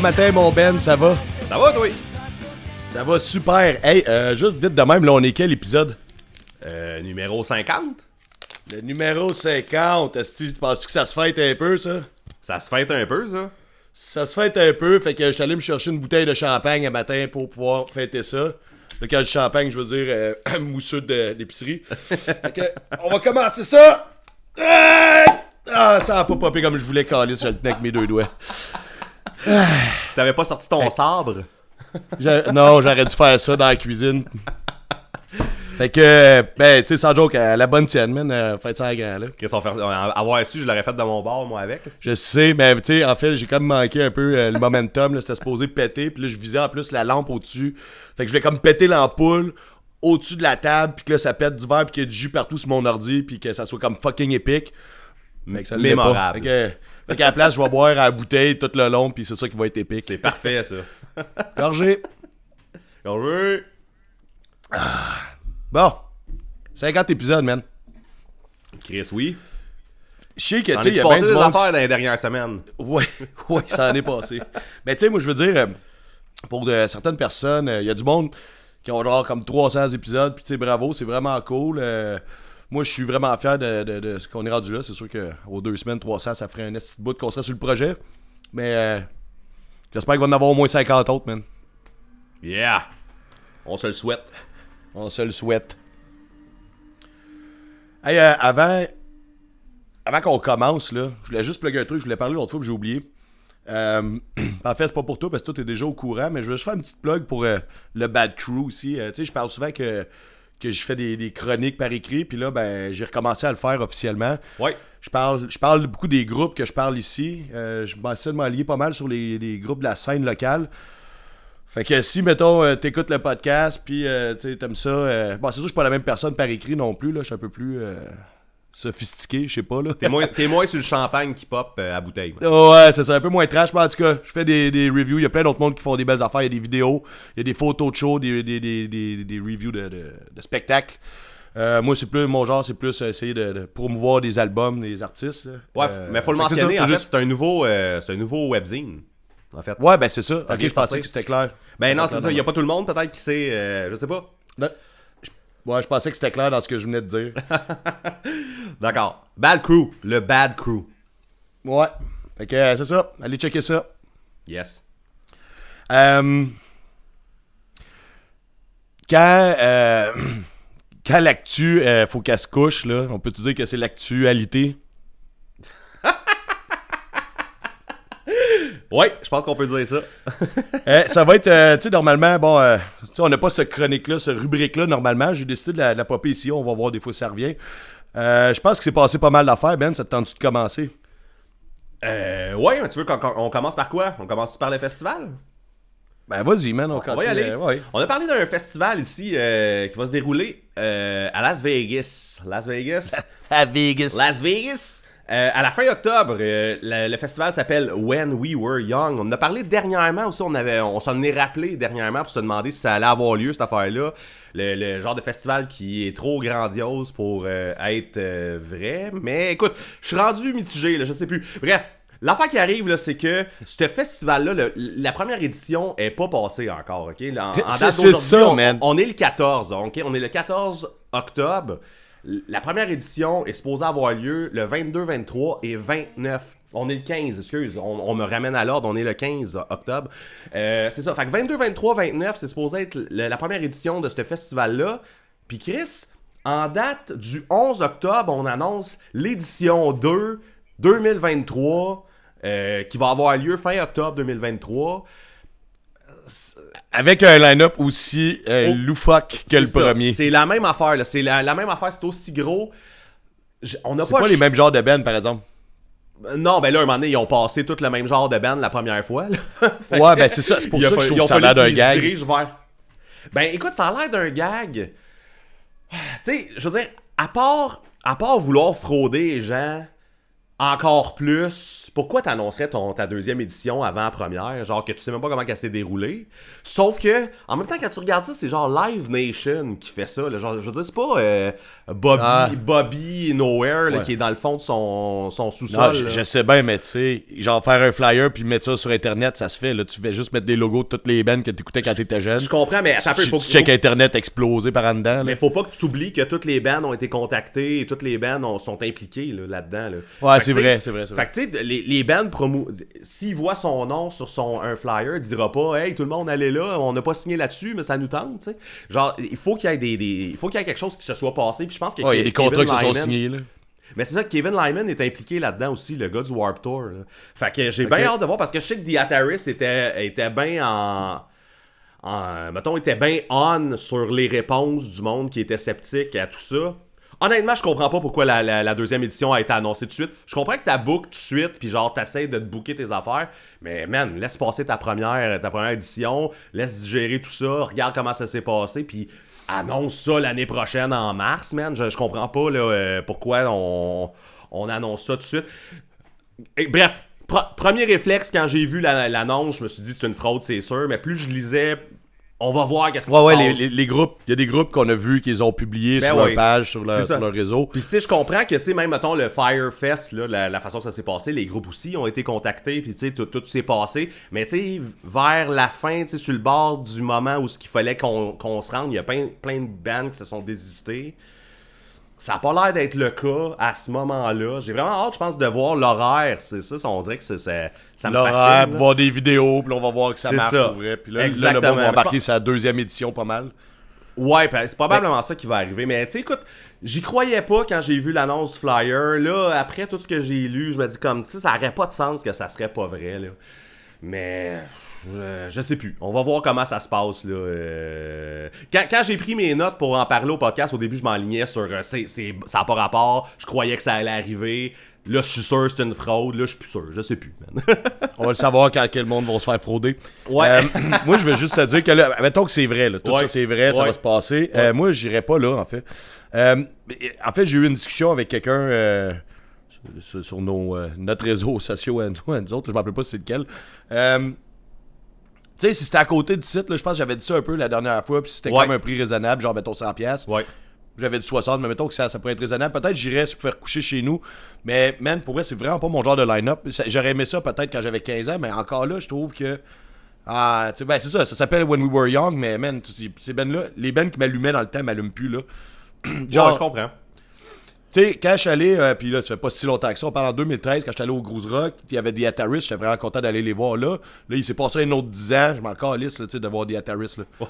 Bon matin, mon Ben, ça va? Ça va, toi? Ça va super. Hey, euh, juste vite de même, là, on est quel épisode? Euh, numéro 50? Le numéro 50. Est-ce que tu penses que ça se fête un peu, ça? Ça se fête un peu, ça? Ça se fête un peu, fait que je suis allé me chercher une bouteille de champagne un matin pour pouvoir fêter ça. Le cas du champagne, je veux dire euh, mousseux de- d'épicerie. fait que, on va commencer ça! Ah, ça a pas popé comme je voulais caler si je le tenais avec mes deux doigts. T'avais pas sorti ton sabre? Non, j'aurais dû faire ça dans la cuisine. Fait que, ben, tu sais, sans joke, à la bonne tienne, man, euh, faites ça à grand, là. Qu'est-ce qu'on fait? euh, Avoir su, je l'aurais fait de mon bord, moi, avec. Je sais, mais tu sais, en fait, j'ai comme manqué un peu euh, le momentum, là, c'était supposé péter, puis là, je visais en plus la lampe au-dessus. Fait que je voulais comme péter l'ampoule au-dessus de la table, puis que là, ça pète du verre, puis qu'il y ait du jus partout sur mon ordi, puis que ça soit comme fucking épique. Fait que ça l'est pas. Mémorable. Fait que, fait qu'à la place, je vais boire à la bouteille tout le long, puis c'est ça qui va être épique. C'est parfait, ça. Gorgé. Oui. Bon. 50 épisodes, man. Chris, oui. Je sais que, tu sais, il y a bien du monde qui- dans les dernières semaines? Oui, oui, ça en est passé. Mais tu sais, moi, je veux dire, euh, pour de, certaines personnes, euh, il y a du monde qui ont genre comme 300 épisodes, puis tu sais, bravo, c'est vraiment cool. euh, moi, je suis vraiment fier de, de- de ce qu'on est rendu là. C'est sûr qu'aux deux semaines, 300, ça ferait un petit bout de qu'on serait sur le projet. Mais euh, j'espère qu'il va en avoir au moins 50 autres, man. Yeah. On se le souhaite. On se le souhaite. Hey, euh, avant, avant qu'on commence, là, je voulais juste plugger un truc. Je voulais parler l'autre fois, puis j'ai oublié. Euh, en fait, c'est pas pour toi parce que toi, t'es déjà au courant, mais je veux juste faire une petite plug pour euh, le Bad Crew aussi. Euh, tu sais, je parle souvent que, que je fais des, des chroniques par écrit, puis là, ben, j'ai recommencé à le faire officiellement. Ouais. Je parle, je parle beaucoup des groupes que je parle ici. Euh, je m'essaie de m'allier pas mal sur les, les groupes de la scène locale. Fait que si, mettons, euh, t'écoutes le podcast, puis euh, tu t'aimes ça. bon, c'est sûr que je suis pas la même personne par écrit non plus, là. Je suis un peu plus sophistiqué, je sais pas, là. T'es moins, moins sur le champagne qui pop euh, à bouteille. Ouais, c'est ça, un peu moins trash, mais en tout cas, je fais des, des reviews. Il y a plein d'autres mondes qui font des belles affaires. Il y a des vidéos, il y a des photos de show, des, des, des, reviews de, de, de spectacles. Euh, moi, c'est plus mon genre, c'est plus essayer de, de promouvoir des albums, des artistes. là. Ouais, Euh, mais faut le fait ça, mentionner, en fait, juste- c'est un nouveau, c'est un nouveau webzine. En fait. Ouais, ben c'est ça. Ça ok, je pensais que c'était clair. Ben non, c'est ça. Il y a pas tout le monde, peut-être, qui sait. je sais pas. Non. Ouais, je pensais que c'était clair dans ce que je venais de dire. D'accord. Bad Crew. Le Bad Crew. ouais. Fait que euh, c'est ça. Allez checker ça. Yes. Euh, quand euh, quand l'actu, euh, faut qu'elle se couche, là, on peut te dire que c'est l'actualité? Ouais, je pense qu'on peut dire ça. Euh, ça va être, euh, tu sais, normalement, bon, euh, tu sais, on n'a pas ce chronique-là, ce rubrique-là, normalement. J'ai décidé de la, popper ici, on va voir des fois si ça revient. Euh, je pense que c'est passé pas mal d'affaires, Ben, ça te tente-tu de commencer? Euh, ouais, mais tu veux qu'on qu'on- on commence par quoi? On commence par le festival? Ben, vas-y, man, on, On va commence, y aller. euh, ouais. On a parlé d'un festival ici euh, qui va se dérouler euh, à Las Vegas. Las Vegas. À Vegas. Las Vegas. Euh, à la fin octobre, euh, le, le festival s'appelle When We Were Young. On en a parlé dernièrement aussi, on, avait, on s'en est rappelé dernièrement pour se demander si ça allait avoir lieu cette affaire-là. Le, le genre de festival qui est trop grandiose pour euh, être vrai. Mais écoute, je suis rendu mitigé, là, je sais plus. Bref. L'affaire qui arrive, là, c'est que ce festival-là, le- la première édition est pas passée encore, ok? En- en date d'aujourd'hui, on est le 14, ok? On est le 14 octobre. La première édition est supposée avoir lieu le 22, 23 et 29. On est le 15, excuse. On, me ramène à l'ordre, on est le 15 octobre. Euh, c'est ça. Fait que 22, 23, 29, c'est supposé être la première édition de ce festival-là. Puis Chris, en date du 11 octobre, on annonce l'édition 2 2023 euh, qui va avoir lieu fin octobre 2023. Avec un line-up aussi euh, Oh. loufoque que le ça. premier. C'est la même affaire, là. C'est la, la même affaire, c'est aussi gros. On n'a C'est pas, pas ch- les mêmes genres de bands, par exemple. Non, ben là, un moment donné, ils ont passé tout le même genre de band la première fois. Ouais, ben c'est ça. C'est pour ça que je trouve que ça a l'air d'un gag. vers- Ben écoute, ça a l'air d'un gag. Tu sais, je veux dire, à part, à part vouloir frauder les gens encore plus. Pourquoi t'annoncerais ton, ta deuxième édition avant la première? Genre que tu sais même pas comment elle s'est déroulée. Sauf que, en même temps, quand tu regardes ça, c'est genre Live Nation qui fait ça. là. Genre, je veux dire, c'est pas euh, Bobby, Ah. Bobby Nowhere là, Ouais. qui est dans le fond de son, son sous-sol. je, sais bien, mais tu sais, genre faire un flyer puis mettre ça sur Internet, ça se fait. Là, tu fais juste mettre des logos de toutes les bands que t'écoutais quand t'étais jeune. Je comprends, mais attends un peu, Tu, tu check Internet exploser par en dedans. là. Mais faut pas que tu t'oublies que toutes les bands ont été contactées et toutes les bands ont- sont impliquées là, là-dedans. là. Ouais, c'est vrai, c'est vrai, c'est vrai. Fait que tu sais, les, les bands promo. S'il voit son nom sur son un flyer, il dira pas Hey, tout le monde allait là, on n'a pas signé là-dessus, mais ça nous tente, tu sais. Genre, il faut qu'il y ait des, des- il faut qu'il y ait quelque chose qui se soit passé. Puis je pense que Ouais, il y a des contrats qui se sont signés. Là. mais c'est ça, Kevin Lyman est impliqué là-dedans aussi, le gars du Warp Tour. là. Fait que j'ai bien hâte de voir parce que je sais que The Ataris était, était bien en, en. Mettons, était bien on sur les réponses du monde qui était sceptique à tout ça. Honnêtement, je comprends pas pourquoi la, deuxième édition a été annoncée tout de suite. Je comprends que t'as book tout de suite, puis genre t'essayes de te booker tes affaires, mais man, laisse passer ta première, ta première édition, laisse digérer tout ça, regarde comment ça s'est passé, puis annonce ça l'année prochaine en mars, man. Je, comprends pas euh, pourquoi on, on annonce ça tout de suite. Bref, pre- premier réflexe quand j'ai vu la- l'annonce, je me suis dit c'est une fraude, c'est sûr, mais plus je lisais, on va voir qu'est-ce qui Ouais, se ouais, passe. les, les- les groupes, il y a des groupes qu'on a vus qu'ils ont publiés Ben sur ouais. leur page, sur ça. sur leur réseau. Puis tu sais, je comprends que, tu sais, même, mettons, le Firefest, là, la, la façon que ça s'est passé, les groupes aussi ont été contactés, puis tu sais, tout, tout s'est passé. Mais tu sais, vers la fin, tu sais, sur le bord du moment où ce qu'il fallait qu'on qu'on se rende, il y a plein, plein de bands qui se sont désistés. Ça a pas l'air d'être le cas à ce moment-là. J'ai vraiment hâte, je pense, de voir l'horaire. C'est ça, on dirait que c'est- ça, ça me L'horaire, voir des vidéos, puis on va voir que ça marche pour vrai. Puis là, là, le monde va embarquer sa deuxième édition pas mal. Ouais, c'est probablement ça qui va arriver. Mais tu sais, écoute, j'y croyais pas quand j'ai vu l'annonce flyer. Là, après tout ce que j'ai lu, je me dis comme, tu sais, ça aurait pas de sens que ça serait pas vrai, là. Mais. Je, je sais plus. On va voir comment ça se passe. Là. Euh, Quand, quand j'ai pris mes notes pour en parler au podcast, au début, je m'enlignais sur euh, ça n'a pas rapport. Je croyais que ça allait arriver. Là, je suis sûr que c'est une fraude. Là, je suis plus sûr. Je sais plus, man. On va le savoir quand quel monde va se faire frauder. Ouais. Euh, moi, je veux juste te dire que là, mettons que c'est vrai, là, tout Ouais. ça c'est vrai, ça Ouais. va se passer. Euh, moi, j'irai pas là, en fait. En fait, j'ai eu une discussion avec quelqu'un sur, nos, notre réseau sociaux à nous, à nous autres. Je me rappelle pas c'est lequel. Tu sais, si c'était à côté du site, là, je pense que j'avais dit ça un peu la dernière fois, puis c'était Ouais. comme un prix raisonnable, genre mettons 100$. pièces ouais. J'avais dit 60, mais mettons que ça, ça pourrait être raisonnable. Peut-être j'irais se faire coucher chez nous. Mais, man, pour vrai, c'est vraiment pas mon genre de line-up. J'aurais aimé ça peut-être quand j'avais 15 ans, mais encore là, je trouve que. Ah, tu sais, ben, c'est ça, ça s'appelle When We Were Young, mais, man, tu sais, ces bands-là, les bands qui m'allumaient dans le temps m'allument plus, là. Genre, Genre, je comprends. Tu sais, quand je suis allé, euh, puis là, ça fait pas si longtemps que ça, on parle en 2013, quand je suis allé au Groove Rock, il y avait des Ataris, j'étais vraiment content d'aller les voir là. Là, il s'est passé un autre 10 ans, je m'en calisse, là, tu sais, de voir des Ataris, là.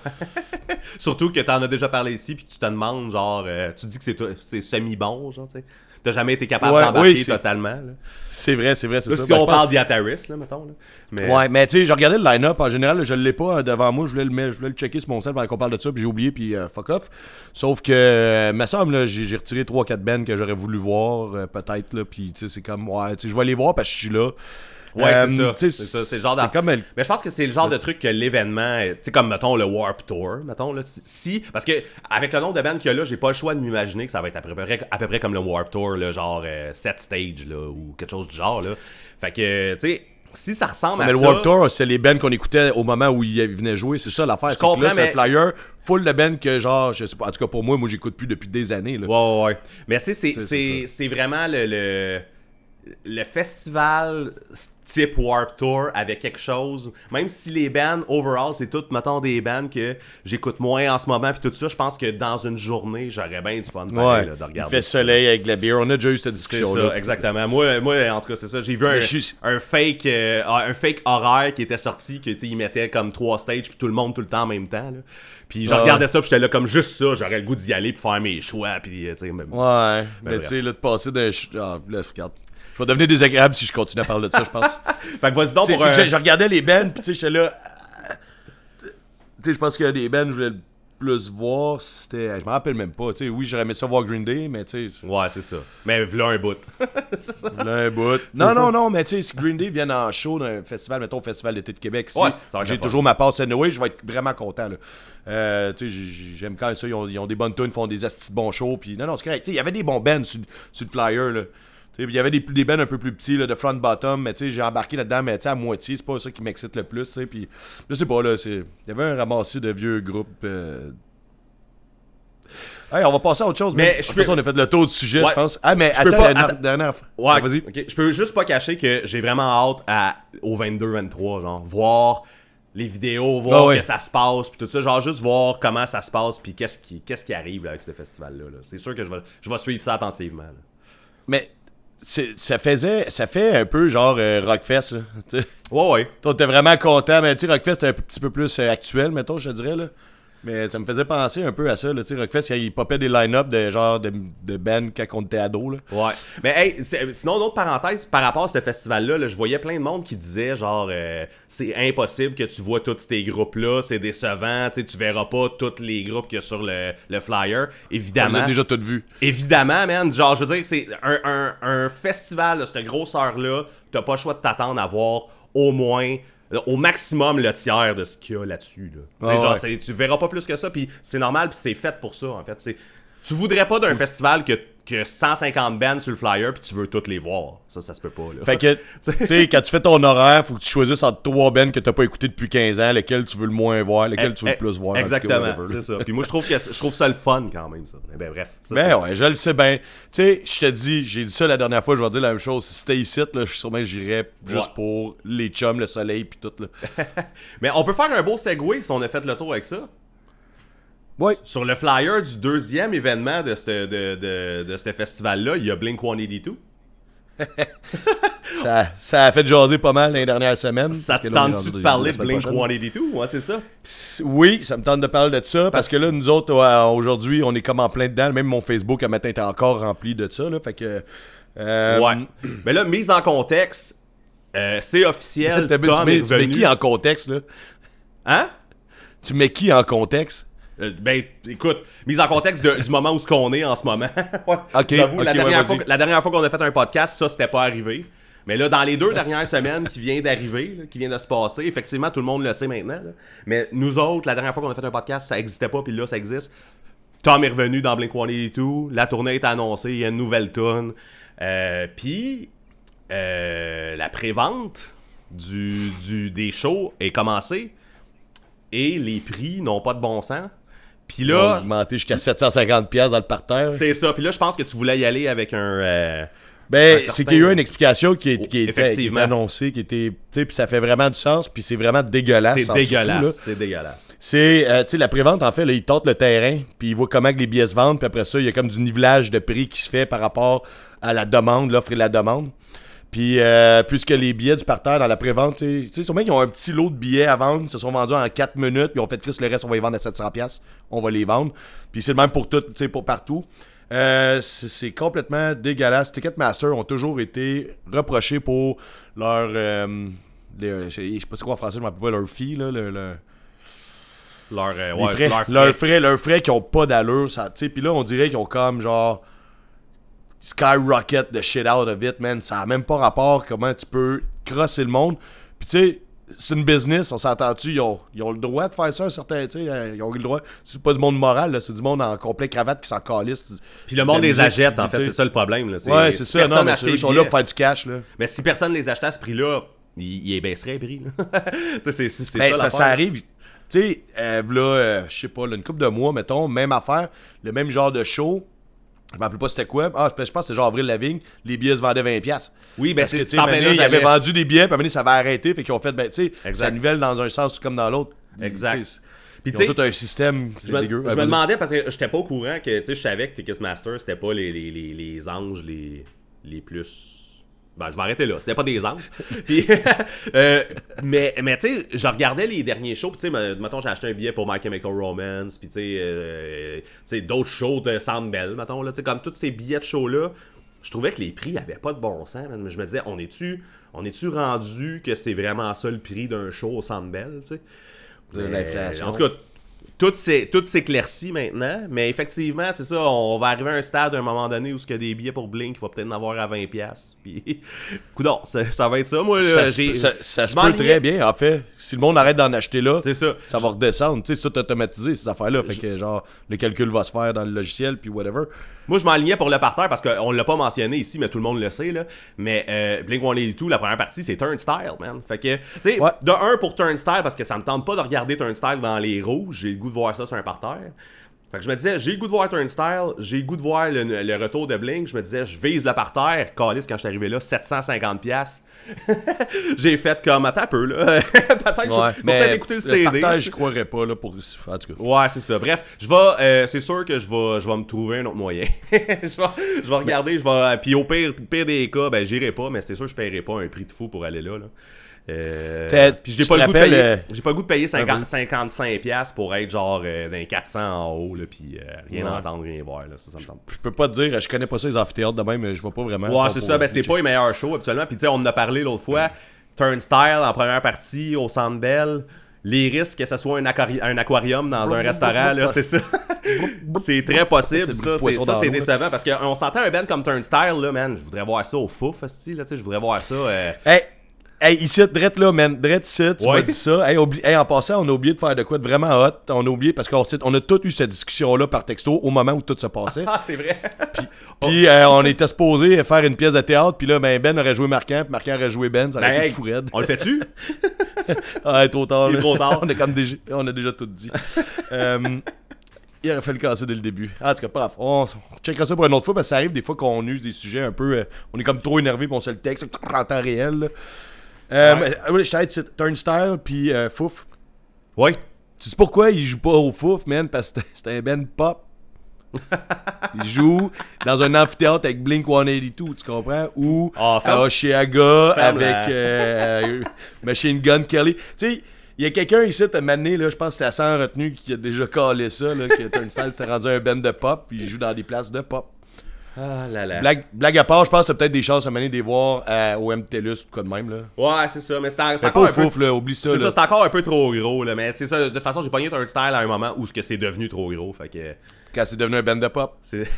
Surtout que t'en as déjà parlé ici, puis tu te demandes, genre, euh, tu dis que c'est semi-bon, genre, tu sais. T'as jamais été capable Ouais, d'embarquer oui, totalement. C'est vrai, c'est vrai, c'est ça. si Ben, on parle d'Iataris, là, mettons. Là. Mais, Ouais, mais tu sais, je regardais le line-up en général, là, je l'ai pas euh, devant moi, je voulais le mettre, je voulais le checker sur mon sel pendant qu'on parle de ça, puis j'ai oublié, puis euh, fuck off. Sauf que, euh, me semble, là, j'ai j'ai retiré 3-4 bands que j'aurais voulu voir, euh, peut-être, là, puis tu sais, c'est comme, ouais, tu sais, je vais les voir parce que je suis là. Ouais, Euh, c'est ça. C'est ça, c'est le genre c'est comme elle- Mais je pense que c'est le genre de truc que l'événement, euh, tu sais, comme, mettons, le Warp Tour, mettons, là, si- parce que, avec le nombre de bandes qu'il y a là, j'ai pas le choix de m'imaginer que ça va être à peu près, à peu près comme le Warp Tour, là, genre 7 stages, là, ou quelque chose du genre, là. Fait que, tu sais, si ça ressemble à Mais le ça... Warped Tour, c'est les bands qu'on écoutait au moment où ils venaient jouer. C'est ça l'affaire. C'est que là, comprends, c'est un mais- flyer full de bands que, genre, je sais pas, en tout cas pour moi, moi j'écoute plus depuis des années. Là. Ouais, ouais, ouais. Mais c'est, c'est, C'est- c'est, c'est c'est vraiment le, le, le festival type Warp Tour avec quelque chose. Même si les bands, overall, c'est toutes, mettons, des bands que j'écoute moins en ce moment, puis tout ça, je pense que dans une journée, j'aurais bien du fun pareil, Ouais. là, de Il regarder. fait soleil avec la bière. On a déjà eu cette C'est discussion ça, là. exactement. Moi, moi, en tout cas, c'est ça. J'ai vu un, suis- fake euh, un fake horaire qui était sorti, que tu sais, il mettait comme trois stages, puis tout le monde tout le temps en même temps. Là. Puis je regardais ça, puis j'étais là comme juste ça. J'aurais le goût d'y aller, puis faire mes choix, puis euh, tu sais, Ouais, mais tu sais, là, de passer d'un. Ah, là, regarde. Vais devenir désagréable si je continue à parler de ça, je pense. Fait que vas-y donc pour un... que je, je regardais les bands, puis tu sais, j'étais là. euh, Tu sais, je pense a des bands que je voulais le plus voir. C'était. Je me rappelle même pas. Tu sais, oui, j'aurais aimé ça voir Green Day, mais tu sais, Ouais, c'est ça. Mais v'là un bout. là, un bout. Non, non, non, mais tu sais, si Green Day viennent en show d'un festival, mettons, Festival d'été de Québec, ici, Ouais, j'ai toujours ma passe anyway, je vais être vraiment content, là. Euh, j'aime quand ça, ils ont, ils ont des bonnes tunes, font des astis bons shows, puis non, non, c'est correct. Tu sais, Il y avait des bons bands sur, sur le flyer, là. Il y avait des, des bands un peu plus petits, là, de front bottom, mais j'ai embarqué là-dedans, mais à moitié, c'est pas ça qui m'excite le plus. Puis, je sais pas, là, il y avait un ramassis de vieux groupes. euh, Hey, on va passer à autre chose. Mais je peux- façon, on a fait le tour du sujet, Ouais. je pense. Ah, mais Je attends, pas- dernière fois. Ouais, vas-y. Je peux juste pas cacher que j'ai vraiment hâte à, au 22-23, genre, voir les vidéos, voir ouais. que ça se passe, puis tout ça, genre juste voir comment ça se passe, puis qu'est-ce qui, qu'est-ce qui arrive là, avec ce festival-là. là. C'est sûr que je vais, je vais suivre ça attentivement. là. Mais ça faisait, ça fait un peu genre euh, Rockfest, là. Ouais, ouais. Toi, t'es vraiment content, mais tu sais, Rockfest, c'est un petit peu plus euh, actuel, mettons, je dirais, là. Mais ça me faisait penser un peu à ça, là. Tu sais, Rockfest, il popait des line-up de genre de, de bands quand on était ado, là. Ouais. Mais hey, sinon, une autre parenthèse, par rapport à ce festival-là, là, je voyais plein de monde qui disait genre euh, c'est impossible que tu vois tous ces groupes-là, c'est décevant, tu sais, tu verras pas tous les groupes qu'il y a sur le, le flyer. Vous Évidemment. avez déjà tout vu. Évidemment, man. Genre, je veux dire, c'est un, un- un festival de cette grosseur-là, t'as pas le choix de t'attendre à voir au moins, au maximum, le tiers de ce qu'il y a là-dessus. Là. Ah genre, ouais. c'est- tu verras pas plus que ça, puis c'est normal, puis c'est fait pour ça, en fait. C'est- tu voudrais pas d'un festival que, que 150 bands sur le flyer, puis tu veux toutes les voir. Ça, ça se peut pas, là. Fait que, tu sais, quand tu fais ton horaire, faut que tu choisisses entre trois bands que t'as pas écouté depuis 15 ans, lequel tu veux le moins voir, lequel tu veux le plus voir. Exactement, c'est ça. Puis moi, je trouve, que, je trouve ça le fun, quand même, ça. Mais ben, bref. ça, Ben ouais, je le sais bien. Tu sais, je te dis, j'ai dit ça la dernière fois, je vais dire la même chose. Si c'était ici, là, je sûrement j'irais juste Ouais. pour les chums, le soleil, puis tout, là. Mais on peut faire un beau segway si on a fait le tour avec ça. Sur le flyer du deuxième événement de ce de, de, de festival-là, il y a Blink 182. Ça, ça a fait jaser pas mal les dernières semaines. Ça te tente-tu de parler de Blink prochaine? 182 Ouais, c'est ça. Oui, ça me tente de parler de ça parce que là, nous autres, aujourd'hui, on est comme en plein dedans. Même mon Facebook, un matin, était encore rempli de ça. Là, fait que. euh, Ouais. Mais là, mise en contexte, euh, c'est officiel. tu, mets, est tu mets qui en contexte, là? Hein? Tu mets qui en contexte? Euh, ben, écoute, mise en contexte de- du moment où ce qu'on est en ce moment. Ouais. La, dernière fois, la dernière fois qu'on a fait un podcast, ça, c'était pas arrivé. Mais là, dans les deux dernières semaines qui vient d'arriver, qui vient de se passer, effectivement, tout le monde le sait maintenant. là. Mais nous autres, la dernière fois qu'on a fait un podcast, ça existait pas, puis là, ça existe. Tom est revenu dans Blink 182, la tournée est annoncée, il y a une nouvelle tune. Euh, puis, euh, la prévente du, du, des shows est commencée et les prix n'ont pas de bon sens. Puis là, augmenté jusqu'à 750$ piastres dans le parterre. c'est ça. Puis là, je pense que tu voulais y aller avec un. euh, Ben, c'est qu'il y a eu une explication qui, est, Oh, qui, était, qui effectivement. était annoncée, qui était. Tu sais, puis ça fait vraiment du sens, puis c'est vraiment dégueulasse. c'est dégueulasse. C'est dégueulasse. C'est, euh, tu sais, la prévente, en fait, là, ils tentent le terrain, puis ils voient comment que les billets se vendent, puis après ça, il y a comme du nivelage de prix qui se fait par rapport à la demande, l'offre et la demande. Puis, euh, puisque les billets du parterre dans la prévente, tu sais, sûrement qu'ils ont un petit lot de billets à vendre, ils se sont vendus en 4 minutes, puis on fait Chris, le reste, on va les vendre à 700$, piastres, on va les vendre. Puis c'est le même pour tout, tu sais, pour partout. Euh, c'est complètement dégueulasse. Ticketmaster ont toujours été reprochés pour leur. euh, les- je sais pas c'est quoi en français, je m'appelle pas leur fee, là, le- le- Leur, euh, ouais, frais, leur frais. leurs frais, leurs frais qui ont pas d'allure, ça, tu sais, puis là on dirait qu'ils ont comme genre skyrocket de shit out of it, man, ça a même pas rapport comment tu peux crosser le monde. Puis tu sais, c'est une business, on s'entend-tu, ils ont, ils ont le droit de faire ça, un certain, tu sais, ils ont le droit. C'est pas du monde moral, là, c'est du monde en complet cravate qui s'en calisse. Puis le monde les musique, achète, en fait, c'est ça le problème. Là. Ouais, c'est si ça, non, mais ils sont là pour faire du cash, là. Mais si personne les achetait à ce prix-là, il, il baisserait le prix. c'est Ben, ça ça arrive. Tu sais, euh, là, euh, je sais pas, là, une couple de mois, mettons, même affaire, le même genre de show. Je me rappelle pas c'était quoi. Ah, je pense que c'est genre Avril Lavigne. Les billets se vendaient 20$. piastres. Oui, ben Parce que, tu sais, ils avaient vendu des billets, puis donné, ça va arrêter. Fait qu'ils ont fait, ben, tu sais, ça nivelle dans un sens comme dans l'autre. Exact. Puis Ils ont tout un système. Je C'est me, dégueu. je me demandais parce que j'étais pas au courant que tu sais je savais que Ticketmaster c'était pas les, les, les, les anges les, les plus ben je vais arrêter là c'était pas des anges puis euh, mais mais tu sais je regardais les derniers shows puis tu sais me- mettons j'ai acheté un billet pour My Chemical Romance puis tu sais euh, d'autres shows de Sandbell mettons là comme tous ces billets de show là je trouvais que les prix avaient pas de bon sens man. je me disais on est-tu on est-tu rendu que c'est vraiment ça le prix d'un show au Sandbell tu sais? De l'inflation. En tout cas, tout s'éclaircit maintenant, mais effectivement, c'est ça, on va arriver à un stade à un moment donné où ce que des billets pour Blink, il va peut-être en avoir à 20$. piastres. Puis, coudonc, ça, ça va être ça. Moi, Ça, là, se peut- ça, ça je se peut m'enlignais- très bien, en fait. Si le monde arrête d'en acheter là, C'est ça. ça va redescendre. Tu sais, c'est tout automatisé, ces affaires-là. Fait que, genre, le calcul va se faire dans le logiciel, puis whatever. Moi, je m'enlignais pour le parterre parce qu'on l'a pas mentionné ici, mais tout le monde le sait. Là. Mais euh, Blink One tout, la première partie, c'est Turnstile, man. Fait que, tu sais, Ouais. de un pour Turnstile parce que ça me tente pas de regarder Turnstile dans les rouges. J'ai le goût de voir ça sur un parterre. Fait que je me disais, j'ai le goût de voir Turnstile, j'ai le goût de voir le, le retour de Blink. Je me disais, je vise le parterre. Calice, quand je suis arrivé là, 750$. piastres. j'ai fait comme, attends un peu, là. peut-être que je vais peut-être écouter le CD. partage, je croirais pas, là, pour... En tout cas. Ouais, c'est ça. Bref, je vais, euh, c'est sûr que je vais, je vais me trouver un autre moyen. je, vais, je vais regarder, je vais, puis au pire, pire des cas, ben j'irai pas, mais c'est sûr que je paierai pas un prix de fou pour aller là. là. Euh, puis j'ai tu pas, le goût de payer, euh, j'ai pas le goût de payer 50, oui. 55 pièces pour être genre euh, dans les 400 en haut, là, puis euh, rien Ouais. entendre, rien voir. Là, ça, ça me tente. Je peux pas te dire, je connais pas ça, les amphithéâtres de même, mais je vois pas vraiment. Ouais, c'est ça. Ben, c'est pas les meilleurs shows, habituellement. Puis, tu sais, on en a parlé l'autre fois. Turnstile en première partie au Centre Bell. Les risques que ce soit un, aquari- un aquarium dans un restaurant, là, c'est ça. c'est très possible, ça. ça, c'est décevant. Parce qu'on s'entend un band comme Turnstile, là, man. Je voudrais voir ça au fouf, là, tu sais. Je voudrais voir ça. euh, Hey, hey, ici, drette là, man. Drette ici, tu Ouais. m'as dit ça. Hey, oublie- hey, en passant, on a oublié de faire de quoi de vraiment hot. On a oublié parce qu'on on a tous eu cette discussion-là par texto au moment où tout se passait. Ah, c'est vrai. Puis euh, on était supposé faire une pièce de théâtre, puis là, ben, Ben aurait joué Marquant, puis Marquant aurait joué Ben, ça aurait Ben, été hey, fou raide. on le fait-tu? Ah, trop tard. Il est trop tard. on, a comme déjà, on a déjà tout dit. Euh, il aurait fallu casser dès le début. En tout cas, pas grave. On, on checkera ça pour une autre fois, parce que ça arrive des fois qu'on use des sujets un peu. euh, on est comme trop énervé, puis on se le texte en temps réel. là. Euh, Ouais. je t'aide, c'est Turnstile, puis euh, Fouf. Oui. Tu sais pourquoi il joue pas au Fouf, man? Parce que c'est- un band pop. il joue dans un amphithéâtre avec Blink 182, tu comprends? Ou femme- à Oshiaga avec euh, Machine Gun Kelly. Tu sais, il y a quelqu'un ici, à Mané, là, je pense que c'était à 100 retenu, qui a déjà calé ça, là, que Turnstile s'était rendu un band de pop, puis il joue dans des places de pop. Ah là là. Blague, blague à part, je pense que t'as peut-être des chances à Mané de les voir euh, au MTLUS ou quoi de même. Là. Ouais, c'est ça. Mais c'est, encore un peu Fouf, là, oublie ça. C'est ça, c'est encore un peu trop gros, là. Mais c'est ça, de toute façon, j'ai pogné Turnstile à un moment où c'est devenu trop gros. Fait que. Quand c'est devenu un band de pop. Tu sais,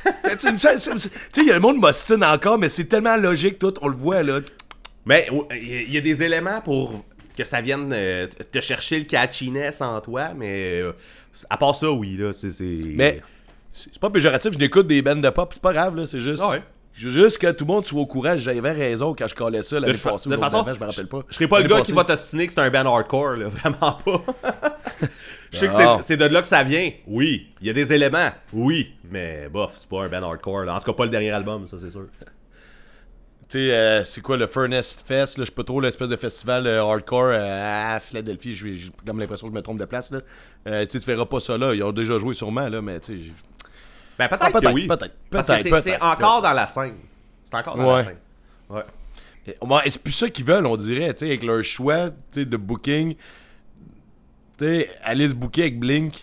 il y a le monde m'ostine encore, mais c'est tellement logique, tout, on le voit, là. mais il y a des éléments pour que ça vienne euh, te chercher le catchiness en toi, mais. euh, à part ça, oui, là. C'est- Mais c'est pas péjoratif, je n'écoute des bands de pop, c'est pas grave, là, c'est juste. Ah ouais. Juste que tout le monde soit au courant, j'avais raison quand je collais ça l'année passée. de ou toute façon, je me rappelle pas. Je serais pas le gars qui va t'ostiner que c'est un band hardcore, là. Vraiment pas. Je sais que Non. c'est- c'est de là que ça vient. Oui. Il y a des éléments. Oui. Mais bof, c'est pas un band hardcore. là. En tout cas, pas le dernier album, ça, c'est sûr. Tu sais, euh, c'est quoi le Furnace Fest, là, je sais pas trop, l'espèce de festival euh, hardcore euh, à Philadelphie, j'ai comme l'impression que je me trompe de place, là. Euh, tu sais, tu verras pas ça là, ils ont déjà joué sûrement, là, mais tu sais. Ben, peut-être Ah, peut-être, que oui. peut-être, Parce que c'est- encore dans la scène. C'est encore dans Ouais. la scène. Ouais. Et- c'est plus ça qu'ils veulent, on dirait, tu sais, avec leur choix de booking. Tu aller se booker avec Blink.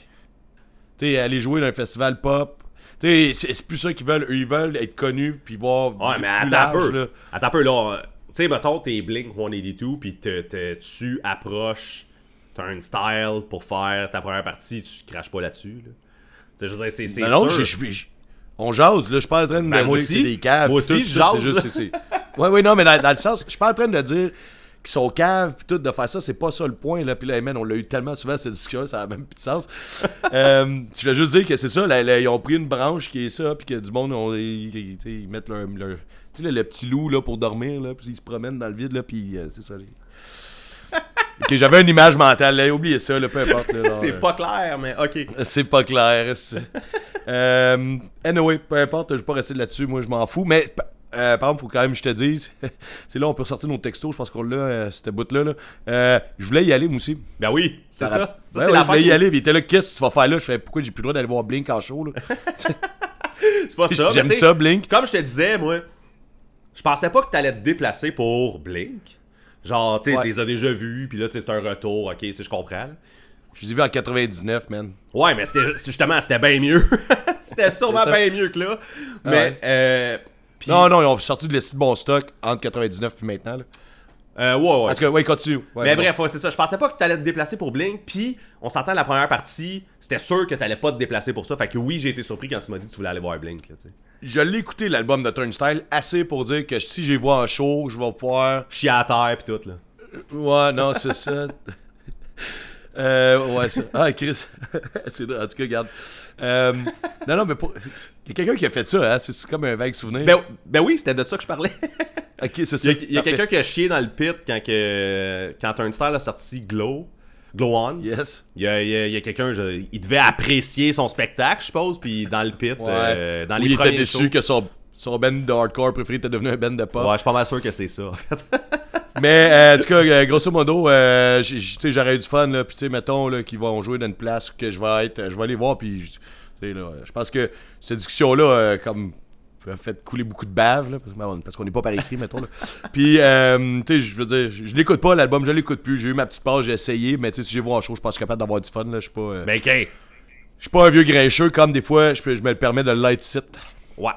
Tu aller jouer dans un festival pop. Tu c'est plus ça qu'ils veulent. Eux, ils veulent être connus puis voir. Ouais, mais attends un peu. là. Attends un peu, là. Tu sais, mettons, t'es Blink 182, puis te- te- tu approches Turnstile pour faire ta première partie, tu craches pas là-dessus, là. Tu sais, je veux dire, c'est Non, non, sûr. je- je- je- on jase, là. Je suis pas en train de Ben, dire moi que aussi. c'est des caves. Moi aussi, je jase, Ouais, ouais, non, mais dans, dans le sens, je suis pas en train de dire qu'ils sont caves pis tout, de faire ça, c'est pas ça le point, là. Puis là, man, on l'a eu tellement souvent cette discussion, ça a même plus de sens. euh, je vais juste dire que c'est ça, là, là, ils ont pris une branche qui est ça, puis que du monde, on, ils, ils- tu mettent leur. leur- tu sais, là, le petit loup, là, pour dormir, là, puis ils se promènent dans le vide, là, puis euh, c'est ça. Ok, j'avais une image mentale, là, oubliez ça, là, peu importe. C'est euh, pas clair, mais ok. c'est pas clair. c'est- euh, anyway, peu importe, je vais pas rester là-dessus, moi je m'en fous. Mais euh, par exemple, faut quand même que je te dise, c'est là on peut sortir nos textos, je pense qu'on l'a, euh, cette bout-là. là. Euh, je voulais y aller, moi aussi. Ben oui, c'est ça. Ça, c'est ouais, je voulais y aller, puis il était là, qu'est-ce que tu vas faire là? Je fais, pourquoi j'ai plus le droit d'aller voir Blink en show? C'est pas ça. mais J'aime ça, Blink. Comme je te disais, moi, je pensais pas que t'allais te déplacer pour Blink. Genre, tu sais, Ouais. t'es déjà vu, puis là, c'est un retour, ok, sais, je comprends. Je les ai vus en 99, man. Ouais, mais c'était justement, c'était bien mieux. c'était sûrement ça. bien mieux que là. Mais, Ouais. euh. Non, non, ils ont sorti de l'essai de bon stock entre 99 puis maintenant. là. Euh, ouais, ouais. En tout cas, ouais, continue. Ouais, mais bref, ouais, c'est ça. Je pensais pas que t'allais te déplacer pour Blink. Puis, on s'entend la première partie, c'était sûr que t'allais pas te déplacer pour ça. Fait que oui, j'ai été surpris quand tu m'as dit que tu voulais aller voir Blink. Là, tu sais. Je l'ai écouté, l'album de Turnstile, assez pour dire que si j'ai vois en show, je vais pouvoir. Chier à terre pis tout, là. Ouais, non, c'est ça. Euh, ouais, ça. Ah, Chris. c'est drôle. En tout cas, regarde. Euh, non, non, mais pour. Il y a quelqu'un qui a fait ça, hein. C'est comme un vague souvenir. Ben, ben oui, c'était de ça que je parlais. ok, c'est ça. y a, il y a quelqu'un qui a chié dans le pit quand, que, quand Turnstile a sorti Glow. Glow On? Yes. Il y a, quelqu'un, il devait apprécier son spectacle, je suppose, puis dans le pit, Ouais. euh, dans Ou les il était déçu shows. que son, son band de hardcore préféré était devenu un band de pop. Ouais, je suis pas mal sûr que c'est ça, en fait. Mais euh, en tout cas, euh, grosso modo, euh, j'aurais eu du fun, là, puis tu sais, mettons qu'ils vont jouer dans une place que je vais être, euh, je vais aller voir, puis je- pense que cette discussion-là, comme a fait couler beaucoup de bave, là, parce, qu'on n'est pas par écrit, mettons. Là. Puis, euh, tu sais, je veux dire, je, je l'écoute pas, l'album, je l'écoute plus. J'ai eu ma petite pause, j'ai essayé, mais tu sais, si j'ai vu en show, je pense que je suis capable d'avoir du fun, là. Je suis pas, euh, Ben, ok. je suis pas un vieux grincheux, comme des fois, je, me le permets de le light sit. Ouais.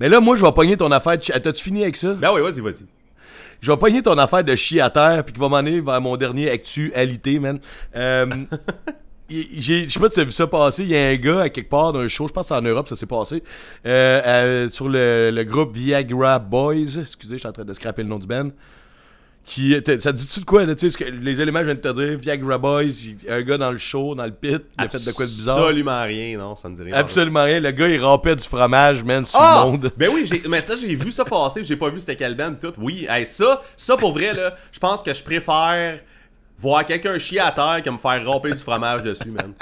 Mais là, moi, je vais pogner ton affaire de chi- T'as-tu fini avec ça? Ben oui, vas-y, vas-y. Je vais pogner ton affaire de chier à terre, puis qui va m'emmener vers mon dernier actualité, man. Euh, Je sais pas si tu as vu ça passer. Il y a un gars à quelque part d'un show, je pense que c'est en Europe, ça s'est passé, euh, euh, sur le, le groupe Viagra Boys. Excusez, je suis en train de scraper le nom du band. Qui, ça te dit-tu de quoi, là, tu sais, les éléments que je viens de te dire? Viagra Boys, un gars dans le show, dans le pit, il a fait de quoi de bizarre? Absolument rien, non, ça me dit rien. Absolument rien. Le gars, il rampait du fromage, man, sur Ah! le monde. Ben oui, mais ça, j'ai vu ça passer, j'ai pas vu c'était quel band tout. Oui, hey, ça, ça pour vrai, là, je pense que je préfère voir quelqu'un chier à terre que me faire ramper du fromage dessus, man.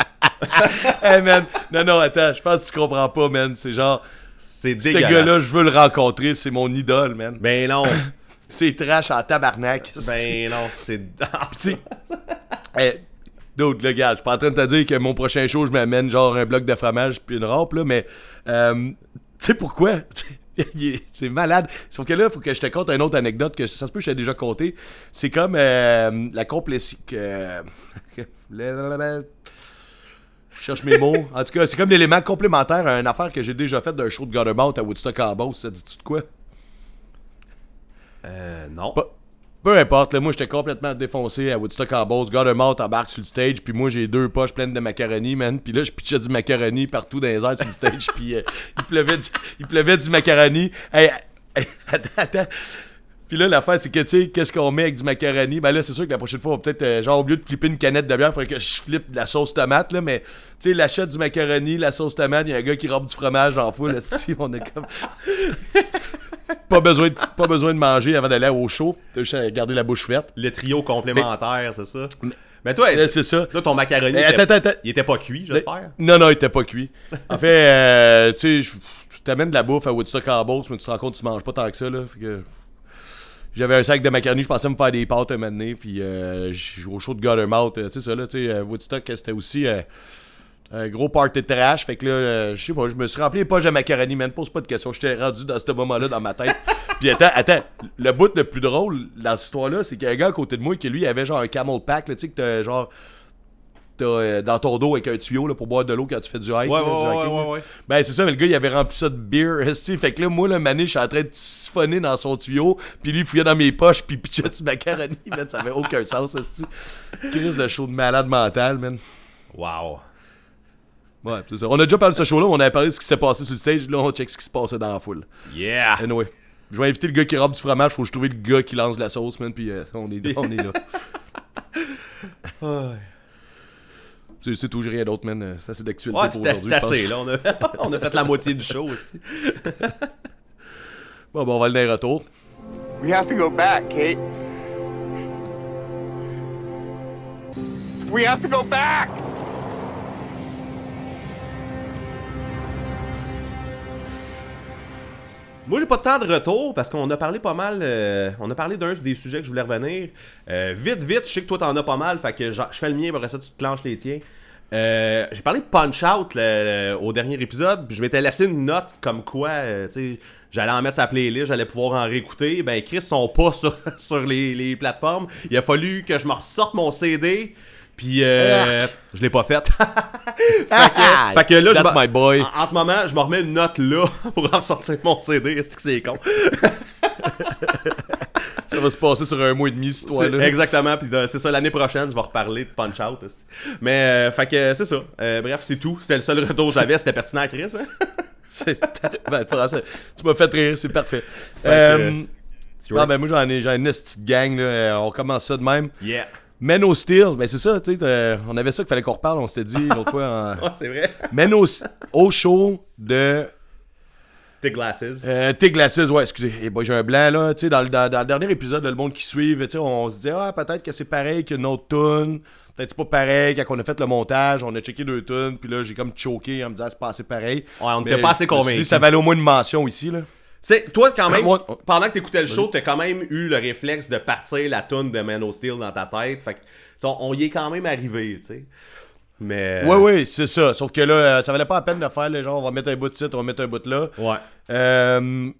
hey, man. Non, non, attends, je pense que tu comprends pas, man. C'est genre, C'est ce dégueulasse. gars-là, je veux le rencontrer, c'est mon idole, man. Ben non, C'est trash en tabarnak. ben non, c'est... Hey, Dude, le gars, je suis pas en train de te dire que mon prochain show, je m'amène genre un bloc de fromage puis une rampe, là, mais euh, tu sais pourquoi? C'est malade. Sauf que là, il faut que je te conte une autre anecdote que ça se peut que je t'ai déjà conté. C'est comme euh, la complexité. je cherche mes mots. En tout cas, c'est comme l'élément complémentaire à une affaire que j'ai déjà faite d'un show de Guttermouth à Woodstock en Beauce. Ça dit-tu de quoi? Euh, non. Pas- Peu importe, là, moi j'étais complètement défoncé à Woodstock en Beauce. Guttermouth embarque sur le stage, puis moi j'ai deux poches pleines de macaroni, man. Puis là, je pitchais du macaroni partout dans les airs sur le stage, puis euh, il, pleuvait du, il pleuvait du macaroni. Hey, attends, attends. Puis là, l'affaire, c'est que, tu sais, qu'est-ce qu'on met avec du macaroni? Ben là, c'est sûr que la prochaine fois, on peut-être, euh, genre, au lieu de flipper une canette de bière, il faudrait que je flippe de la sauce tomate, là. Mais, tu sais, l'achat du macaroni, la sauce tomate, il y a un gars qui rampe du fromage en foule, esti, on est comme. Pas, besoin de, pas besoin de manger avant d'aller au show. T'as juste à garder la bouche verte. Le trio complémentaire, c'est ça? Mais toi, Là, c'est ça. là, ton macaroni, attends, attends. il était pas cuit, j'espère? Non, non, il était pas cuit. En fait, euh, tu sais, je je t'amène de la bouffe à Woodstock en Beauce, mais tu te rends compte que tu manges pas tant que ça, là. Fait que j'avais un sac de macaroni, je pensais me faire des pâtes un moment donné, puis euh, au show de Guttermouth, euh, tu sais ça, là, tu sais, euh, Woodstock, c'était aussi euh, un gros party de trash, fait que là, euh, je sais pas, je me suis rempli les poches de macaroni, man, pose pas de questions, j'étais rendu dans ce moment-là dans ma tête. puis attends, attends, le bout le plus drôle dans cette histoire-là, c'est qu'il y a un gars à côté de moi qui, lui, avait genre un camel pack, là, tu sais, que t'as genre... T'as euh, dans ton dos avec un tuyau là, pour boire de l'eau quand tu fais du hike. Ouais, là, ouais, du ouais, hiking, ouais, là. ouais. Ben, c'est ça, mais le gars, il avait rempli ça de beer, esti. Fait que là, moi, le mané, je suis en train de siphonner dans son tuyau, puis lui, il fouillait dans mes poches, puis pitchait du macaroni, man. Ça avait aucun sens, esti. Crise de show de malade mental, man. Wow. Ouais, c'est ça. On a déjà parlé de ce show-là, on avait parlé de ce qui s'est passé sur le stage, là, on check ce qui se passait dans la foule. Yeah! Anyway. Je vais inviter le gars qui rampe du fromage, faut que je trouve le gars qui lance la sauce, man, puis euh, on, est, on est là. C'est c'est tout, j'ai rien d'autre, man. Ça, c'est d'actualité ouais pour aujourd'hui, pense. assez, là. On a, on a fait la moitié du show, aussi. Bon, bon, on va aller dans les retours. We have to go back, Kate. We have to go back! Moi, j'ai pas de temps de retour parce qu'on a parlé pas mal. euh, on a parlé d'un des sujets que je voulais revenir. Euh, vite, vite, je sais que toi t'en as pas mal, fait que je fais le mien, après ça tu te clenches les tiens. Euh, j'ai parlé de Punch Out au dernier épisode, puis je m'étais laissé une note comme quoi, tu sais, j'allais en mettre sa playlist, j'allais pouvoir en réécouter. Ben, Chris sont pas sur, sur les, les plateformes. Il a fallu que je me ressorte mon CD, puis euh, je l'ai pas fait. Ah, fait que là, je That's me- my boy. En, en ce moment, je me remets une note là pour en sortir mon CD. Est-ce que c'est con? Ça va se passer sur un mois et demi, cette histoire-là. Exactement, puis de- c'est ça, l'année prochaine, je vais reparler de Punch Out. aussi. Mais, euh, fait que c'est ça. Euh, bref, c'est tout. C'était le seul retour que j'avais, c'était pertinent à Chris. Hein? Ben, tu m'as fait rire, c'est parfait. que, Euh, non, ben moi j'en ai, une petite gang, là. Euh, on commence ça de même. Yeah. Men of Steel, ben c'est ça, tu sais, euh, on avait ça qu'il fallait qu'on reparle, on s'était dit l'autre fois. En... Ouais, c'est vrai. Men of- au show de Tes glasses. euh, Tig Glasses, ouais, excusez, Eh ben, j'ai un blanc là, tu sais, dans, le- dans, dans le dernier épisode, là, le monde qui suit, tu sais, on se dit, ah, peut-être que c'est pareil qu'une autre tune, peut-être c'est pas pareil, quand on a fait le montage, on a checké deux tunes, puis là, j'ai comme choqué en me disant, c'est pas assez pareil. Ouais, on Mais n'était pas assez convaincus. Ça valait au moins une mention ici, là. C'est toi quand même Moi- pendant que t'écoutais le show, t'as quand même eu le réflexe de partir la tune de Man of Steel dans ta tête. Fait que on, on y est quand même arrivé, tu sais. Mais Ouais, ouais, c'est ça. Sauf que là, euh, ça valait pas la peine de faire le genre, on va mettre un bout de site, on va mettre un bout de là. Ouais. Euh...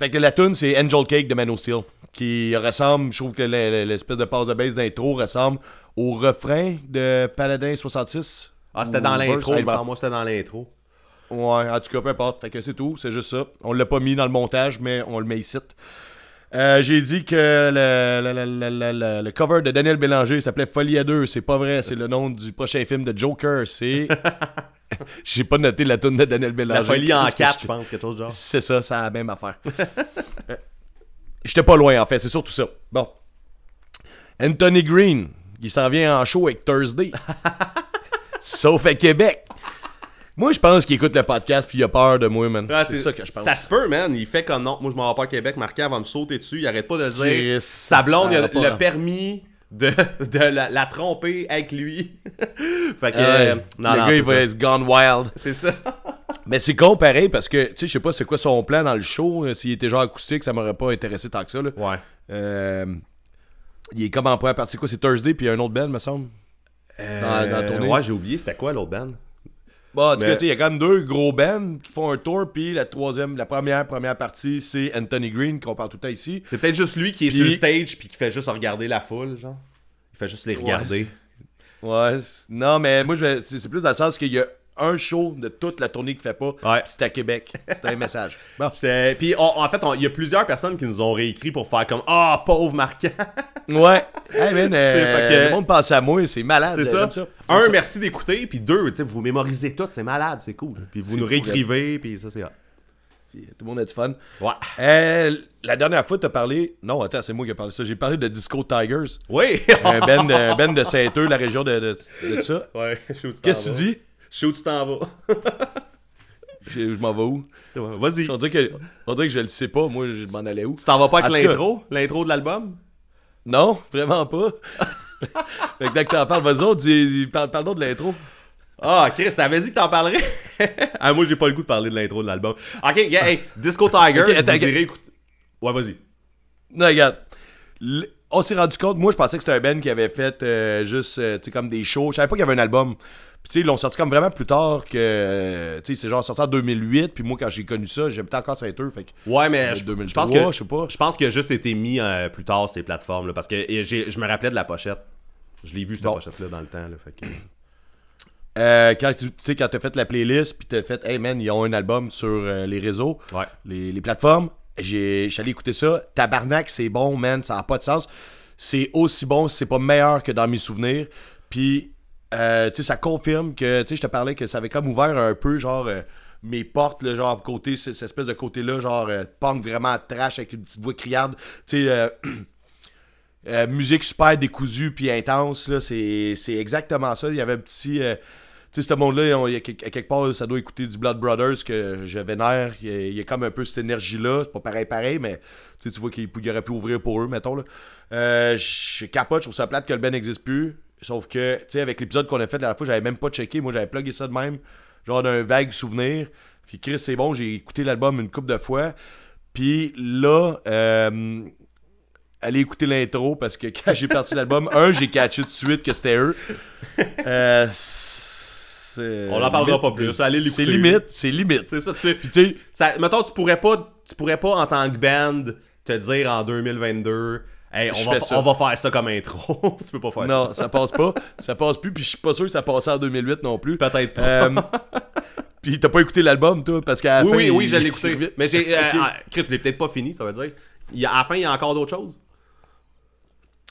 Fait que la tune c'est Angel Cake de Man of Steel. Qui ressemble, je trouve que l'espèce de passe de base d'intro ressemble au refrain de Paladin 66. Ah, c'était dans l'intro, moi c'était dans l'intro. Ouais, en tout cas, peu importe. Fait que c'est tout, c'est juste ça. On l'a pas mis dans le montage, mais on le met ici. Euh, J'ai dit que le, le- le- le- cover de Daniel Bélanger s'appelait Folie à deux. C'est pas vrai, c'est le nom du prochain film de Joker. C'est. J'ai pas noté la tune de Daniel Bélanger. La folie en 4, je- pense, quelque chose de genre. C'est ça, c'est la même affaire. Euh, J'étais pas loin, en fait, c'est surtout ça. Bon. Anthony Green, il s'en vient en show avec Thursday. Sauf à Québec. Moi, je pense qu'il écoute le podcast puis il a peur de moi, man. C'est ça que je pense. Ça se peut, man. Il fait comme non. Moi, je m'en vais pas à Québec. Marquant va me sauter dessus. Il arrête pas de dire. Chris, Sa blonde, il a le rapport. permis de, de la, la tromper avec lui. fait que. Euh, non, le non, gars, il va être gone wild. C'est ça. Mais c'est con pareil parce que, tu sais, je sais pas c'est quoi son plan dans le show. S'il était genre acoustique, ça m'aurait pas intéressé tant que ça. Là. Ouais. Euh, il est comme en première partie. C'est quoi C'est Thursday puis il y a un autre band, me semble? Dans- dans la tournée. Euh, Ouais, j'ai oublié. C'était quoi l'autre band Bon, en tout cas, tu sais, il y a quand même deux gros bands qui font un tour, puis la troisième, la première, première partie, c'est Anthony Green, qu'on parle tout le temps ici. C'est peut-être juste lui qui est Puis- sur le stage puis qui fait juste regarder la foule, genre. Il fait juste les regarder. Ouais. Non, mais moi, je vais- c'est plus dans le sens qu'il y a un show de toute la tournée qu'il fait pas. Ouais. C'est à Québec. C'est un message. Bon. Puis en fait, il y a plusieurs personnes qui nous ont réécrit pour faire comme Ah, pauvre marquant. Ouais. Hey, man, euh, que- le monde pense à moi, c'est malade. c'est ça. Un, ça. merci d'écouter. Puis deux, tu sais, vous mémorisez tout, c'est malade, c'est cool. Puis vous nous réécrivez, puis ça, c'est. Puis, Tout le monde a du fun. Ouais. Euh, la dernière fois, t'as parlé. Non, attends, c'est moi qui ai parlé de ça. J'ai parlé de Disco Tigers. Oui. un band de, band de Saint-Eux, la région de, de, de ça. ouais, tu Qu'est-ce que tu vas. dis Shoot, tu t'en vas. Je, je m'en vais où? Vas-y. On dirait que, on dirait que je le sais pas, moi, je m'en allais où? Tu t'en vas pas avec l'intro? L'intro de l'album? Non, vraiment pas. fait que dès que t'en parles, vas-y, on dit, parle, parle donc de l'intro. Ah, Chris, t'avais dit que t'en parlerais? Ah, moi, j'ai pas le goût de parler de l'intro de l'album. Ok, yeah, hey, Disco Tigers, Ok, attends, vous ok. irez écouter. Ouais, vas-y. Non, regarde. Le- on s'est rendu compte, moi je pensais que c'était un band qui avait fait euh, juste, euh, tu sais, comme des shows. Je savais pas qu'il y avait un album. Puis tu sais, ils l'ont sorti comme vraiment plus tard que, tu sais, c'est genre sorti en 2008. Puis moi, quand j'ai connu ça, j'habitais encore Saint-Eux. Fait que, Ouais, mais Euh, je, 2003, je pense que je sais pas. Je pense qu'il a juste été mis euh, plus tard ces plateformes là, parce que je me rappelais de la pochette. Je l'ai vu cette Bon. pochette là dans le temps là, fait que- euh, quand tu sais, quand t'as fait la playlist, puis t'as fait, hey man, ils ont un album sur euh, les réseaux, Ouais. les, les plateformes. J'ai- allé écouter ça. Tabarnak, c'est bon, man. Ça n'a pas de sens. C'est aussi bon, c'est pas meilleur que dans mes souvenirs. Puis, euh, ça confirme que, je te parlais que ça avait comme ouvert un peu, genre, euh, mes portes, genre, côté, cette espèce de côté-là, genre, euh, punk vraiment trash avec une petite voix criarde. Tu sais, euh, euh, musique super décousue puis intense, là. C'est exactement ça. Il y avait un petit. tu sais, ce monde-là, à quelque part, ça doit écouter du Blood Brothers que je vénère. Il y a, comme un peu cette énergie-là. C'est pas pareil, pareil, mais tu vois qu'il il aurait pu ouvrir pour eux, mettons. Là. Euh, je capote, je trouve ça plate que le Ben n'existe plus. Sauf que, tu sais, avec l'épisode qu'on a fait la dernière fois, j'avais même pas checké. Moi, j'avais plugué ça de même, genre d'un vague souvenir. Puis Chris, c'est bon, j'ai écouté l'album une couple de fois. Puis là, euh, allez écouter l'intro parce que quand j'ai parti l'album, un, j'ai catché tout de suite que c'était eux. Euh, On en parlera pas plus, allez l'écouter. C'est limite, c'est limite. C'est ça tu fais. Puis tu sais, Ça, mettons tu pourrais pas tu pourrais pas en tant que band te dire en 2022 Hey, on va, ça. on faire ça comme intro. tu peux pas faire non, ça passe pas. Ça passe plus, puis je suis pas sûr que ça passait en 2008 non plus. ça. Peut-être pas. Euh, puis t'as pas écouté l'album, toi, parce qu'à la oui, fin. oui, oui, je l'ai écouté. Mais j'ai. euh, Ok. ah, Chris, je l'ai peut-être pas fini, ça veut dire. Il y a, à la fin, il y a encore d'autres choses.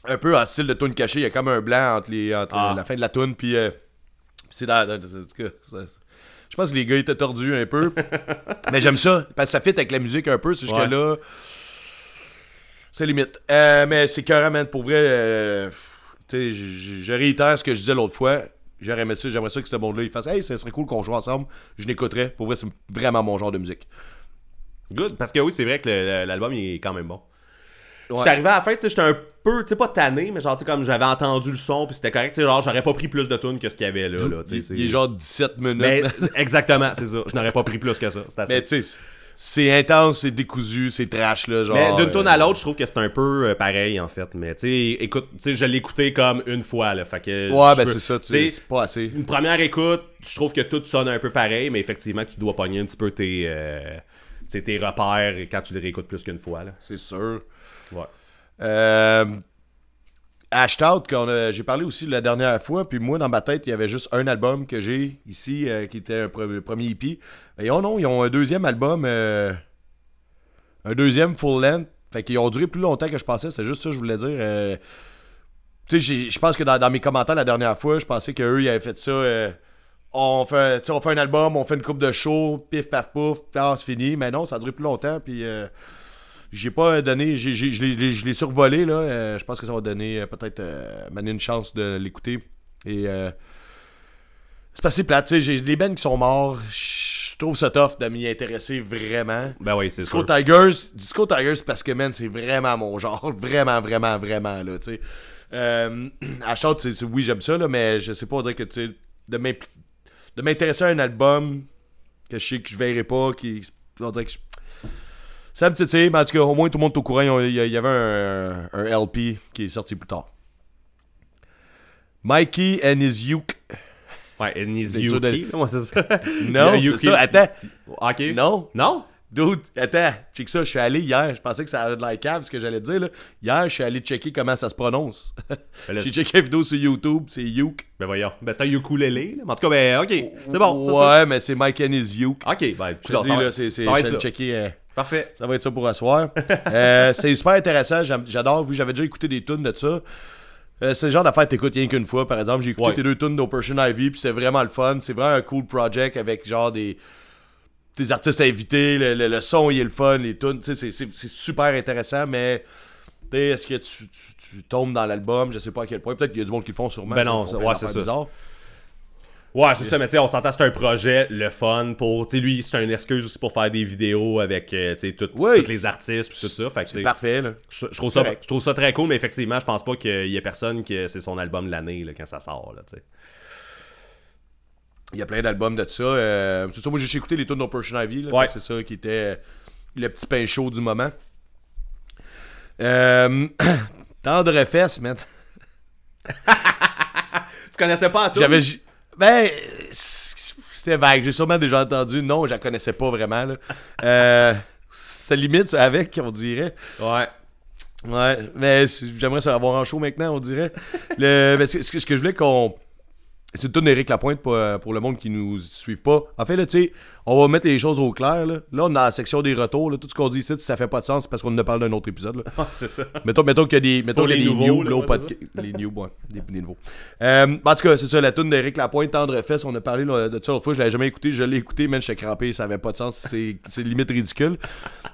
Un peu en style de tune cachée, il y a comme un blanc entre, les, entre Ah. la fin de la tune, puis euh, c'est ça- je pense que les gars étaient tordus un peu. mais j'aime ça, parce que ça fit avec la musique un peu, c'est juste Ouais. que là. C'est limite. Euh, mais c'est carrément, man, pour vrai. euh, tu sais, je- réitère ce que je disais l'autre fois. J'aurais aimé ça, j'aimerais ça que ce monde-là il fasse Hey, ça serait cool qu'on joue ensemble. Je l'écouterais. Pour vrai, c'est vraiment mon genre de musique. Good. Parce que oui, c'est vrai que l'album, il est quand même bon. Ouais. J'étais arrivé à la fin, j'étais un peu, tu sais, pas tanné, mais genre, tu sais, comme j'avais entendu le son, puis c'était correct, tu sais, genre, j'aurais pas pris plus de tunes que ce qu'il y avait là. Il, est genre 17 minutes. Mais, exactement, c'est ça. Je n'aurais pas pris plus que ça. Assez. Mais tu sais, c'est intense, c'est décousu, c'est trash, là. Genre, Mais d'une euh, tune à l'autre, je trouve que c'est un peu euh, pareil, en fait. Mais tu sais, écoute, tu sais, je l'ai écouté comme une fois, là. Fait que. Ouais, ben veux- c'est ça, tu c'est pas assez. Une première écoute, je trouve que tout sonne un peu pareil, mais effectivement, tu dois pogner un petit peu tes, euh, tes repères quand tu les réécoutes plus qu'une fois, là. C'est sûr. Ouais. Euh, Hashed Out, qu'on a- j'ai parlé aussi la dernière fois, puis moi, dans ma tête, il y avait juste un album que j'ai ici, euh, qui était un le premier EP. Mais oh non, ils ont un deuxième album, euh, un deuxième full length. Fait qu'ils ont duré plus longtemps que je pensais, c'est juste ça que je voulais dire. euh, tu sais, je pense que dans, mes commentaires la dernière fois, je pensais qu'eux, ils avaient fait ça. on, fait, on fait un album, on fait une coupe de show, pif, paf, pouf, ah, c'est fini. Mais non, ça a duré plus longtemps, puis. Euh, j'ai pas donné, j'ai- j'ai- je l'ai- survolé là. euh, je pense que ça va donner euh, peut-être euh, une chance de l'écouter. Et euh, c'est pas si plate, tu sais, j'ai des bands qui sont morts. Je trouve ça tough de m'y intéresser vraiment. Ben oui, c'est Disco sûr. Tigers, Disco Tigers parce que man, c'est vraiment mon genre, vraiment, vraiment, vraiment là, tu sais. Euh, à Shout, c'est- c'est- oui j'aime ça là, mais je sais pas dirait que tu sais, de de m'intéresser à un album que je sais que je verrai pas, qui on dirait que je- ça me titille, mais en tout cas, au moins tout le monde est au courant. Il y, avait un, un LP qui est sorti plus tard. Mikey and his Uke. Ouais, and C'est de- Yuki. Ouais, c'est ça. Non, c'est ça. Attends. Ok. Non. Non? Dude, attends. Check ça. Je suis allé hier. Je pensais que ça allait de la cave, ce que j'allais dire. Là. Hier, je suis allé checker comment ça se prononce. Ben J'ai c'est- checké la vidéo sur YouTube. C'est Uke. Ben voyons. Ben c'est un ukulélé. là. Mais en tout cas, ben ok. C'est bon. ça, Ouais, mais c'est Mike and his Uke. Ok, ben Je te dis, là, c'est. c'est- Je checker. euh, Parfait. Ça va être ça pour asseoir. Euh, c'est super intéressant. J'adore. Oui, j'avais déjà écouté des tunes de ça. Euh, c'est le genre d'affaire que t'écoutes rien qu'une fois. Par exemple, j'ai écouté Ouais. tes deux tunes d'Operation Ivy, puis c'est vraiment le fun. C'est vraiment un cool project avec genre des, des artistes invités. Le, le- le son, il est le fun. Les tunes, c'est- c'est c'est super intéressant, mais est-ce que tu, tu- tu tombes dans l'album? Je sais pas à quel point. Peut-être qu'il y a du monde qui le font sûrement. Ben non, ouais, c'est ça. bizarres. Ouais, c'est ça, mais tu sais, on s'entend, c'est un projet, le fun pour. Tu sais, lui, c'est une excuse aussi pour faire des vidéos avec, euh, tu sais, Oui. tous les artistes puis tout ça. Fait C'est parfait, là. je, je trouve ça, je trouve ça très cool, mais effectivement, je pense pas qu'il y ait personne que c'est son album de l'année là, quand ça sort, là, tu sais. Il y a plein d'albums de ça. Euh, c'est ça, moi j'ai écouté les tunes d'Operation Ivy. Là, Ouais. C'est ça qui était le petit pain chaud du moment. Euh, Tendre fesse, man. Tu connaissais pas tout? J'avais. j- Ben. C'était vague. J'ai sûrement déjà entendu. Non, je la connaissais pas vraiment. Là. Euh, ça limite ça, avec, on dirait. Ouais. Ouais, mais j'aimerais ça avoir en show maintenant, on dirait. Le, mais ce, que ce que je voulais qu'on. C'est une tune d'Éric Lapointe pour, pour le monde qui nous suive pas. En fait, là, tu sais, on va mettre les choses au clair. Là, là on dans la section des retours. Là, tout ce qu'on dit ici, si ça fait pas de sens, c'est parce qu'on en parle d'un autre épisode. Là. c'est ça. mettons, mettons qu'il y a des, mettons qu'il y a les des nouveaux, news, là, là, au ouais, Les des, des nouveaux. Euh, en tout cas, c'est ça, la tune d'Éric Lapointe, Tendre Fesse, on a parlé là, de ça l'autre fois, je l'avais jamais écouté, je l'ai écouté, mais j'étais crampé, ça avait pas de sens, c'est limite ridicule.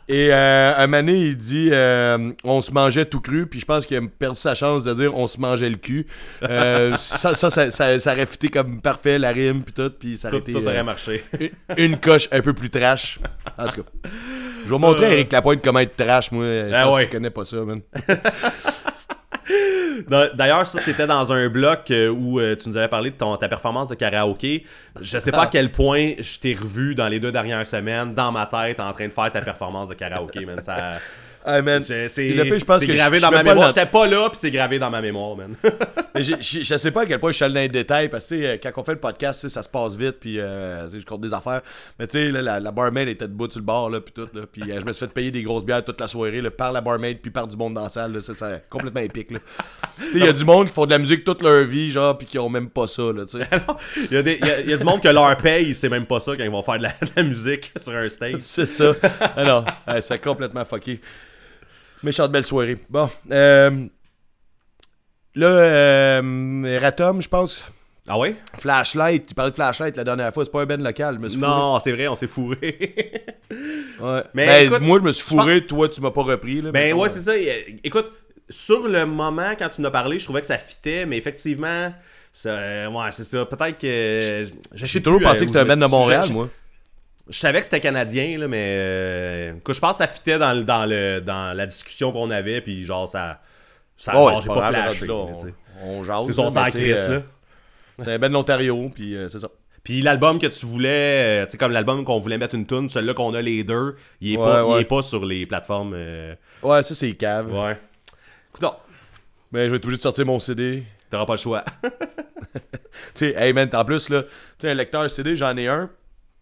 Et euh, un donné, il dit euh, on se mangeait tout cru, puis je pense qu'il a perdu sa chance de dire on se mangeait le cul. Ça, ça, ça, ça, ça aurait fité comme parfait, la rime, puis tout, puis ça Tout, aurait été tout aurait marché. une coche un peu plus trash. En tout cas, je vais montrer à Eric Lapointe comment être trash, moi. Je Ah pense ouais. qu'il connaît pas ça, man. D'a- D'ailleurs, ça, c'était dans un bloc euh, où euh, tu nous avais parlé de ton, ta performance de karaoké. Je sais pas à quel point je t'ai revu dans les deux dernières semaines, dans ma tête, en train de faire ta performance de karaoké, man. Ça, Man. c'est c'est- Et le pire, je pense c'est que je- gravé je dans ma mémoire. J'étais pas là, puis c'est gravé dans ma mémoire, man. Je sais pas à quel point je suis allé dans les détails parce que euh, quand on fait le podcast, ça se passe vite puis euh, je compte des affaires. Mais tu sais, la, la barmaid était debout sur le bar là, puis tout là, puis euh, je me suis fait payer des grosses bières toute la soirée là, par la barmaid puis par du monde dans la salle. Là, ça, c'est complètement épique. Il y a du monde qui font de la musique toute leur vie, genre, puis qui ont même pas ça. Il y, a des- il y a- y a du monde que leur paye, c'est même pas ça quand ils vont faire de la, de la musique sur un stage. c'est ça. Alors, c'est complètement fucké. Méchante belle soirée. Bon. Euh, là, euh, Ratom, je pense. Ah ouais? Flashlight. Tu parlais de Flashlight la dernière fois. C'est pas un ben local. Je me suis Non, c'est vrai, on s'est fourré. Ouais. Mais Ben, écoute, moi, je me suis fourré. Toi, tu m'as pas repris. Là, ben mettons, ouais, euh. c'est ça. Euh, Écoute, sur le moment, quand tu nous as parlé, je trouvais que ça fitait, mais effectivement, ça, euh, ouais, c'est ça. Peut-être que. Je J'ai toujours pensé que c'était un band de Montréal, moi. Je savais que c'était canadien, là, mais euh, écoute, je pense que ça fitait dans, le- dans, le, dans la discussion qu'on avait, puis genre, ça. ça Ouais, c'est j'ai pas là, là, on, jase. C'est son là, sang mais Chris, euh, là. C'est de l'Ontario, puis euh, c'est ça. Puis l'album que tu voulais, euh, tu sais, comme l'album qu'on voulait mettre une tune, celui-là qu'on a les deux, il est, Ouais, pas, il ouais. est pas sur les plateformes. euh, Ouais, ça, c'est cave. Ouais. Écoute, non, Ben, je vais être obligé de sortir mon CD. t'auras pas le choix. Tu sais, hey man, en plus, là, tu sais, un lecteur CD, j'en ai un.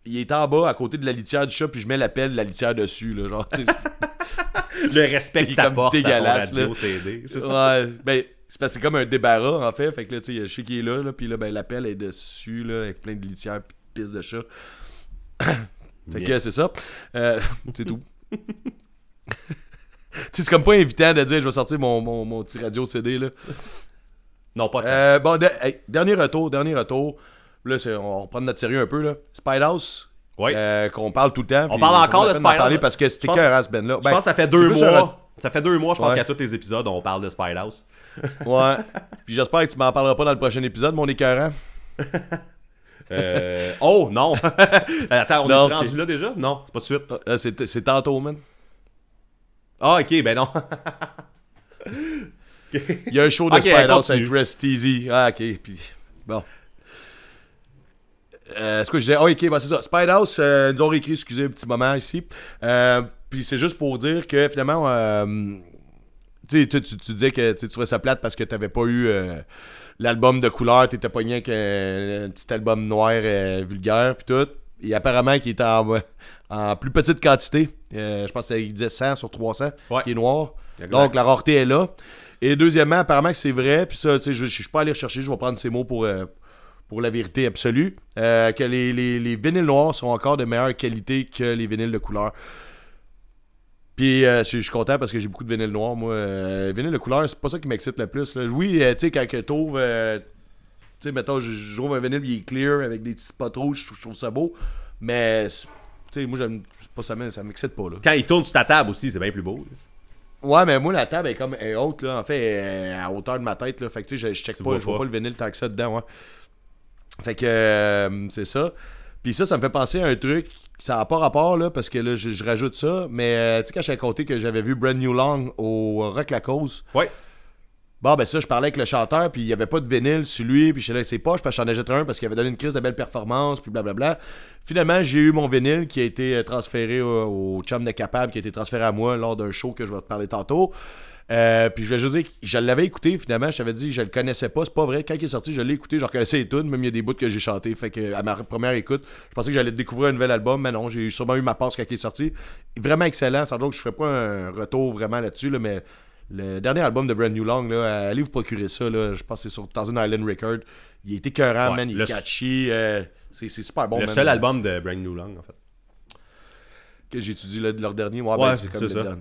Il est en bas, à côté de la litière du chat, puis je mets l'appel de la litière dessus, là. Genre, le respect comme ton dégueulasse, radio là. CD. C'est ça? ouais, ben, c'est parce que c'est comme un débarras, en fait. Fait que là, tu sais, je sais qu'il est là, là, puis là, ben, l'appel est dessus, là, avec plein de litières, puis de pisse de chat. fait que c'est ça. Euh, c'est tout. c'est comme pas invitant de dire je vais sortir mon, mon, mon petit radio CD, là. Non, pas. Euh, bon, de- hey, dernier retour, dernier retour. Là, on reprend notre sérieux un peu, là. Spidehouse. Oui. euh, qu'on parle tout le temps. puis parle encore de Spidehouse. parce que c'était cœur ce Ben là. je pense que ça fait deux un mois. Ça fait deux mois, je pense Ouais. qu'à tous les épisodes, on parle de Spidehouse. Ouais. Puis j'espère que tu m'en parleras pas dans le prochain épisode, mon écœurant. Euh, oh, non! Attends, on Non, est rendu là déjà? Non, c'est pas de suite. Euh, c'est tantôt, man. Ah, ok, ben non. Il y a un show de Ok, Spidehouse avec Rest Easy. Ah, ok. Puis, bon. Euh, ce que je disais, ah, ok, bah c'est ça. Spidehouse, euh, nous ont réécrit, excusez, un petit moment ici. Euh, puis c'est juste pour dire que finalement, euh, tu tu, tu- disais que tu trouvais ça plate parce que t'avais pas eu l'album de couleur, t'étais pogné avec un, un petit album noir vulgaire, puis tout. Et apparemment, qui était en, en plus petite quantité. Je pense qu'il disait 100 sur 300, Ouais. qui est noir. Donc la rareté est là. Et deuxièmement, apparemment que c'est vrai, puis ça, tu sais, je, je suis pas allé rechercher, je vais prendre ces mots pour, euh, pour la vérité absolue, euh, que les, les, les vinyles noirs sont encore de meilleure qualité que les vinyles de couleur. Puis euh, je suis content parce que j'ai beaucoup de vinyles noirs, moi. Euh, les vinyles de couleur, c'est pas ça qui m'excite le plus. là. Oui, euh, tu sais, quand t'ouvres, tu sais, mettons, je- j'ouvre un vinyle, il est clear avec des petits spots rouges, je trouve- trouve ça beau. Mais, tu sais, moi, j'aime c'est pas ça, ça m'excite pas, là. Quand il tourne sur ta table aussi, c'est bien plus beau. Ouais, mais moi, la table est comme est haute, là. En fait, à hauteur de ma tête, là. Fait que, tu sais, je, je check pas, je vois pas. pas le vinyle tant que ça dedans, ouais. Fait que, euh, c'est ça. Puis ça, ça me fait penser à un truc, ça n'a pas rapport, là, parce que là, je, je rajoute ça. Mais, euh, tu sais, quand j'ai compté que j'avais vu Brand New Long au Rock La Cause, Ouais. Bon, ben ça, je parlais avec le chanteur, puis il y avait pas de vinyle sur lui, puis j'étais là avec ses poches, parce que j'en ai jeté un parce qu'il avait donné une crise de belle performance, puis blablabla. Finalement, j'ai eu mon vinyle qui a été euh, transféré au, au chum de Capable, qui a été transféré à moi lors d'un show que je vais te parler tantôt. Euh, puis je vais juste dire que je l'avais écouté, finalement, je t'avais dit, je le connaissais pas, c'est pas vrai. Quand il est sorti, je l'ai écouté, je reconnaissais les tunes, même il y a des bouts que j'ai chanté. Fait que à ma première écoute, je pensais que j'allais découvrir un nouvel album, mais non, j'ai sûrement eu ma passe quand il est sorti. Vraiment excellent, sans doute que je ferai pas un retour vraiment là-dessus, là, mais le dernier album de Brand New Long, là, allez vous procurer ça, là, je pense que c'est sur Thousand Island Record. Il est écœurant, Ouais, man, il est catchy, euh, c'est super bon. le man. seul album de Brand New Long, en fait. que j'ai étudié là, de leur dernier, ouais, Ouais, ben, c'est comme ça.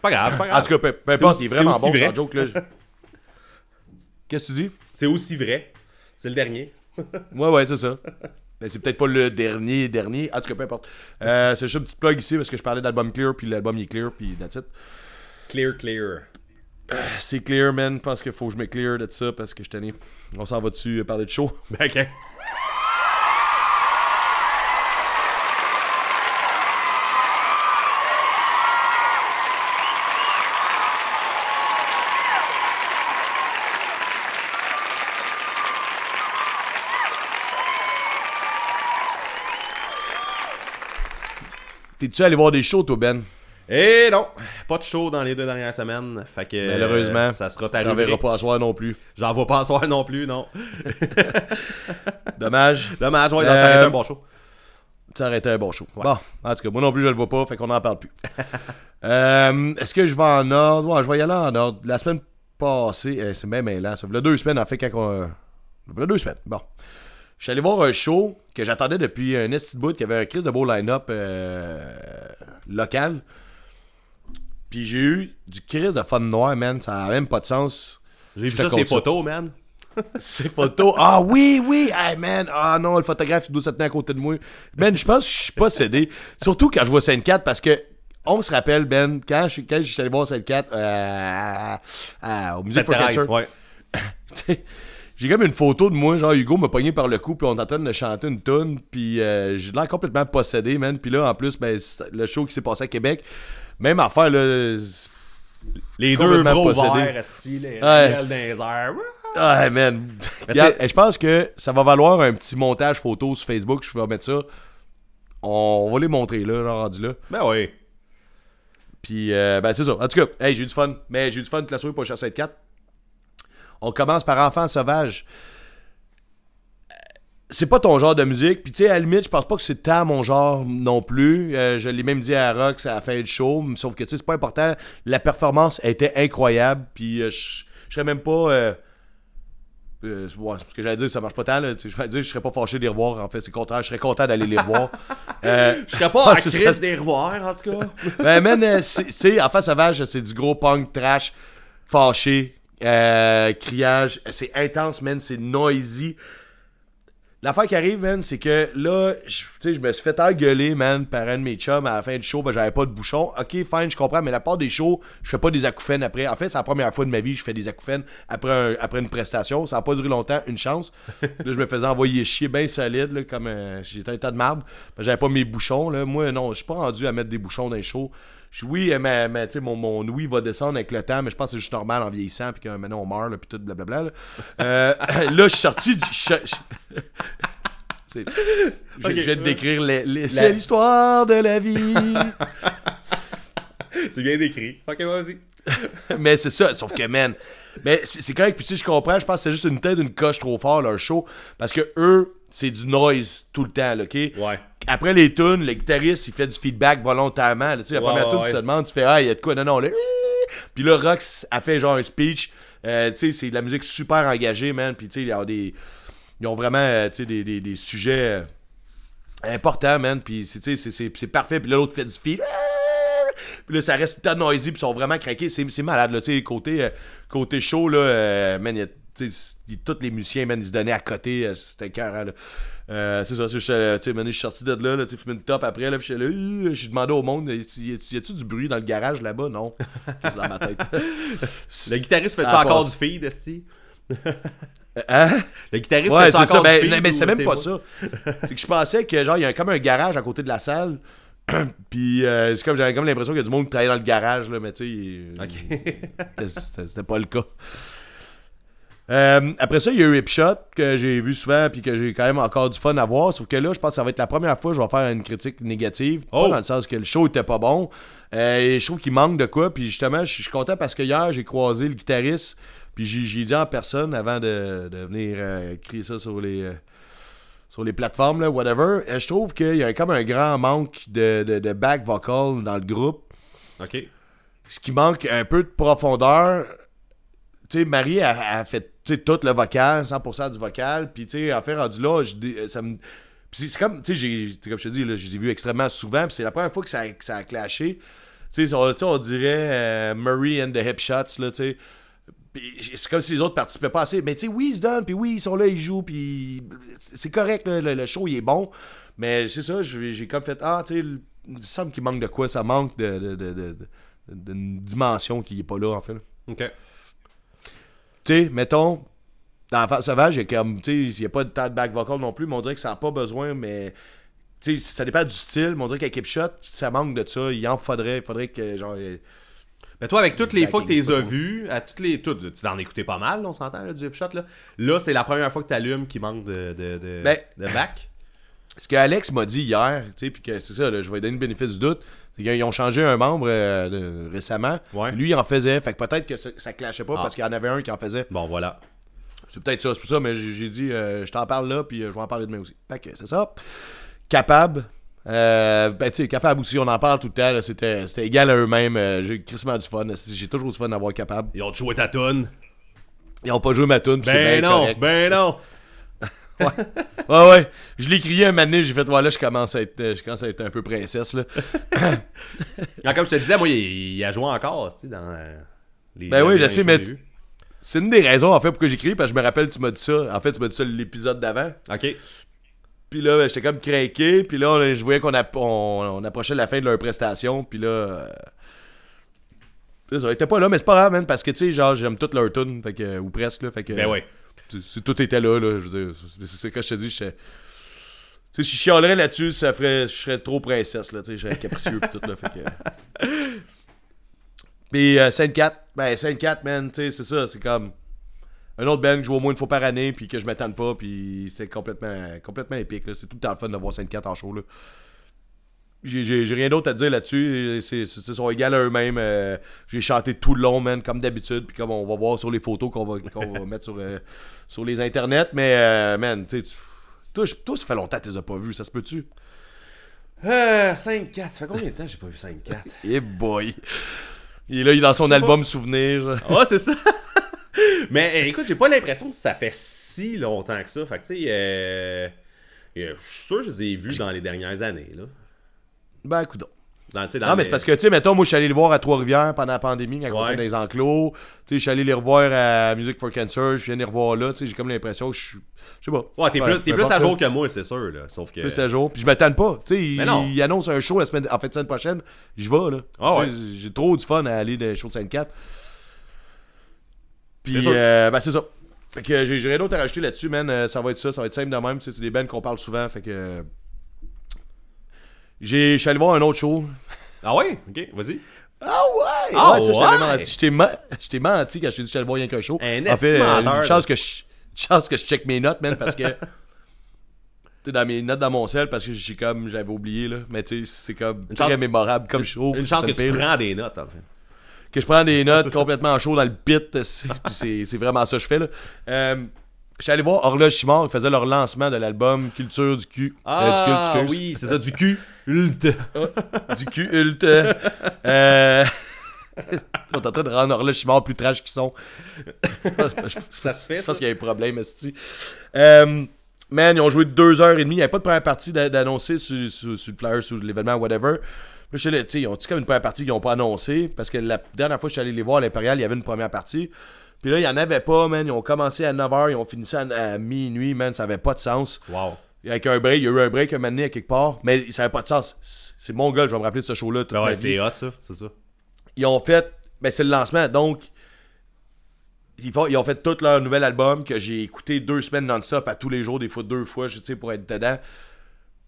C'est pas grave, c'est pas En grave. tout cas, peu, importe, il est vraiment bon, vrai. joke, là. Qu'est-ce que tu dis? C'est aussi vrai. C'est le dernier. Ouais, ouais, c'est ça. Mais c'est peut-être pas le dernier, dernier. En tout cas, peu importe. Euh, c'est juste une petite plug ici parce que je parlais d'album clear, puis l'album il est clear, puis that's it. Clear, clear. C'est clear, man. Je pense qu'il faut que je me clear de ça parce que je tenais. On s'en va dessus parler de show? Ben, ok. T'es-tu allé voir des shows, toi, Ben? Et non, pas de show dans les deux dernières semaines. Fait que. Malheureusement, euh, ça sera ta verras rubrique. pas à soir non plus. J'en vois pas en soir non plus, non. Dommage. Dommage, ouais, Euh, ça aurait été un bon show. Ça aurait été un bon show. Bon, en tout cas, moi non plus, je le vois pas, fait qu'on n'en parle plus. Euh, Est-ce que je vais en ordre? Ouais, je vais y aller en ordre. La semaine passée, eh, c'est même mêlant, ça. A deux semaines, en fait, quand on. Il y a deux semaines. Bon. Je suis allé voir un show que j'attendais depuis un de bout qui avait un crise de beau line-up euh, local. Puis j'ai eu du crise de fun noir, man. Ça a même pas de sens. J'ai vu ça, ces photos, man. Ces photos. Ah oui, oui. Hey, man. Ah non, le photographe, il doit se tenir à côté de moi. Man, je pense que je suis pas cédé. Surtout quand je vois Sainte 4 parce que. On se rappelle, Ben, quand je, quand je suis allé voir 4 euh, à- au musée Cancer, ouais. J'ai comme une photo de moi, genre Hugo m'a pogné par le cou, puis on est en train de chanter une tune, puis euh, j'ai l'air complètement possédé, man. Puis là, en plus, ben, le show qui s'est passé à Québec, même affaire, là. Les deux bras possédé. ouverts, esti, les Ouais. dans les airs. Ah, man. Je pense que ça va valoir un petit montage photo sur Facebook, je vais mettre ça. On va les montrer, là, genre, rendu là. Ben oui. Puis, euh, ben, c'est ça. En tout cas, hey, j'ai eu du fun. Mais j'ai eu du fun toute la soirée pour chasser 4. On commence par Enfant Sauvage. Euh, C'est pas ton genre de musique. Puis, tu sais, à la limite, je pense pas que c'est tant mon genre non plus. Euh, je l'ai même dit à Rox à la fin du show. Sauf que, tu sais, c'est pas important. La performance était incroyable. Puis, euh, je serais même pas. euh, euh, ouais, ce que j'allais dire, ça marche pas tant. Là. Je vais dire, je serais pas fâché de les revoir. En fait, c'est contraire. Je serais content d'aller les revoir. Euh, Je serais pas ah, crise ça. revoir, en tout cas. Ben, man, euh, c'est- Sauvage, c'est du gros punk trash, fâché, euh, criage. C'est intense, man. C'est noisy. L'affaire qui arrive, man, c'est que là, je- me suis fait engueuler, man, par un de mes chums à la fin du show, ben j'avais pas de bouchon. Ok, fine, je comprends, mais la part des shows, je fais pas des acouphènes après. En fait, c'est la première fois de ma vie que je fais des acouphènes après, un- après une prestation. Ça a pas duré longtemps, une chance. là, je me faisais envoyer chier bien solide, là, comme euh, j'étais un tas de marde. Ben, j'avais pas mes bouchons, là. Moi, non, je suis pas rendu à mettre des bouchons dans les shows. Je- Oui, euh, mais, mais, mon, mon ouïe va descendre avec le temps, mais je pense que c'est juste normal en vieillissant, puis que maintenant on meurt, là, puis tout, blablabla. Là, Euh, là je suis sorti du. je- vais te décrire les- les- c'est l'histoire de la vie. C'est bien décrit. Ok, vas-y. mais c'est ça, sauf que, man. Mais c'est correct, puis sais, je comprends, je pense que c'est juste une tête d'une coche trop fort, leur show. Parce que eux, c'est du noise tout le temps, là, ok? Ouais. Après les tunes, le guitariste, il fait du feedback volontairement. là. Tu sais, la Ouais, première ouais, tune, tu te demandes, tu fais, ah, il y a de quoi, non, non, là. Puis là, Rox a fait genre un speech. Euh, tu sais, c'est de la musique super engagée, man. Puis tu sais, il y a des. Ils ont vraiment, euh, tu sais, des, des, des sujets euh, importants, man. Puis c'est- c'est- c'est c'est parfait. Puis là, l'autre fait du feed. Puis là, ça reste tout le temps noisy, puis ils sont vraiment craqués. C'est c'est malade, là. Tu sais, côté, côté show, là, man, il y a. Tous les musiciens, man, ils se donnaient à côté. euh, C'était carré, là. Euh, c'est ça, euh, tu sais, man, je suis sorti de là, là tu fumé une top après, là, puis là, j'ai demandé au monde, y a-tu du bruit dans le garage là-bas? Non. C'est dans ma tête? Le guitariste fait Ça ça encore du feed, Esti? Hein? Le guitariste Ouais, fait ça encore du feed? mais c'est même pas moi? ça. C'est que je pensais que, genre, il y a comme un garage à côté de la salle. Puis, euh, c'est comme, j'avais comme l'impression qu'il y a du monde qui travaillait dans le garage, là, mais tu sais. C'était pas le cas. Euh, après ça, il y a eu Ripshot que j'ai vu souvent puis que j'ai quand même encore du fun à voir. Sauf que là, je pense que ça va être la première fois que je vais faire une critique négative. Oh. Pas dans le sens que le show était pas bon. Euh, et je trouve qu'il manque de quoi. Puis justement, je suis content parce que hier, j'ai croisé le guitariste. Puis j'ai dit en personne avant de, de venir euh, crier ça sur les. euh, sur les plateformes, là, whatever. Je trouve qu'il y a comme un grand manque de, de, de back vocal dans le groupe Ok. ce qui manque un peu de profondeur. Tu sais, Marie a, a fait tu sais, tout le vocal, 100% du vocal. Puis, tu sais, en fait, rendu là, je dé- ça me. C'est comme, tu sais, comme je te dis, là, je les ai vus extrêmement souvent. Puis c'est la première fois que ça, que ça a clashé. Tu sais, on, on dirait euh, Murray and the Hip Shots, là, tu sais. C'est comme si les autres participaient pas assez. Mais tu sais, oui, ils se donnent, puis oui, ils sont là, ils jouent, puis c'est correct, le, le show, il est bon. Mais c'est ça, j'ai comme fait, ah, tu sais, il me semble qu'il manque de quoi, ça manque de, de, de, dimension qui est pas là, en fait. Ok. Tu sais, mettons, dans Enfant Sauvage, il y a comme, tu sais, il y a pas de tas de back vocal non plus, mais on dirait que ça n'a pas besoin, mais. Tu sais, ça dépend du style, mais on dirait qu'à Keep Shot, ça manque de ça. Il en faudrait, il faudrait que, genre. Mais toi, avec toutes les fois que tu les as vus, à toutes les. Toutes, tu t'en écoutais pas mal, on s'entend, là, du hip shot, là. Là, c'est la première fois que tu allumes qui manque de, de, de, Ben- de back. Ce que Alex m'a dit hier, tu sais, puis que c'est ça, là, je vais lui donner le bénéfice du doute, qu'ils ont changé un membre euh, récemment. Ouais. Lui, il en faisait, fait que peut-être que ça, ça clashait pas Ah. parce qu'il y en avait un qui en faisait. Bon, voilà. C'est peut-être ça, c'est pour ça, mais j'ai dit, euh, je t'en parle là, puis euh, je vais en parler demain aussi. Fait que c'est ça. Capable. Euh, ben, tu sais, capable aussi, on en parle tout le temps, c'était égal à eux-mêmes. j'ai crissement du fun. J'ai toujours du fun d'avoir capable. Ils ont joué ta toune. Ils ont pas joué ma c'est Ben bien non, correct. ben non. Ouais, ouais. Je l'ai crié un donné, j'ai fait, voilà, je commence à être, je commence à être un peu princesse, là. Comme je te disais, moi, il, il a joué encore, tu sais, dans euh, les. Ben oui, je sais, mais. C'est une des raisons, en fait, pourquoi j'ai crié, parce que je me rappelle, tu m'as dit ça. En fait, tu m'as dit ça l'épisode d'avant. Ok. Puis là, ben, j'étais comme craqué. Puis là, on- je voyais qu'on app- on, on approchait la fin de leur prestation. Puis là. euh, ça, ils étaient pas là, mais c'est pas grave, man, parce que, tu sais, genre, j'aime toutes leurs tunes, fait que, ou presque, là, fait que... Ben oui. Tout était là, là, je veux dire, c'est ce que je te dis, je sais- si je chialerais là-dessus, ça ferait, je serais trop princesse, là, tu sais, je serais capricieux pis tout, là, fait que... Pis euh, Sainte 4, ben, Sainte 4, man, tu sais, c'est ça, c'est comme... Un autre band que je joue au moins une fois par année, puis que je m'attende pas, puis c'est complètement, complètement épique, là, c'est tout le temps le fun de voir Sainte 4 en show, là. J'ai- rien d'autre à dire là-dessus. Ils sont égales à eux-mêmes. euh, J'ai chanté tout le long, man, comme d'habitude. Puis comme on va voir sur les photos qu'on va, qu'on va mettre sur, euh, sur les internets. Mais, euh, man, tu toi, toi, ça fait longtemps que tu les as pas vus. Ça se peut-tu? Euh, 5-4. Ça fait combien de temps que j'ai pas vu 5-4 Eh boy! Il est là, il est dans son album Souvenir. genre. Ah, c'est ça. Mais euh, écoute, j'ai pas l'impression que ça fait si longtemps que ça. Fait que, tu sais, euh, euh, je suis sûr que je les ai vus dans les dernières années, là. Ben, coudonc. Dans, dans Non, mais les- c'est parce que, tu sais, mettons, moi, je suis allé les voir à Trois-Rivières pendant la pandémie, quand on Ouais. était dans les enclos. Tu sais, je suis allé les revoir à Music for Cancer. Je viens les revoir là. Tu sais, j'ai comme l'impression que je suis. Je sais pas. Ouais, t'es Ouais, plus, t'es plus à jour que moi, c'est sûr, là. Sauf que. plus à jour. Puis je m'attends pas. Tu sais, il, Mais non. il annonce un show la semaine, en fait, la semaine prochaine. Je vais, là. Ah Tu sais, J'ai trop du fun à aller les shows de Sainte-4. C'est Puis, sûr. euh, ben, c'est ça. Fait que j'ai rien d'autre à rajouter là-dessus, man. Euh, ça va être ça. Ça va être simple de même. C'est des bands qu'on parle souvent. Fait que. J'ai- Je suis allé voir un autre show. Ah ouais? Ok, vas-y. Ah ouais! Ah ouais, ça, je t'avais menti. Je t'ai ma- menti quand je t'ai dit que allé voir rien qu'un show. Un en fait, euh, une chance que je. Chance que je check mes notes, man, parce que. Tu dans mes notes dans mon sel, parce que j'ai comme. J'avais oublié, là. Mais tu sais, c'est comme. Une très chance- mémorable comme show. Une chance que tu prends des notes, en fait. Que je prends des notes complètement chaud dans le pit. c'est- vraiment ça que je fais, là. Euh, je suis allé voir Horloge Chimard. Ils faisaient leur lancement de l'album Culture du cul. Ah, Euh, du culte, excuse. oui, c'est ça, du cul. Ult. du cul Ult. Euh... On est en train de rendre Horloge plus trash qu'ils sont. Ça se fait, Je pense qu'il y a un problème, esti. Euh, man, ils ont joué deux heures et demie. Il n'y avait pas de première partie d'a- d'annoncer sur, sur, sur le flyer, sur l'événement, whatever. Là, je suis là, tu sais, ils ont dit comme une première partie qu'ils n'ont pas annoncé. Parce que la dernière fois que je suis allé les voir à l'Impérial, il y avait une première partie. Puis là, il n'y en avait pas, man. Ils ont commencé à 9h, ils ont fini ça à, à minuit, man. Ça avait pas de sens. Wow. Avec un break, il y a eu un break un moment donné à quelque part. Mais ça avait pas de sens. C'est- mon gars, je vais me rappeler de ce show-là. ma ouais, c'est hot, ça, c'est ça. ils ont fait. Ben, c'est le lancement, donc. Ils, font- ils ont fait tout leur nouvel album que j'ai écouté deux semaines non-stop à tous les jours, des fois deux fois, je sais, pour être dedans.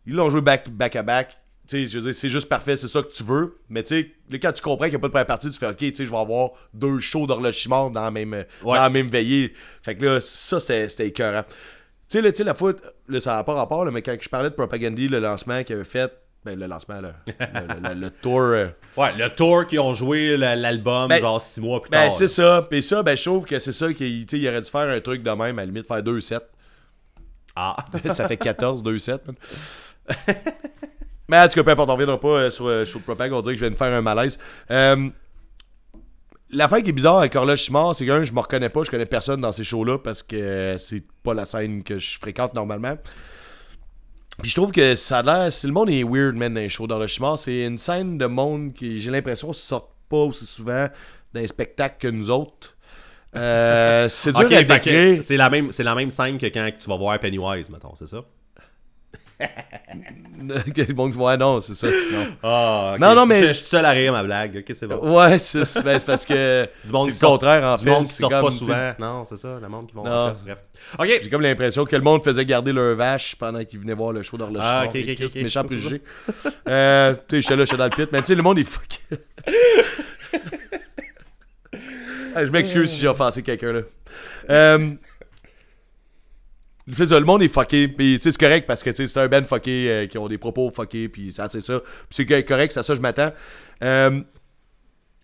Ils l'ont joué back, back à back. Tu sais, je veux dire, c'est juste parfait, c'est ça que tu veux. Mais tu sais, quand tu comprends qu'il n'y a pas de première partie, tu fais OK, tu sais, je vais avoir deux shows d'horloge Chimard dans la même, dans la même veillée. Fait que là, ça, c'était écœurant. Tu sais, là, tu sais, la fois, là, ça n'a pas rapport, là, mais quand je parlais de Propagandy, le lancement qu'ils avait fait, ben, le lancement, là, le, le- le- le tour. euh, Ouais, le tour qu'ils ont joué la- l'album, Ben, genre six mois plus Ben, tard. c'est ça. Puis ça, ben, je trouve que c'est ça qu'il il aurait dû faire un truc de même, à la limite, faire 2 sets. Ah. ça fait 14, 2 sets. Mais en tout cas, peu importe, on reviendra pas euh, sur, euh, sur le propag, on dirait que je viens de faire un malaise. Euh, L'affaire qui est bizarre avec Horloge c'est que je me reconnais pas, je connais personne dans ces shows-là parce que c'est pas la scène que je fréquente normalement. Puis je trouve que ça a l'air. Si le monde est weird, man, dans les shows d'Horloge c'est une scène de monde qui, j'ai l'impression, sort pas aussi souvent d'un spectacle que nous autres. Euh, c'est dur Ok, à fait que décrire. c'est la même c'est la même scène que quand tu vas voir Pennywise, mettons, c'est ça? ouais, non, c'est ça. Non. Ah. Non, non, mais Je, suis seul à rire ma blague. Ok, c'est bon. Ouais, c'est ben, parce que. Du monde c'est qui le sort- contraire, en Du fait. monde qui sort comme, pas souvent. Non, c'est ça, le monde qui vont. Bref. J'ai Ok. comme l'impression que le monde faisait garder leur vache pendant qu'ils venaient voir le show d'Horloge Ah, ok, ok, ok. Méchant préjugé. Euh, tu sais, j'étais là, j'étais dans le pit. Mais tu sais, le monde est fuck. Je m'excuse si j'ai offensé quelqu'un là. Euh, le fait que le monde est fucké, puis c'est correct parce que c'est un band fucké euh, qui ont des propos fuckés, puis ça, c'est ça. Puis c'est correct, c'est ça je m'attends. Euh,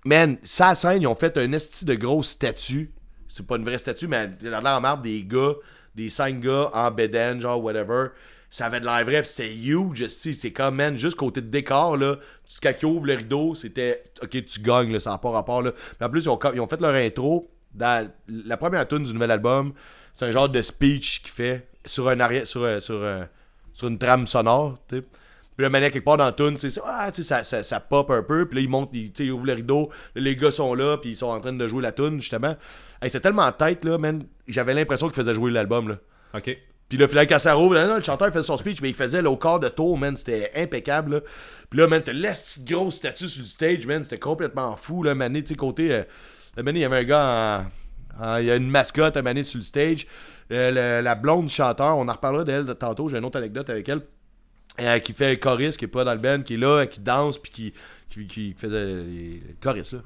man, ça scène, ils ont fait un esti de grosse statue. C'est pas une vraie statue, mais elle a l'air en marbre des gars, des cinq gars en bedaine, genre whatever. Ça avait de l'air vrai, pis c'était huge. C'est comme, man, juste côté de décor, là. Tu quand ils ouvrent le rideau, c'était, ok, tu gagnes, là, ça n'a pas rapport, là. Mais en plus, ils ont, ils ont fait leur intro. Dans la première tune du nouvel album, c'est un genre de speech qu'il fait. sur un arrière, sur, euh, sur, euh, sur une trame sonore, tu sais. Puis là, manière quelque part dans la tune, tu sais, ah, tu sais, ça, ça, ça pop un peu. Puis là, ils montent, ils, tu sais, ils ouvrent le rideau. Là, les gars sont là, puis ils sont en train de jouer la tune, justement. Hey, c'est tellement en tête, là, man. J'avais l'impression qu'ils faisaient jouer l'album, là. Ok. Puis là, ça rouvre, là, non, le chanteur faisait son speech, mais il faisait là, au de tour, man. C'était impeccable, là. Puis là, man, t'as la petite grosse statue sur le stage, man. C'était complètement fou, là, mané, tu sais, côté. Euh, là, mané, il y avait un gars en. En- Il y a une mascotte à mané sur le stage. Euh, le- la blonde chanteur, on en reparlera d'elle de tantôt. J'ai une autre anecdote avec elle. Euh, qui fait chorus, qui est pas dans le band, qui est là, qui danse, puis qui, qui, qui faisait les choristes, là.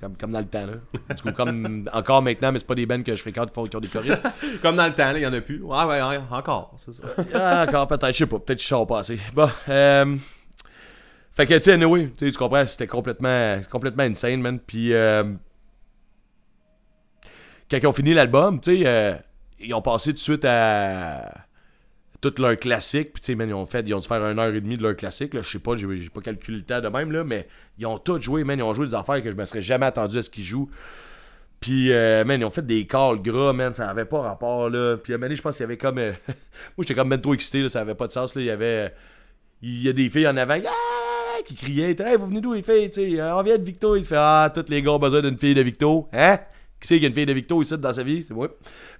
Comme, comme dans le temps, là. Du coup, comme encore maintenant, mais c'est pas des bands que je fréquente qui, font, qui ont des choristes. Comme dans le temps, là, il y en a plus. Ouais, ouais, ouais, encore, c'est ça. Ah, encore peut-être, je sais pas, peut-être que je sors pas assez. Bon, euh, fait que, tu sais, anyway, tu comprends, c'était complètement, complètement insane, man. Puis, euh, quand ils ont fini l'album, tu sais, euh, ils ont passé tout de suite à tout leur classique. Puis, tu sais, ils ont fait, ils ont dû faire une heure et demie de leur classique. Je sais pas, j'ai pas calculé le temps de même, là, mais ils ont tout joué, man. Ils ont joué des affaires que je me serais jamais attendu à ce qu'ils jouent. Puis, euh, man, ils ont fait des calls gras, man, ça avait pas rapport, là. Puis, à je pense qu'il y avait comme. euh, Moi, j'étais comme ben trop excité, ça avait pas de sens, là. Il y avait. Il y a des filles en avant Ah! qui criaient Hey, vous venez d'où, les filles, tu euh, On vient de Victo. Il fait Ah, tous les gars ont besoin d'une fille de Victo. Hein? Qui c'est qui a une fille de Victo ici dans sa vie C'est moi.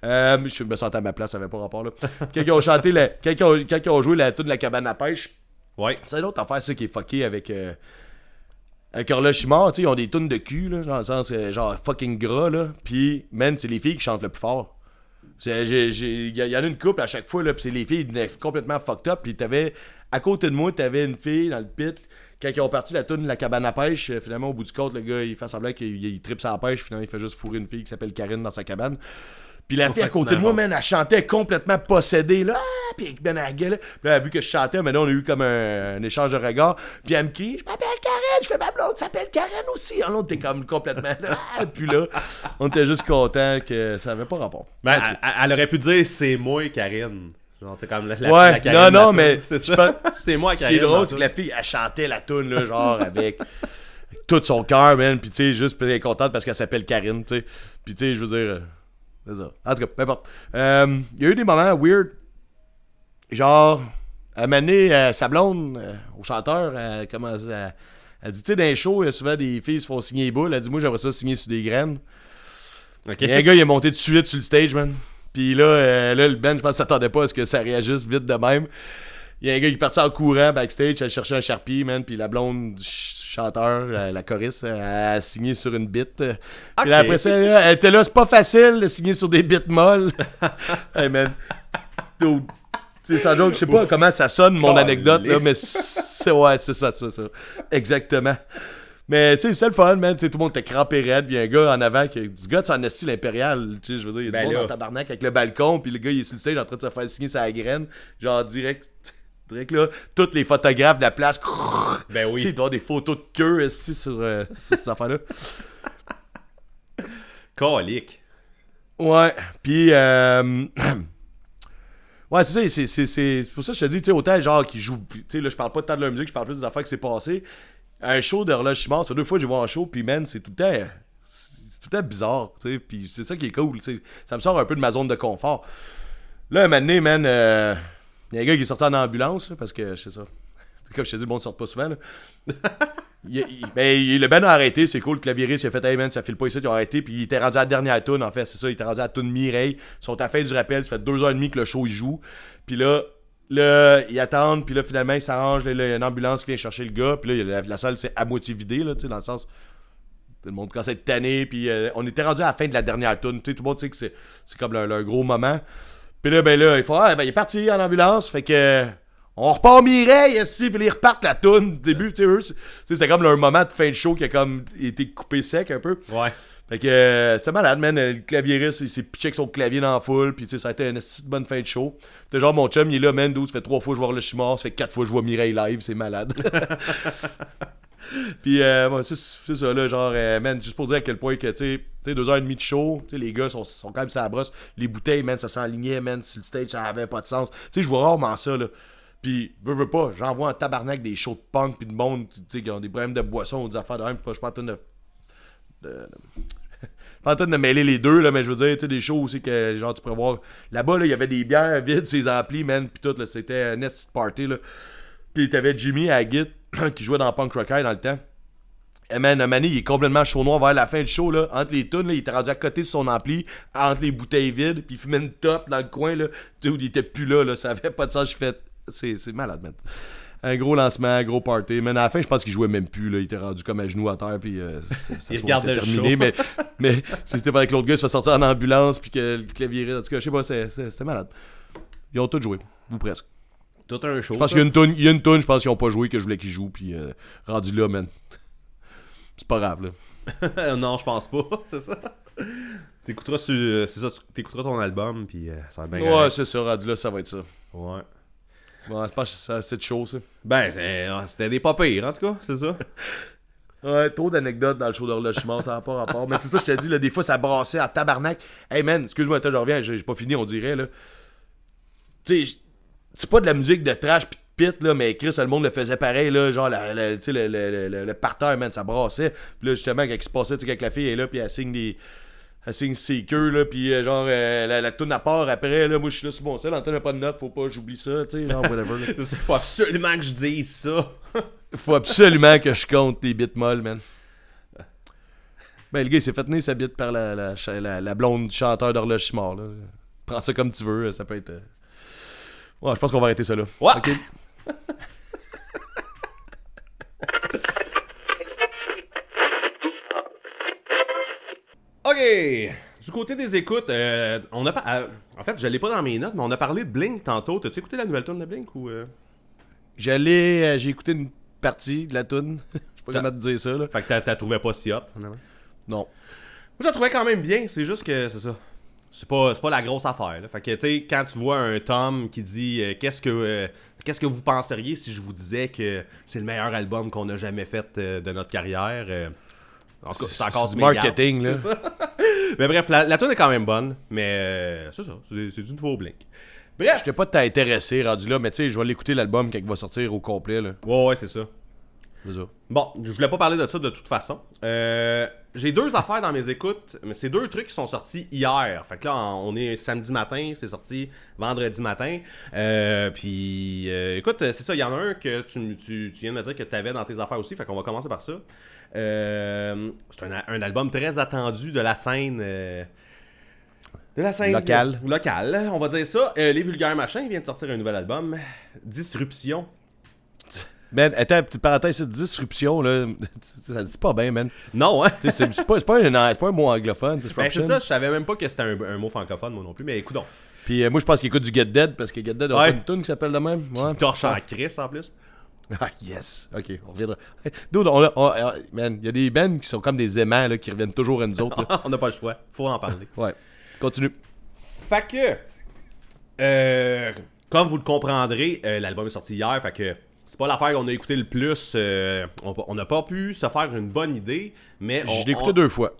Euh, je me sentais à ma place, ça avait pas rapport, là. Ils ont chanté, la... ils ont joué la toute de la cabane à pêche, Ouais. c'est une autre affaire, ça, qui est fucké avec. Euh, avec Horloge Chimard, tu sais, ils ont des tunes de cul, là, genre, dans le sens, euh, genre fucking gras, là. Puis, man, c'est les filles qui chantent le plus fort. Il y, y en a une couple à chaque fois, là, puis c'est les filles complètement fucked up. Puis t'avais, à côté de moi, t'avais une fille dans le pit. Quand ils ont parti la tune de la cabane à pêche, euh, finalement, au bout du compte, le gars, il fait semblant qu'il il tripe sa pêche. Finalement, il fait juste fourrer une fille qui s'appelle Karine dans sa cabane. Puis la fille à côté de moi, man, elle chantait complètement possédée, là. Ah, Puis avec ben, elle gueulait. Puis là, elle a vu que je chantais, maintenant, on a eu comme un, un échange de regards. Puis elle me crie, je m'appelle Karen, je fais ma blonde, s'appelle Karen aussi. Alors, t'es comme complètement là. Ah, Puis là, on était juste content que ça avait pas rapport. Ben, elle, elle- elle aurait pu dire c'est moi, Karine. Genre, c'est comme la, la- Ouais, la non, non, toune. mais C'est ça. c'est moi, Ce qui est drôle, c'est que la fille, elle chantait la tune là, genre, avec, tout son cœur, man. Puis, tu sais, juste, elle est contente parce qu'elle s'appelle Karine, tu sais. Puis, tu sais, je veux dire, euh, c'est ça. En tout cas, peu importe. Euh, Il y a eu des moments weird. Genre, à donné, euh, sa blonde, euh, au chanteur, elle commence à. Elle dit, tu sais, dans les shows, il y a souvent des filles qui se font signer les boules. Elle dit, moi, j'aimerais ça signer sur des graines. A un gars, il est monté tout de suite sur le stage, man. Puis là, euh, là le band, je pense, s'attendait pas à ce que ça réagisse vite de même. Il y a un gars qui est parti en courant backstage, elle cherchait un Sharpie, man. Puis la blonde du ch- chanteur, la, la choriste, a signé sur une bite. Puis là, après ça, elle était là, c'est pas facile de signer sur des bites molles. hey, man. Sais, sans joke, je sais pas comment ça sonne, mon anecdote, là, mais c'est ouais, c'est ça, c'est ça. Exactement. Mais tu sais, c'est le fun, man. Tu sais, tout le monde était crampé raide. Puis un gars en avant, qui, du gars de son style impérial. Tu sais, je veux dire, il y a Ben du monde là. en tabarnak avec le balcon. Puis le gars, il est sur le stage en train de se faire signer sa graine. Genre, direct. Direct là, tous les photographes de la place. Ben oui. Il doit avoir des photos de queue ici sur, euh, sur cette affaire-là. Colique. Ouais, puis euh... Ouais, c'est ça, c'est- pour ça que je te dis, tu sais, autant genre qui joue, tu sais, là, je parle pas tant de la musique, je parle plus des affaires qui s'est passé. Un show d'horloge ça fait deux fois que j'ai vu en show, puis man, c'est tout le temps, c'est tout le bizarre, tu sais, puis c'est ça qui est cool. Ça me sort un peu de ma zone de confort. Là, un moment donné, man, euh, il y a un gars qui est sorti en ambulance, parce que, je sais ça, comme je te dis, le monde ne sort pas souvent, là. Il- il- ben, il- le band a arrêté, c'est cool. Le clavieriste il a fait Hey man, ça file pas ici, ils ont arrêté. Puis il était rendu à la dernière tune, en fait, c'est ça. Il était rendu à la tune Mireille. Ils sont à fin du rappel, ça fait deux heures et demie que le show il joue. Puis là, là, ils attendent, puis là, finalement, ils s'arrangent. Il y a une ambulance qui vient chercher le gars. Puis là, la, salle, c'est à moitié vidée, là, dans le sens. Tout le monde commence à être tanné. Puis euh, on était rendu à la fin de la dernière tune. Tout le monde sait que c'est, comme leur, leur gros moment. Puis là, ben là, il faut, ah, ben, il est parti en ambulance. Fait que. On repart Mireille, ici, puis ils repartent la toune. Début, tu sais, c'est comme leur moment de fin de show qui a comme été coupé sec un peu. Ouais. Fait que euh, c'est malade, man. Le clavieriste, il s'est pitché avec son clavier dans la foule. Puis, tu sais, ça a été une bonne fin de show. T'es genre, mon chum, il est là, man. D'où ça fait trois fois que je vois le chimard. Ça fait quatre fois que je vois Mireille live. C'est malade. Puis, euh, c'est ça, là. Genre, euh, man, juste pour dire à quel point que, tu sais, deux heures et demie de show. Tu sais, les gars sont, sont quand même la brosse. Les bouteilles, man, ça s'enlignait, man. Sur le stage, ça avait pas de sens. Tu sais, je vois rarement ça, là. Puis, veux, veux pas, j'en vois en tabarnak des shows de punk. Puis de monde, tu sais, qui ont des problèmes de boisson ou des affaires de même. Je pas de. De- pas en train de mêler les deux, là, mais je veux dire, tu sais, des shows aussi que, genre, tu pourrais voir. Là-bas, là, il y avait des bières vides, ses amplis, man, pis tout, c'était nest party, là. Pis t'avais Jimmy à Git, qui jouait dans Punk Rock dans le temps. Et man, mané, il est complètement chaud noir vers la fin du show, là. Entre les tunes, là, il était rendu à côté de son ampli, entre les bouteilles vides, puis il fumait une top dans le coin, là. Tu sais, où il était plus là, là. Ça avait pas de sens, je fais. C'est malade, man. Un gros lancement, gros party. Mais à la fin, je pense qu'il jouait même plus, là. Il était rendu comme à genoux à terre, puis euh, ça Il se regardait le terminé. show. Mais, mais c'était pas avec l'autre gars, il se fait sortir en ambulance, puis que le clavier. En tout cas, je sais pas, c'était malade. Ils ont tous joué, ou presque. Tout un show. Je pense qu'il y a une toune, il y a une toune, je pense qu'ils ont pas joué, que je voulais qu'ils jouent, puis euh, rendu là, man. C'est pas grave, là. non, je pense pas, c'est ça. T'écouteras sur- c'est ça, tu- t'écouteras ton album, puis euh, ça va bien. Ouais, c'est ça, rendu là, ça va être ça. Ouais. Ouais, c'est pas assez de chaud, ça. Ben, c'est- c'était des pas pires, en tout cas, c'est ça. Ouais, trop d'anecdotes dans le show d'horlogement, ça n'a pas rapport. Mais c'est ça, je te dis, là, des fois, ça brassait à tabarnak. Hey man, excuse-moi, je reviens, j'ai pas fini, on dirait, là. Tu sais, c'est pas de la musique de trash pis de pit, là, mais Chris, le monde le faisait pareil, là, genre, la- la- tu sais, le, le, le, le parterre, man, ça brassait. Puis là, justement, quand il se passait, tu sais, quand la fille est là, puis elle signe des... Elle signe ses queues, là, puis euh, genre, euh, la, la toune à part après, là, moi, je suis là sur mon sel, Antoine n'a pas de notes, faut pas, j'oublie ça, tu sais, genre, whatever, là. Faut absolument que je dise ça. Faut absolument que je compte les bits molles, man. Ben, le gars, il s'est fait tenir sa bite par la, la, la blonde chanteur d'horloge mort, là. Prends ça comme tu veux, ça peut être. euh, Ouais, je pense qu'on va arrêter ça là. Ouais. Ok. Ok. Du côté des écoutes, euh, on a pas. euh, en fait, je l'ai pas dans mes notes, mais on a parlé de Blink tantôt. T'as-tu écouté la nouvelle tune de Blink ou. euh? J'allais. euh, J'ai écouté une partie de la tune. Je pas comment te dire ça, là. Fait que t'as- trouvé pas si hot, finalement. Non. Moi, je la trouvais quand même bien, c'est juste que c'est ça. C'est pas, c'est pas la grosse affaire. Là. Fait que, tu sais, quand tu vois un Tom qui dit euh, qu'est-ce que euh, qu'est-ce que vous penseriez si je vous disais que c'est le meilleur album qu'on a jamais fait de notre carrière En tout cas, c'est encore du marketing, là. Mais bref, la, la tune est quand même bonne, mais euh, c'est ça, c'est, du nouveau Blink. Bref. J'étais pas tant intéressé rendu là, mais tu sais, je vais l'écouter l'album quand il va sortir au complet, là. Ouais, ouais, c'est ça. C'est ça. Bon, je voulais pas parler de ça de toute façon. Euh, j'ai deux affaires dans mes écoutes, mais c'est deux trucs qui sont sortis hier. Fait que là, on est samedi matin, c'est sorti vendredi matin. Euh, puis, euh, écoute, c'est ça, il y en a un que tu, tu, tu viens de me dire que tu avais dans tes affaires aussi, fait qu'on va commencer par ça. Euh, c'est un, un album très attendu de la scène. euh, de la scène Locale. locale, on va dire ça. Euh, Les Vulgaires Machins il vient de sortir un nouvel album, Disruption. Man, attends, petite parenthèse, cette disruption, là, ça dit pas bien, man. Non, hein? C'est pas, c'est pas, un- c'est pas un mot anglophone, Ben, c'est disruption. ça, je savais même pas que c'était un, un mot francophone, moi non plus, mais écoute donc. Puis euh, moi, je pense qu'il écoute du Get Dead parce que Get Dead a Ouais. une tune qui s'appelle de même. Ouais. Torche en Chris en plus. Ah, yes. Ok, on reviendra. Dude, on, on- on- man, il y a des bands qui sont comme des aimants là, qui reviennent toujours à nous autres. là. On n'a pas le choix, faut en parler. Ouais. Continue. fait que, euh, comme vous le comprendrez, euh, l'album est sorti hier, fait que c'est pas l'affaire qu'on a écouté le plus. euh, on n'a pas pu se faire une bonne idée, mais on, Je l'ai écouté on- deux fois.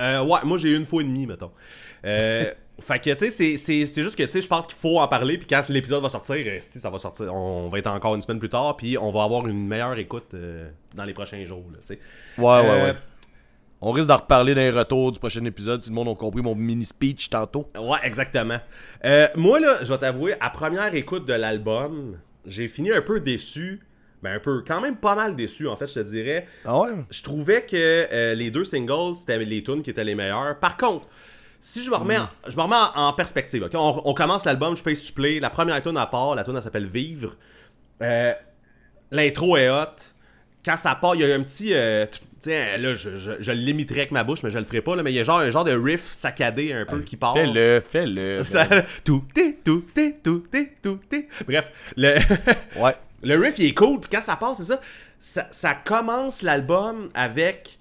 Euh, ouais, moi j'ai eu une fois et demie, mettons. Euh, fait que, tu sais, c'est- juste que, tu sais, je pense qu'il faut en parler, puis quand l'épisode va sortir, euh, si, ça va sortir, on va être encore une semaine plus tard, puis on va avoir une meilleure écoute euh, dans les prochains jours, là, tu sais. Ouais, ouais, Euh, ouais. On risque d'en reparler dans les retours du prochain épisode si le monde a compris mon mini speech tantôt. Ouais, exactement. Euh, moi, là, je vais t'avouer, à première écoute de l'album, j'ai fini un peu déçu. Ben, un peu, quand même pas mal déçu, en fait, je te dirais. Ah ouais? Je trouvais que euh, les deux singles, c'était les tunes qui étaient les meilleures. Par contre, si je me remets, en, je me remets en, en perspective, ok? On, on commence l'album, je paye supplé. La première tune à part, la tune elle s'appelle Vivre. Euh, L'intro est hot. Quand ça part, il y a un petit. euh, sais, là, je, je, je l'imiterai avec ma bouche, mais je le ferai pas, là, mais il y a genre un genre de riff saccadé un peu qui part. Fais-le, fais-le. Tout, t'es, tout, t'es, tout, t'es, tout, t'es. Bref, le, Ouais. le riff il est cool, puis quand ça passe, c'est ça, ça. ça commence l'album avec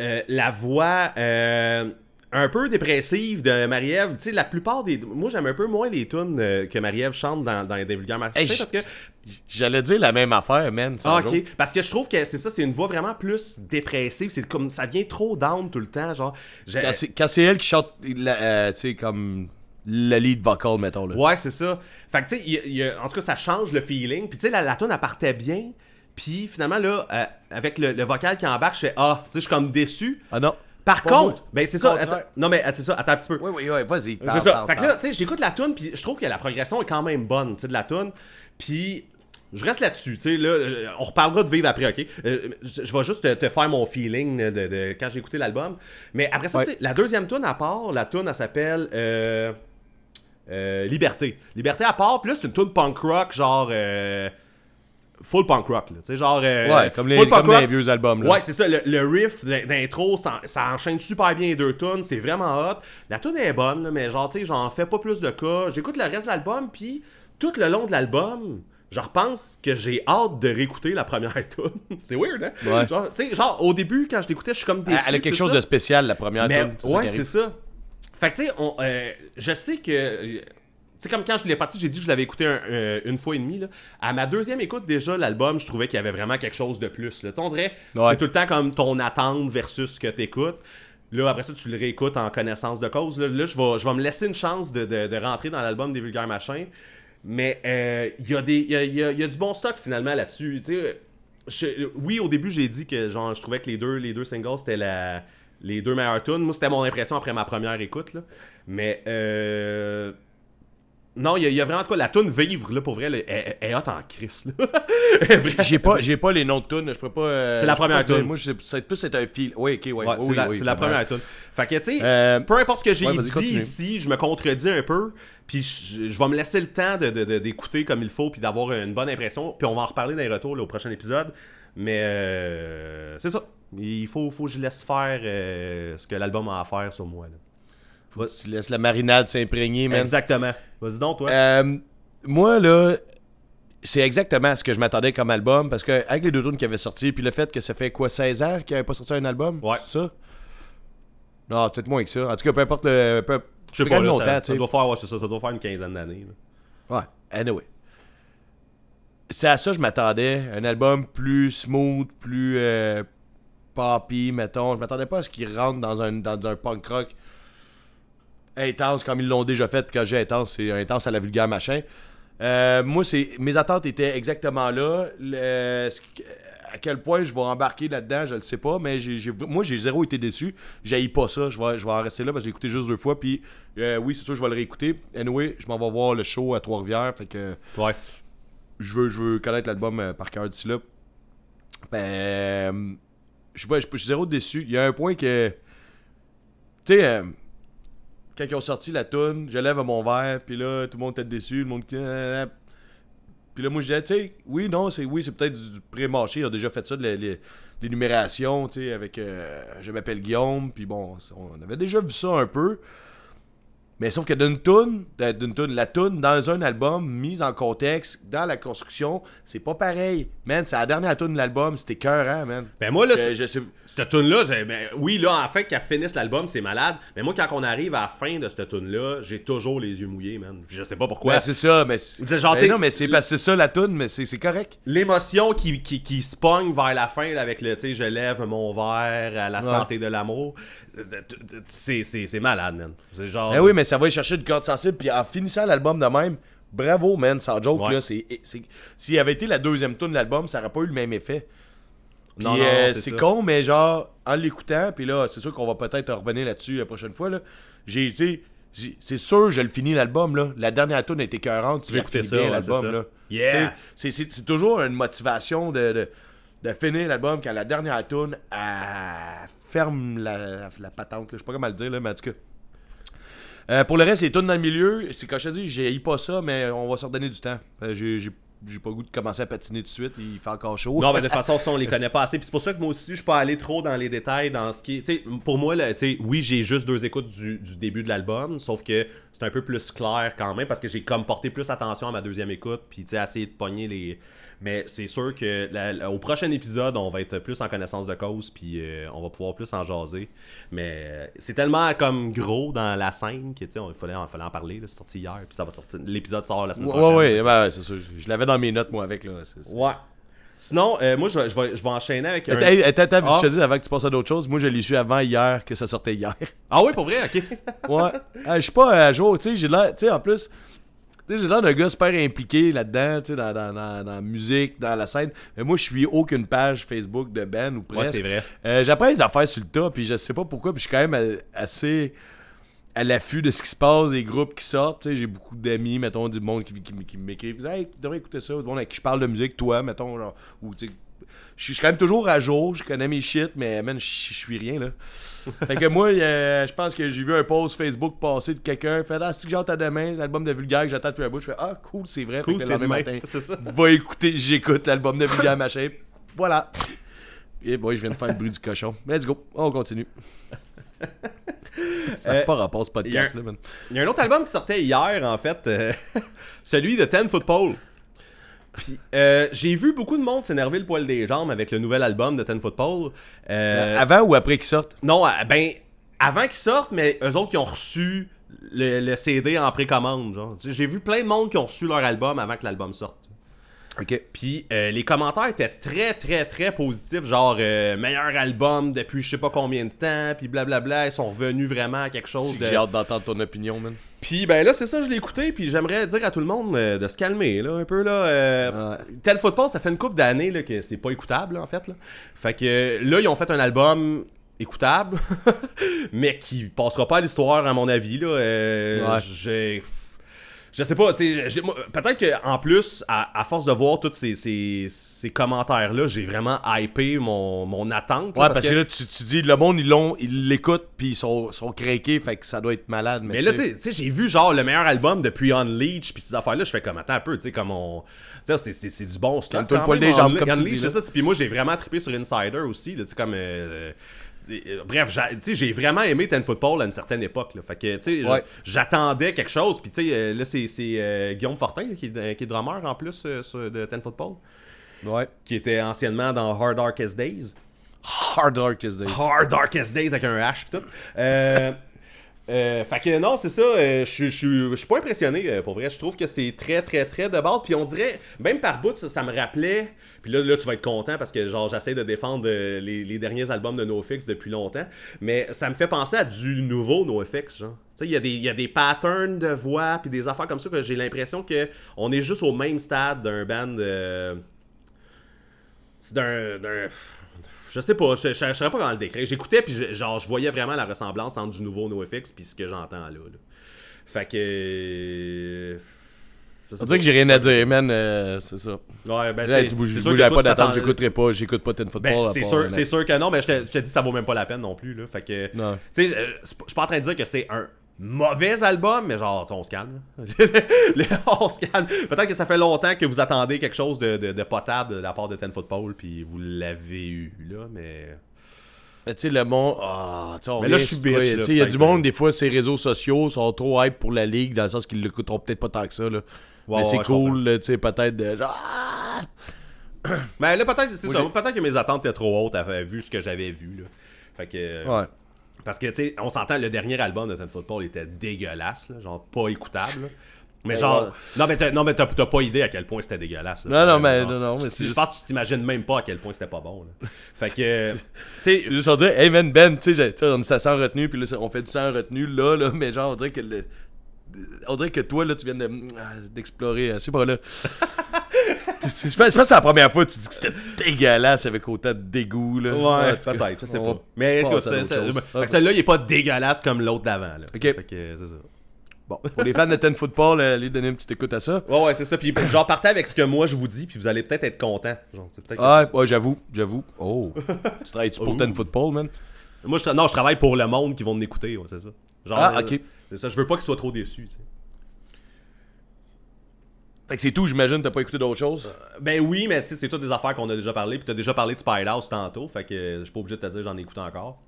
euh, la voix euh, un peu dépressive de Marie-Ève. Tu sais, la plupart des. Moi, j'aime un peu moins les tunes euh, que Marie-Ève chante dans, dans les vulgaires Hey, parce que. J'allais dire la même affaire, man. Ah, ok. Parce que je trouve que c'est ça, c'est une voix vraiment plus dépressive. C'est comme. Ça vient trop down tout le temps, genre. Quand c'est- elle qui chante, euh, tu sais, comme le lead vocal, mettons. Là. Ouais, c'est ça. Fait que, tu sais, en tout cas, ça change le feeling. Puis, tu sais, la, la tune, elle partait bien. Puis, finalement, là, euh, avec le, le vocal qui embarque, je fais Ah, tu sais, je suis comme déçu. Ah non. Par Pas contre, ben c'est ça. Attends- non mais c'est ça, attends un petit peu. Oui, oui, oui, vas-y. C'est ça. parle, fait que là, tu sais, j'écoute la tune puis je trouve que la progression est quand même bonne, tu sais, de la tune. Puis je reste là-dessus, tu sais, là, euh, on reparlera de vivre après, ok? Euh, je, je vais juste te, te faire mon feeling de, de- quand j'ai écouté l'album. Mais après ça, Ouais. tu sais, la deuxième tune à part, la tune, elle s'appelle euh, euh, Liberté. Liberté à part, puis là, c'est une tune punk rock, genre... Full punk rock, là, tu sais, genre... euh, Ouais, comme les, comme vieux albums. Là. Ouais, c'est ça. Le, le riff d'in- d'intro, ça, ça enchaîne super bien les deux tunes. C'est vraiment hot. La tune est bonne, là, mais genre, tu sais, j'en fais pas plus de cas. J'écoute le reste de l'album, puis tout le long de l'album, je repense que j'ai hâte de réécouter la première tune. c'est weird, hein? Ouais. Genre, tu sais, genre, au début, quand je l'écoutais, je suis comme déçu. Elle a quelque chose ça. de spécial, la première tune, ouais, c'est ça. Fait que, tu sais, euh, je sais que. Tu sais, comme quand je l'ai parti, j'ai dit que je l'avais écouté un- euh, une fois et demie. Là. À ma deuxième écoute, déjà, l'album, je trouvais qu'il y avait vraiment quelque chose de plus. Là. On dirait Ouais. c'est tout le temps comme ton attente versus ce que tu écoutes. Là, après ça, tu le réécoutes en connaissance de cause. Là, Là, je, vais, je vais me laisser une chance de, de- de rentrer dans l'album des Vulgaires Machins. Mais euh, il y, a y, a, y a- il y a du bon stock finalement là-dessus. Je- oui, au début, j'ai dit que genre, je trouvais que les deux, les deux singles, c'était la, les deux meilleures tunes. Moi, c'était mon impression après ma première écoute. Là. Mais euh, non, il y, a- il y a vraiment de quoi. La tune Vivre, là, pour vrai, là, elle, elle est hot en crise. J'ai pas, j'ai pas les noms de tunes, je peux pas. euh, C'est la première tune. Moi, c'est plus c'est un fil. Oui, ok, ouais. Ouais, oui, c'est la, oui, c'est la vraiment. première tune. Fait que, tu sais, Euh, peu importe ce que j'ai ouais, dit continue. ici, je me contredis un peu, puis je, je vais me laisser le temps de- de- de- d'écouter comme il faut, puis d'avoir une bonne impression, puis on va en reparler dans les retours là, au prochain épisode. Mais euh, c'est ça. Il faut, faut que je laisse faire ce que l'album a à faire sur moi. là. Tu laisses la marinade s'imprégner, man. Exactement. Vas-y donc, toi. Euh, moi, là, c'est exactement ce que je m'attendais comme album, parce que avec les deux tunes qui avaient sorti, puis le fait que ça fait quoi, 16 ans qu'il n'y avait pas sorti un album? Ouais. C'est ça? Non, peut-être moins que ça. En tout cas, peu importe le. Peu, Je sais pas, là, longtemps, ça, ça doit faire, ouais, c'est ça, ça doit faire une quinzaine d'années. Ouais, anyway. C'est à ça que je m'attendais. Un album plus smooth, plus euh, poppy, mettons. Je m'attendais pas à ce qu'il rentre dans un, dans un punk rock intense comme ils l'ont déjà fait. Quand j'ai intense, c'est intense à la vulgaire machin. Euh, moi, c'est mes attentes étaient exactement là. Le- à quel point je vais embarquer là-dedans, je le sais pas, mais j'ai, j'ai- moi, j'ai zéro été déçu. J'ai pas ça. Je vais, je vais en rester là parce que j'ai écouté juste deux fois. Puis, euh, oui, c'est sûr, je vais le réécouter. Anyway, je m'en vais voir le show à Trois-Rivières. Fait que Ouais. je veux, je veux connaître l'album euh, par cœur d'ici là. Ben, je sais pas, je je suis zéro déçu. Il y a un point que. Tu sais, quand ils ont sorti la tune, je lève mon verre, puis là, tout le monde était déçu, le monde. Puis là, moi, je disais, tu sais, oui, non, c'est oui, c'est peut-être du pré-marché. Ils ont déjà fait ça, de l'énumération, tu sais, avec euh, Je m'appelle Guillaume, puis bon, on avait déjà vu ça un peu. Mais sauf que d'une tune, d'une tune, la tune dans un album, mise en contexte, dans la construction, c'est pas pareil. Man, c'est la dernière tune de l'album, c'était cœur, hein, man. Ben moi, là, Je- c'est- je sais- Cette tune-là, ben, oui, là, en fait, qu'elle finisse l'album, c'est malade. Mais moi, quand on arrive à la fin de cette tune-là, j'ai toujours les yeux mouillés, man. Je sais pas pourquoi. Ouais, c'est ça, mais genre, ben non, mais c'est parce que c'est ça la tune, mais c'est c'est correct. L'émotion qui, qui, qui se pogne vers la fin là, avec le, tu sais, je lève mon verre à la Ouais. santé de l'amour. C'est c'est- c'est malade, man. C'est genre. Ben oui, mais ça va aller chercher une corde sensible, puis en finissant l'album de même, bravo, man, sans joke, Ouais. là, c'est... c'est- S'il avait été la deuxième tune de l'album, ça aurait pas eu le même effet. Non, non, euh, c'est c'est con, mais genre, en l'écoutant, puis là, c'est sûr qu'on va peut-être revenir là-dessus la prochaine fois, là. J'ai, tu sais, j'ai- c'est sûr, je le finis l'album, là. La dernière tune était écœurante, tu veux écouter ça, ouais, l'album, c'est là. Yeah. C'est, c'est, c'est toujours une motivation de, de, de finir l'album quand la dernière tune ferme la, la patente. Je sais pas comment le dire, là, mais en tout cas. Euh, pour le reste, les tunes dans le milieu, c'est comme je te dis, j'ai pas ça, mais on va se redonner du temps. Euh, j'ai, j'ai, pas le goût de commencer à patiner tout de suite, il fait encore chaud. Non, mais de toute façon, ça, on les connaît pas assez. Puis c'est pour ça que moi aussi, je suis pas allé trop dans les détails dans ce qui est. Pour moi, là, oui, j'ai juste deux écoutes du, du début de l'album, sauf que c'est un peu plus clair quand même parce que j'ai comme porté plus attention à ma deuxième écoute, puis essayé de pogner les. Mais c'est sûr que la- la- au prochain épisode, on va être plus en connaissance de cause, puis euh, on va pouvoir plus en jaser. Mais euh, c'est tellement comme gros dans la scène que tu sais, il fallait, il fallait en parler. C'est sorti hier, puis ça va sortir. L'épisode sort la semaine Ouais, prochaine. ouais, ouais, ouais, c'est sûr. Je l'avais dans mes notes, moi, avec, là. Ouais. Sinon, euh, moi, je vais, je, vais, je vais enchaîner avec. Attends, attends, attends, Ah. je te dis avant que tu passes à d'autres choses. Moi, je l'ai su avant hier que ça sortait hier. Ah oui, pour vrai, ok. Ouais. Euh, je suis pas à jour, tu sais, j'ai l'air. Tu sais, en plus, sais, j'ai l'air d'un gars super impliqué là-dedans, tu sais, dans, dans, dans, dans la musique, dans la scène. Mais moi, je suis aucune page Facebook de band ou presque. Ouais, c'est vrai. Euh, J'apprends les affaires sur le tas, puis je sais pas pourquoi, puis je suis quand même assez à l'affût de ce qui se passe, des groupes qui sortent. Tu sais, j'ai beaucoup d'amis, mettons, du monde qui, qui, qui m'écrivent Hey, tu devrais écouter ça. Du monde avec qui je parle de musique, toi, mettons, genre. Ou, tu sais, je suis quand même toujours à jour, je connais mes shit, mais man, je suis rien, là. fait que moi, euh, je pense que j'ai vu un post Facebook passer de quelqu'un, fait Ah, que j'entends demain, l'album de Vulgaire que j'attends depuis un bout. Je fais Ah, cool, c'est vrai. Cool, c'est le lendemain demain. matin, ça. va écouter, j'écoute l'album de Vulgaire, machin. Voilà. Et boy, je viens de faire le bruit du cochon. Let's go, on continue. Ça n'a Euh, pas rapport à ce podcast, un- là, man. Il y a un autre album qui sortait hier, en fait, euh, celui de Ten Football. Puis, euh, j'ai vu beaucoup de monde s'énerver le poil des jambes avec le nouvel album de Ten Football. Euh, Avant ou après qu'ils sortent non, euh, ben, avant qu'ils sortent, mais eux autres qui ont reçu le, le CD en précommande. J'ai vu plein de monde qui ont reçu leur album avant que l'album sorte. Ok. Puis euh, les commentaires étaient très, très, très positifs. Genre, euh, meilleur album depuis je sais pas combien de temps. Puis blablabla. Ils sont revenus vraiment à quelque chose de. J'ai hâte d'entendre ton opinion, man. Puis ben là, c'est ça, je l'ai écouté. Puis j'aimerais dire à tout le monde euh, de se calmer, là, un peu. là. euh, Ouais. Tel football, ça fait une couple d'années là, que c'est pas écoutable, là, en fait. Là. Fait que là, ils ont fait un album écoutable, mais qui passera pas à l'histoire, à mon avis. Là. Euh, Ouais. J'ai. Je sais pas, peut-être qu'en plus, à, à force de voir tous ces, ces, ces commentaires-là, j'ai vraiment hypé mon, mon attente. là, Ouais, parce, que, là, tu, tu dis, le monde, ils l'écoutent, puis ils sont, sont craqués, fait que ça doit être malade. Mais, Mais là, tu sais- j'ai vu genre le meilleur album depuis Unleash, puis ces affaires-là, je fais comme, attends un peu, tu sais, comme on. Tu sais, c'est- du bon stuff. Le quand poil même, des jambes, comme tu dis. Puis moi, j'ai vraiment trippé sur Insider aussi, tu sais, comme. euh, euh, bref, tu sais, j'ai vraiment aimé Ten Football à une certaine époque. Là. Fait que, tu sais, j- Ouais. j'attendais quelque chose. Puis, tu sais, euh, là, c'est euh, Guillaume Fortin qui, est, qui est drummer en plus euh, sur- de Ten Football, Ouais. qui était anciennement dans Hard Darkest Days. Hard Darkest Days. Hard Darkest Days avec un H pis tout. Euh, euh, fait que non, c'est ça. euh, Je suis- je pas impressionné euh, pour vrai. Je trouve que c'est très, très, très de base. Puis on dirait, même par bout, ça, ça me rappelait. Puis là, là, tu vas être content parce que genre j'essaie de défendre euh, les, derniers albums de NoFX depuis longtemps. Mais ça me fait penser à du nouveau NoFX, genre. Tu sais, il y, a des- y a des patterns de voix puis des affaires comme ça que j'ai l'impression que on est juste au même stade d'un band. euh, c'est d'un, Je sais pas, je, je saurais pas comment le décrire. J'écoutais, puis genre, je voyais vraiment la ressemblance entre du nouveau NoFX puis ce que j'entends là, là. Fait que. On dirait que j'ai rien à dire, man. euh, c'est ça. Ouais, ben, c'est- tu bouges, c'est je sûr pas t'attends- j'écouterai pas, j'écoute pas Ten Football. Ben, c'est sûr, c'est sûr que non, mais je te, je te dis ça vaut même pas la peine non plus là. Fait que Non. tu sais, je suis pas en train de dire que c'est un mauvais album, mais genre on se calme. on se calme. Peut-être que ça fait longtemps que vous attendez quelque chose de, de, de potable de la part de Ten Football puis vous l'avez eu là, mais Mais tu sais, le monde. Ah, Mais là, je suis bitch, Tu là, sais, il y a du monde, des fois, ces réseaux sociaux sont trop hype pour la ligue, dans le sens qu'ils l'écouteront peut-être pas tant que ça, là. Mais c'est cool, tu sais, peut-être de genre. ah! Ben là, peut-être, c'est ça. Peut-être que mes attentes étaient trop hautes à vu ce que j'avais vu. Là. Fait que. euh, Ouais. Parce que, tu sais, on s'entend, le dernier album de Ten Football était dégueulasse, là, genre pas écoutable. là. Mais Ouais, genre. ouais. Non, mais t'as, non, mais t'as, t'as pas idée à quel point c'était dégueulasse. là. Non, non, mais- non, non, mais tu- Je pense que tu t'imagines même pas à quel point c'était pas bon. là. Fait que. tu sais. Juste en dire, hey man, Ben, tu sais, on est sans retenue, puis là, on fait du sans retenue là, là, mais genre, on dirait que le- On dirait que toi, là, tu viens de, ah, d'explorer, euh, c'est pas là. C'est- c'est- je pense que c'est la première fois que tu dis que c'était dégueulasse avec autant de dégoût, là. Ouais, cas, peut-être, je sais pas. Mais écoute, passer à c'est- d'autres c'est- choses. fait que celui-là, il est pas dégueulasse comme l'autre d'avant. Ok. C'est ça. Bon, pour les fans de Ten Football, euh, allez donner une petite écoute à ça. Ouais, ouais, c'est ça. Puis genre, partez avec ce que moi je vous dis, puis vous allez peut-être être content. Genre, peut-être Ah, ouais, j'avoue, j'avoue. Oh, tu travailles-tu pour Oh. Ten Football, man? Moi, je, tra- non, je travaille pour le monde qui vont m'écouter, ouais, c'est ça. Genre, Ah, euh, ok. C'est ça, je veux pas qu'ils soient trop déçus. Fait que c'est tout, j'imagine, t'as pas écouté d'autres choses? Ben oui, mais tu sais, c'est toutes des affaires qu'on a déjà parlé, puis t'as déjà parlé de Spider-House tantôt, fait que euh, je suis pas obligé de te dire j'en écoute encore.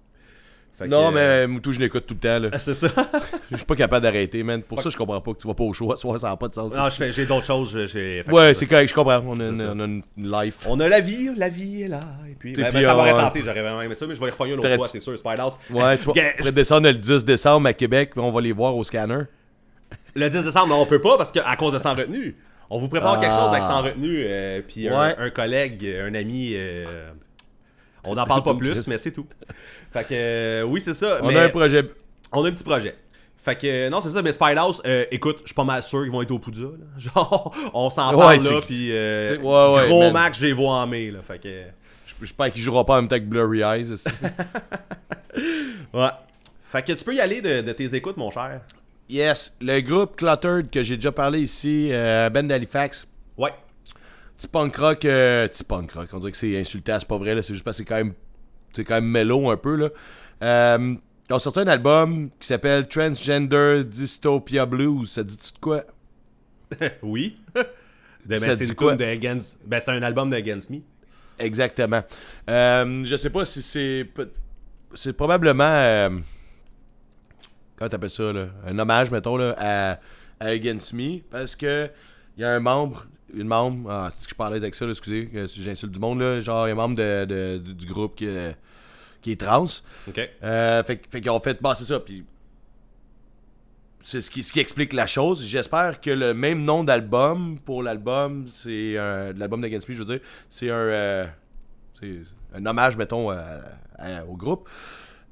Fait non, euh, mais Moutou, je l'écoute tout le temps, là. C'est ça. Je suis pas capable d'arrêter, man. Pour ça, je comprends pas que tu vas pas au show à soir, ça n'a pas de sens. non, je j'ai d'autres choses. je- j'ai- Ouais, c'est correct, je comprends. On a, une, ça. on a une life. On a la vie, la vie est là. Et puis, ben, puis, ben, ça m'aurait tenté, j'aurais vraiment aimé ça, mais je vais les une autre fois, c'est sûr, Spider-House. Ouais, tu vois, pourrait descendre le 10 décembre à Québec, puis on va les voir au scanner. Le 10 décembre, non, on peut pas parce qu'à cause de sans retenue. On vous prépare Ah. quelque chose avec sans retenue, euh, puis un, collègue, un ami. euh, on n'en parle pas plus, mais c'est tout. Fait que euh, oui, c'est ça. On mais a un projet. on a un petit projet. Fait que, euh, non, c'est ça, mais Spyhouse, euh, écoute, je suis pas mal sûr qu'ils vont être au Poudja, là. Genre, on s'en parle Ouais, là, puis euh, ouais, ouais, gros man. match, je les vois en mai, là. Fait que, J'espère qu'il jouera pas en même temps que Blurry Eyes. aussi. ouais. Fait que tu peux y aller de, de tes écoutes, mon cher. yes, le groupe Cluttered que j'ai déjà parlé ici, euh, Ben d'Halifax. Ouais. Petit punk rock, euh, petit punk rock, on dirait que c'est insultant, c'est pas vrai, c'est juste parce que c'est quand même, c'est quand même mellow un peu, là. Euh, ils ont sorti un album qui s'appelle Transgender Dystopia Blues, ça dit-tu de quoi? oui. Ben, c'est de Against... Ben, un album de Against Me. Exactement. Euh, je sais pas si c'est. C'est probablement. Euh, comment t'appelles ça, là? Un hommage, mettons, là, à, à Against Me. Parce que. Il y a un membre. Une membre. Ah, c'est que je l'aise avec ça, là, excusez. euh, Si j'insulte du monde, là. Genre, il y a un membre de, de- du, du groupe qui, est- qui est trans. OK. Euh, fait, fait qu'ils ont fait. Bah, c'est ça. Puis. C'est ce qui, ce qui explique la chose. J'espère que le même nom d'album pour l'album, c'est un. de L'album d'Against Me, je veux dire, c'est un. euh, c'est un hommage, mettons, à- à- au groupe.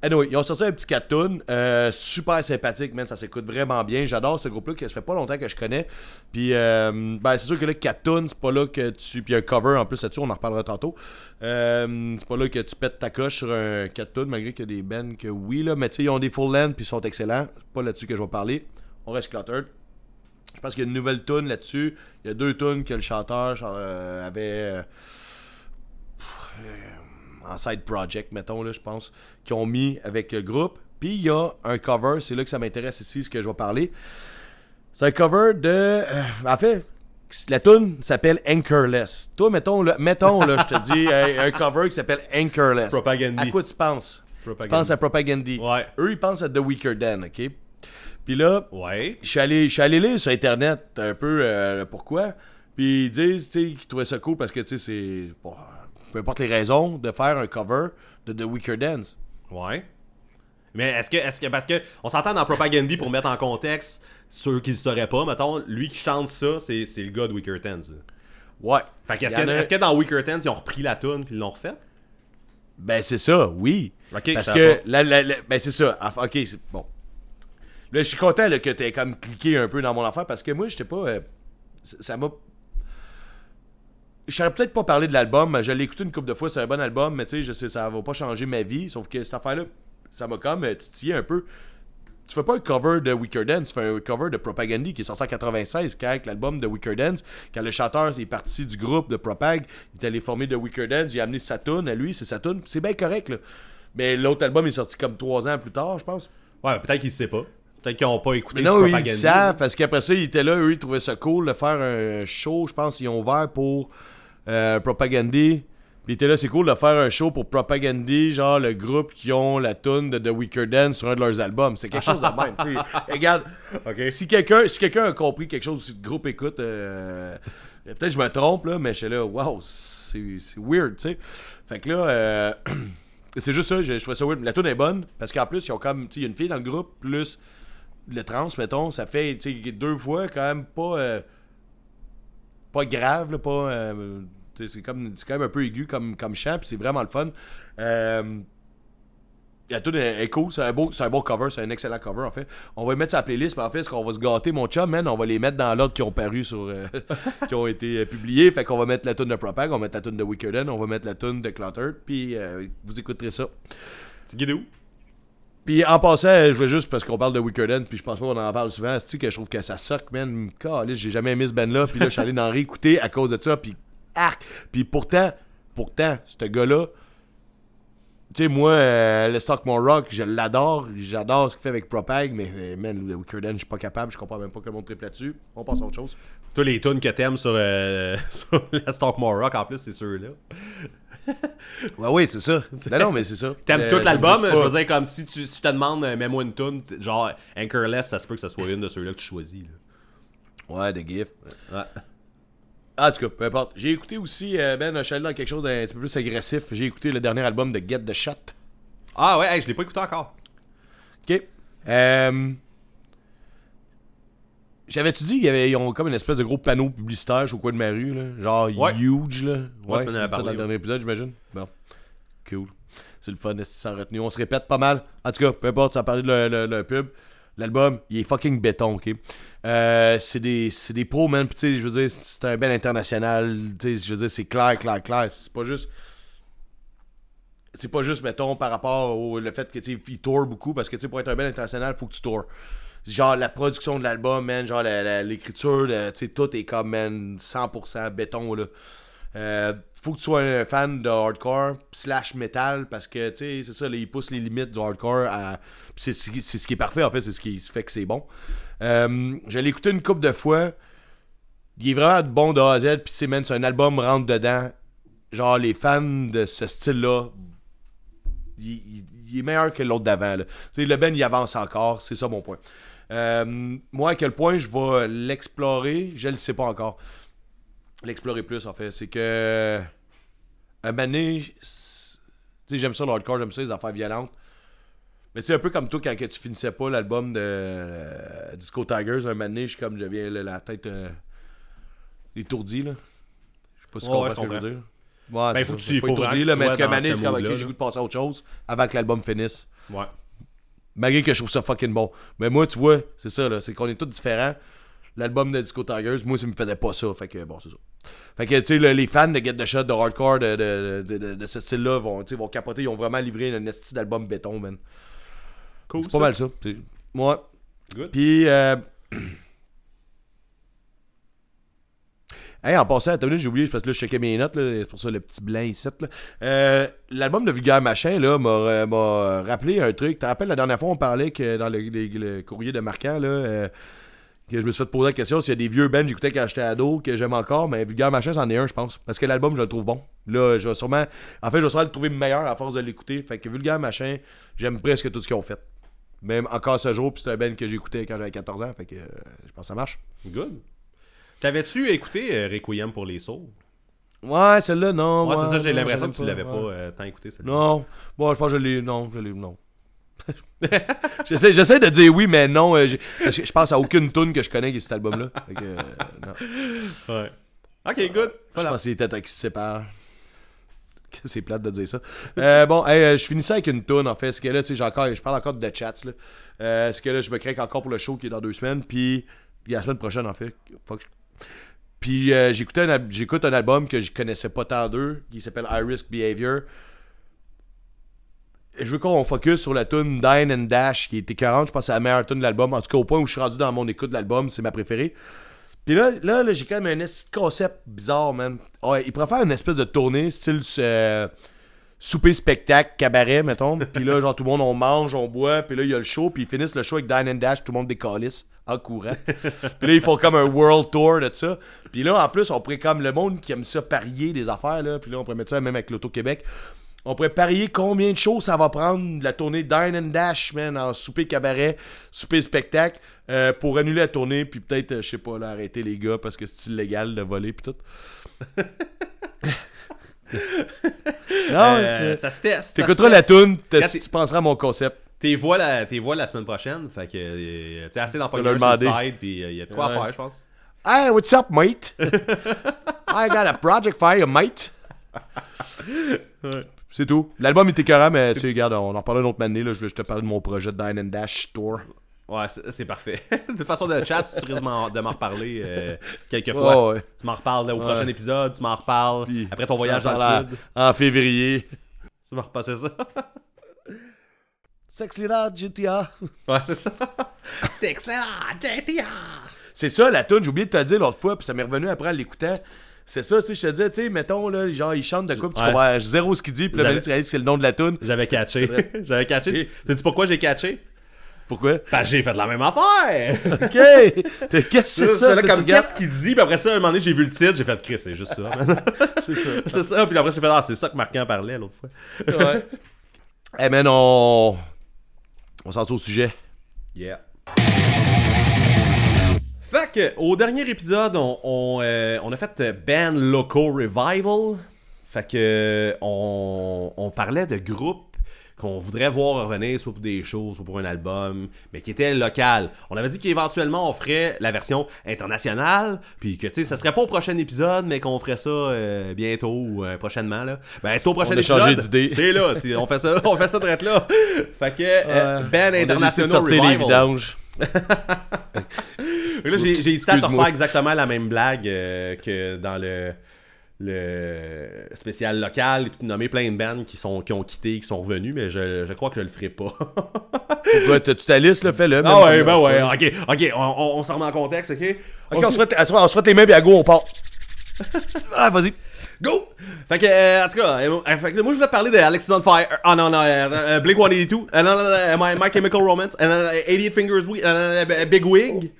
Anyway, ils ont sorti un petit cartoon, euh, super sympathique, man, ça s'écoute vraiment bien. J'adore ce groupe-là, ça fait pas longtemps que je connais. Puis, euh, ben, c'est sûr que là, cartoon, c'est pas là que tu. Puis un cover en plus là-dessus, on en reparlera tantôt. Euh, c'est pas là que tu pètes ta coche sur un cartoon, malgré qu'il y a des bands que oui, là, mais tu sais, ils ont des full length puis ils sont excellents. C'est pas là-dessus que je vais parler. On reste cluttered. Je pense qu'il y a une nouvelle tune là-dessus. Il y a deux tunes que le chanteur avait. Euh, en side project, mettons, là, je pense, qui ont mis avec le groupe. Puis il y a un cover, c'est là que ça m'intéresse ici, ce que je vais parler. C'est un cover de. euh, en fait, la tune s'appelle Anchorless. Toi, mettons, là, mettons, là, je te dis, euh, un cover qui s'appelle Anchorless. Propagandy. À quoi tu penses? Tu Propagandy. penses à Propagandy. Ouais. Eux, ils pensent à The Weaker Than, ok? Puis là, Ouais. je suis allé, je suis allé lire sur internet un peu euh, pourquoi. Puis ils disent tu sais, qu'ils trouvaient ça cool parce que tu sais, c'est. bon, peu importe les raisons de faire un cover de The Weaker Dance. Ouais. Mais est-ce que, est-ce que, parce que on s'entend dans Propagandy pour mettre en contexte ceux qui le sauraient pas, mettons, lui qui chante ça, c'est, c'est le gars de Weaker Tens. là. Ouais. Fait que, est-ce que, en a- est-ce que dans Weaker Tens, ils ont repris la tune puis ils l'ont refait? Ben c'est ça, oui. Ok, parce que savais pas. la, la- la- ben c'est ça. Ok, c'est bon. Là, je suis content là, que tu aies comme cliqué un peu dans mon affaire parce que moi, j'étais pas. euh, ça m'a. Je saurais peut-être pas parler de l'album. Je l'ai écouté une couple de fois, c'est un bon album, mais tu sais, je sais, ça va pas changer ma vie. Sauf que cette affaire-là, ça m'a comme euh, titillé un peu. Tu fais pas un cover de Weaker Dance, tu fais un cover de Propagandy qui est sorti en 96, quand l'album de Weaker Dance, quand le chanteur est parti du groupe de Propag, il est allé former de Weaker Dance, il a amené sa tune à lui, c'est sa tune, c'est bien correct là. Mais l'autre album est sorti comme trois ans plus tard, je pense. Ouais, peut-être qu'ils ne savent pas. Peut-être qu'ils n'ont pas écouté Mais non, ils savent, parce qu'après ça, ils étaient là, eux, ils trouvaient ça cool de faire un show, je pense, ils ont ouvert pour euh, Propagandy. Puis ils étaient là, c'est cool de faire un show pour Propagandy, genre le groupe qui ont la tune de The Weaker Dance sur un de leurs albums. C'est quelque chose de même. Regarde, si quelqu'un si quelqu'un a compris quelque chose, si le groupe écoute, euh, peut-être que je me trompe, là, mais je suis là, wow, c'est weird, tu sais. Fait que là, euh, c'est juste ça, je, je trouvais ça weird. La tune est bonne, parce qu'en plus, ils ont comme, tu sais, il y a une fille dans le groupe, plus le trans, mettons, ça fait, deux fois quand même pas, euh, pas grave, là, pas, c'est comme, c'est quand même un peu aigu comme, comme chant, puis c'est vraiment le fun. Euh, la tune est, est cool, c'est un, beau, c'est un beau cover, c'est un excellent cover en fait. On va mettre la playlist, mais en fait, ce qu'on va se gâter, mon chum, man, on va les mettre dans l'ordre qui ont paru sur. euh, qui ont été euh, publiés. Fait qu'on va mettre la tune de Propag, on va mettre la tune de Wickerden, on va mettre la tune de Cluttered, puis euh, vous écouterez ça. C'est guidé où? Puis en passant, je voulais juste parce qu'on parle de Wickerden, puis je pense pas qu'on en parle souvent, c'est que je trouve que ça soque, man? Caliste, j'ai jamais aimé ce band là, puis là je suis allé dans réécouter à cause de ça, puis arc. Puis pourtant, pourtant, ce gars-là, tu sais, moi, euh, le Stockmore Rock, je l'adore, j'adore ce qu'il fait avec Propag, mais euh, man, le Wickerden, je suis pas capable, je comprends même pas que le monde triple là-dessus. On passe à autre chose. Toi, les tunes que t'aimes sur, euh, sur la Stockmore Rock, en plus, c'est ceux-là. Ouais, oui, c'est ça. Non, non, mais c'est ça. T'aimes Euh, tout l'album, je veux dire, comme si, tu, si je te demande, euh, mets-moi une tune, genre Anchorless, ça se peut que ça soit une de ceux-là que tu choisis. là. Ouais, de GIF. Ouais. Ah, en tout cas, peu importe. J'ai écouté aussi, euh, Ben, je dans quelque chose d'un petit peu plus agressif. J'ai écouté le dernier album de Get the Shot. Ah ouais, hey, je l'ai pas écouté encore. Ok. Euh... J'avais-tu dit qu'ils ont comme une espèce de gros panneau publicitaire au coin de ma rue, là? Genre Ouais. huge, là? Ouais, tu m'en avais ça parlé, dans le ouais. dernier épisode, j'imagine. Bon. Cool. C'est le fun, sans retenue. On se répète pas mal. En tout cas, peu importe, ça a parlé de le, le- le pub. L'album, il est fucking béton, ok? Euh, c'est des, des pros, man. Puis, tu sais, je veux dire, c'est un bel international. Tu sais, je veux dire, c'est clair, clair, clair. C'est pas juste. C'est pas juste, mettons, par rapport au le fait que, tu sais, tourne beaucoup. Parce que, tu sais, pour être un bel international, faut que tu tours. Genre, la production de l'album, man. Genre, la- la- l'écriture, le- tu sais, tout est comme, man, 100% béton, là. Euh, faut que tu sois un fan de hardcore slash metal parce que tu sais c'est ça là, il pousse les limites du hardcore à c'est ce qui est parfait en fait c'est ce qui fait que c'est bon euh, je l'ai écouté une couple de fois. Il est vraiment bon de A à Z puis c'est man c'est un album rentre dedans. Genre les fans de ce style là il, est meilleur que l'autre d'avant le Ben il avance encore c'est ça mon point. Euh, moi à quel point je vais l'explorer je le sais pas encore. L'explorer plus en fait c'est que c'est- tu sais j'aime ça le hardcore j'aime ça les affaires violentes mais c'est un peu comme toi quand que tu finissais pas l'album de euh, Disco Tigers un moment donné je suis comme je viens la tête euh, étourdie là je sais pas si tu Ouais, comprends ouais, ce que je veux dire ouais, c'est faut que tu- Pas faut étourdi, que là, mais ce c'est comme ok, j'ai goût de passer à autre chose avant que l'album finisse Ouais. Malgré que je trouve ça fucking bon. Mais moi, tu vois, c'est ça, là. C'est qu'on est tous différents. L'album de Disco Tigers, moi, ça me faisait pas ça. Fait que, bon, c'est ça. Fait que, tu sais, le- les fans de Get the Shot, de hardcore, de, de, de, de- ce style-là, vont, vont capoter. Ils ont vraiment livré un esti d'album béton, man. Cool. C'est pas mal ça. Moi. Good. Puis, euh... Hey, en passant, attends j'ai oublié, parce que là, je checkais mes notes, là, c'est pour ça le petit blanc ici. Là. Euh, L'album de Vulgaire Machin, là, m'a euh, m'a rappelé un truc. Tu te rappelles, la dernière fois, on parlait que dans le, les- le courrier de Marquant, là, euh, que je me suis fait poser la question s'il y a des vieux bands que j'écoutais quand j'étais ado, que j'aime encore, mais Vulgaire Machin, c'en est un, je pense. Parce que l'album, je le trouve bon. Là, je vais sûrement. En fait, je vais sûrement le trouver meilleur à force de l'écouter. Fait que Vulgaire Machin, j'aime presque tout ce qu'ils ont fait. Même encore ce jour, puis c'est un band que j'écoutais quand j'avais 14 ans. Fait que euh, je pense que ça marche. Good. T'avais-tu écouté euh, Requiem pour les sourds? Ouais, celle-là, non. Ouais, c'est ça, j'ai l'impression je que tu l'avais pas ouais. euh, tant écouté. celle-là. Non. Bon, je pense que je l'ai. Non, je l'ai. Non. J'essaie, j'essaie de dire oui, mais non. que je pense à aucune tune que je connais qui est cet album-là. Fait que, non. Ouais. Ok, good. Je pense que c'est les têtes qui se séparent. C'est plate de dire ça. Euh, bon, euh, je finis ça avec une tune en fait. Ce que là, tu encore, je parle encore de Chats. Là. Euh, ce que là, je me craque encore pour le show qui est dans deux semaines. Puis, la semaine prochaine en fait. Puis, un j'écoute un album que je connaissais pas tant d'eux, qui s'appelle High Risk Behavior. Je veux qu'on focus sur la tune Dine and Dash qui était 40. Je pense que c'est la meilleure tune de l'album. En tout cas, au point où je suis rendu dans mon écoute de l'album, c'est ma préférée. Puis là, là, là, j'ai quand même un concept bizarre, man. Ouais, il pourrait faire une espèce de tournée, style euh, souper, spectacle, cabaret, mettons. Puis là, genre, tout le monde, on mange, on boit. Puis là, il y a le show. Puis ils finissent le show avec Dine and Dash. Tout le monde décalisse en courant. puis là, ils font comme un world tour de ça. Puis là, en plus, on pourrait comme le monde qui aime ça parier des affaires, là. Puis là, on pourrait mettre ça même avec l'Auto-Québec. On pourrait parier combien de shows ça va prendre de la tournée Dine and Dash, man, en souper cabaret, souper spectacle, euh, pour annuler la tournée, puis peut-être, euh, je sais pas, là, arrêter les gars parce que c'est illégal de voler, puis tout. non, Euh, ça se teste. t'écouteras la toune, tu penseras à mon concept. T'es vois la, t'es vois la semaine prochaine. Fait que, tu sais, assez sur le side. Puis il y a de quoi Ouais. faire, je pense. Hey, what's up, mate? I got a project for you, mate. C'est tout. L'album était écœurant, mais tu sais, regarde, on en parlera une autre année. Là. Je, je te parle de mon projet de Dine and Dash Tour. Ouais, c'est parfait. de toute façon, de chat, si tu risques de m'en reparler euh, quelques fois. Ouais, ouais. Tu m'en reparles là, au prochain épisode, tu m'en reparles. Puis, Après ton voyage dans sud, En février. tu m'en repasses ça. Sex Lila GTA. ouais, c'est ça. Là, GTA! C'est ça la tune, j'ai oublié de te le dire l'autre fois, puis ça m'est revenu après en l'écoutant. C'est ça, tu sais, je te disais, tu sais, mettons, là, genre, il chante de quoi, puis tu Ouais. comprends zéro ce qu'il dit, puis là, maintenant, tu réalises que c'est le nom de la tune. J'avais catché. J'avais catché. Ok. Tu sais pourquoi j'ai catché? Pourquoi? Parce que j'ai fait la même affaire! Ok! Qu'est-ce que c'est ça? là, comme qu'est-ce qu'il dit, puis après ça, à un moment donné, j'ai vu le titre, j'ai fait Chris, c'est juste ça. C'est ça. c'est ça, puis après j'ai fait Ah, c'est ça que Marquand parlait l'autre fois. Ouais. Eh, man, on. On s'en au sujet. Yeah. Fait que, au dernier épisode, on, on, euh, on a fait euh, Band Loco Revival. Fait que, on, on parlait de groupes qu'on voudrait voir revenir, soit pour des shows, soit pour un album, mais qui étaient local. On avait dit qu'éventuellement, on ferait la version internationale, puis que, tu sais, ça serait pas au prochain épisode, mais qu'on ferait ça euh, bientôt ou euh, prochainement, là. Ben, c'est au prochain On a épisode. changé d'idée. C'est là, c'est- on fait ça, on fait ça direct là. Fait que, euh, Ouais. Band On a de International sortir les vidanges. Là, j'ai hésité à te refaire exactement la même blague euh, que dans le, le spécial local, puis te nommer plein de bands qui, sont, qui ont quitté, qui sont revenus, mais je, je crois que je le ferai pas. T'as-tu ta liste, là? Fais-le. ah ouais, ben ouais, ok, ok, on, on, on se remet en contexte, ok? Ok, on se frotte, on frotte les mains, puis à go, on part. ah, vas-y. Go! Fait que, euh, en tout cas, euh, euh, fait que moi je voulais parler de Alex is on Fire. Ah non, non, euh, Blink 182. Euh, non, non, non, My, My Chemical Romance. Euh, non, non, 88 Fingers Big Wig.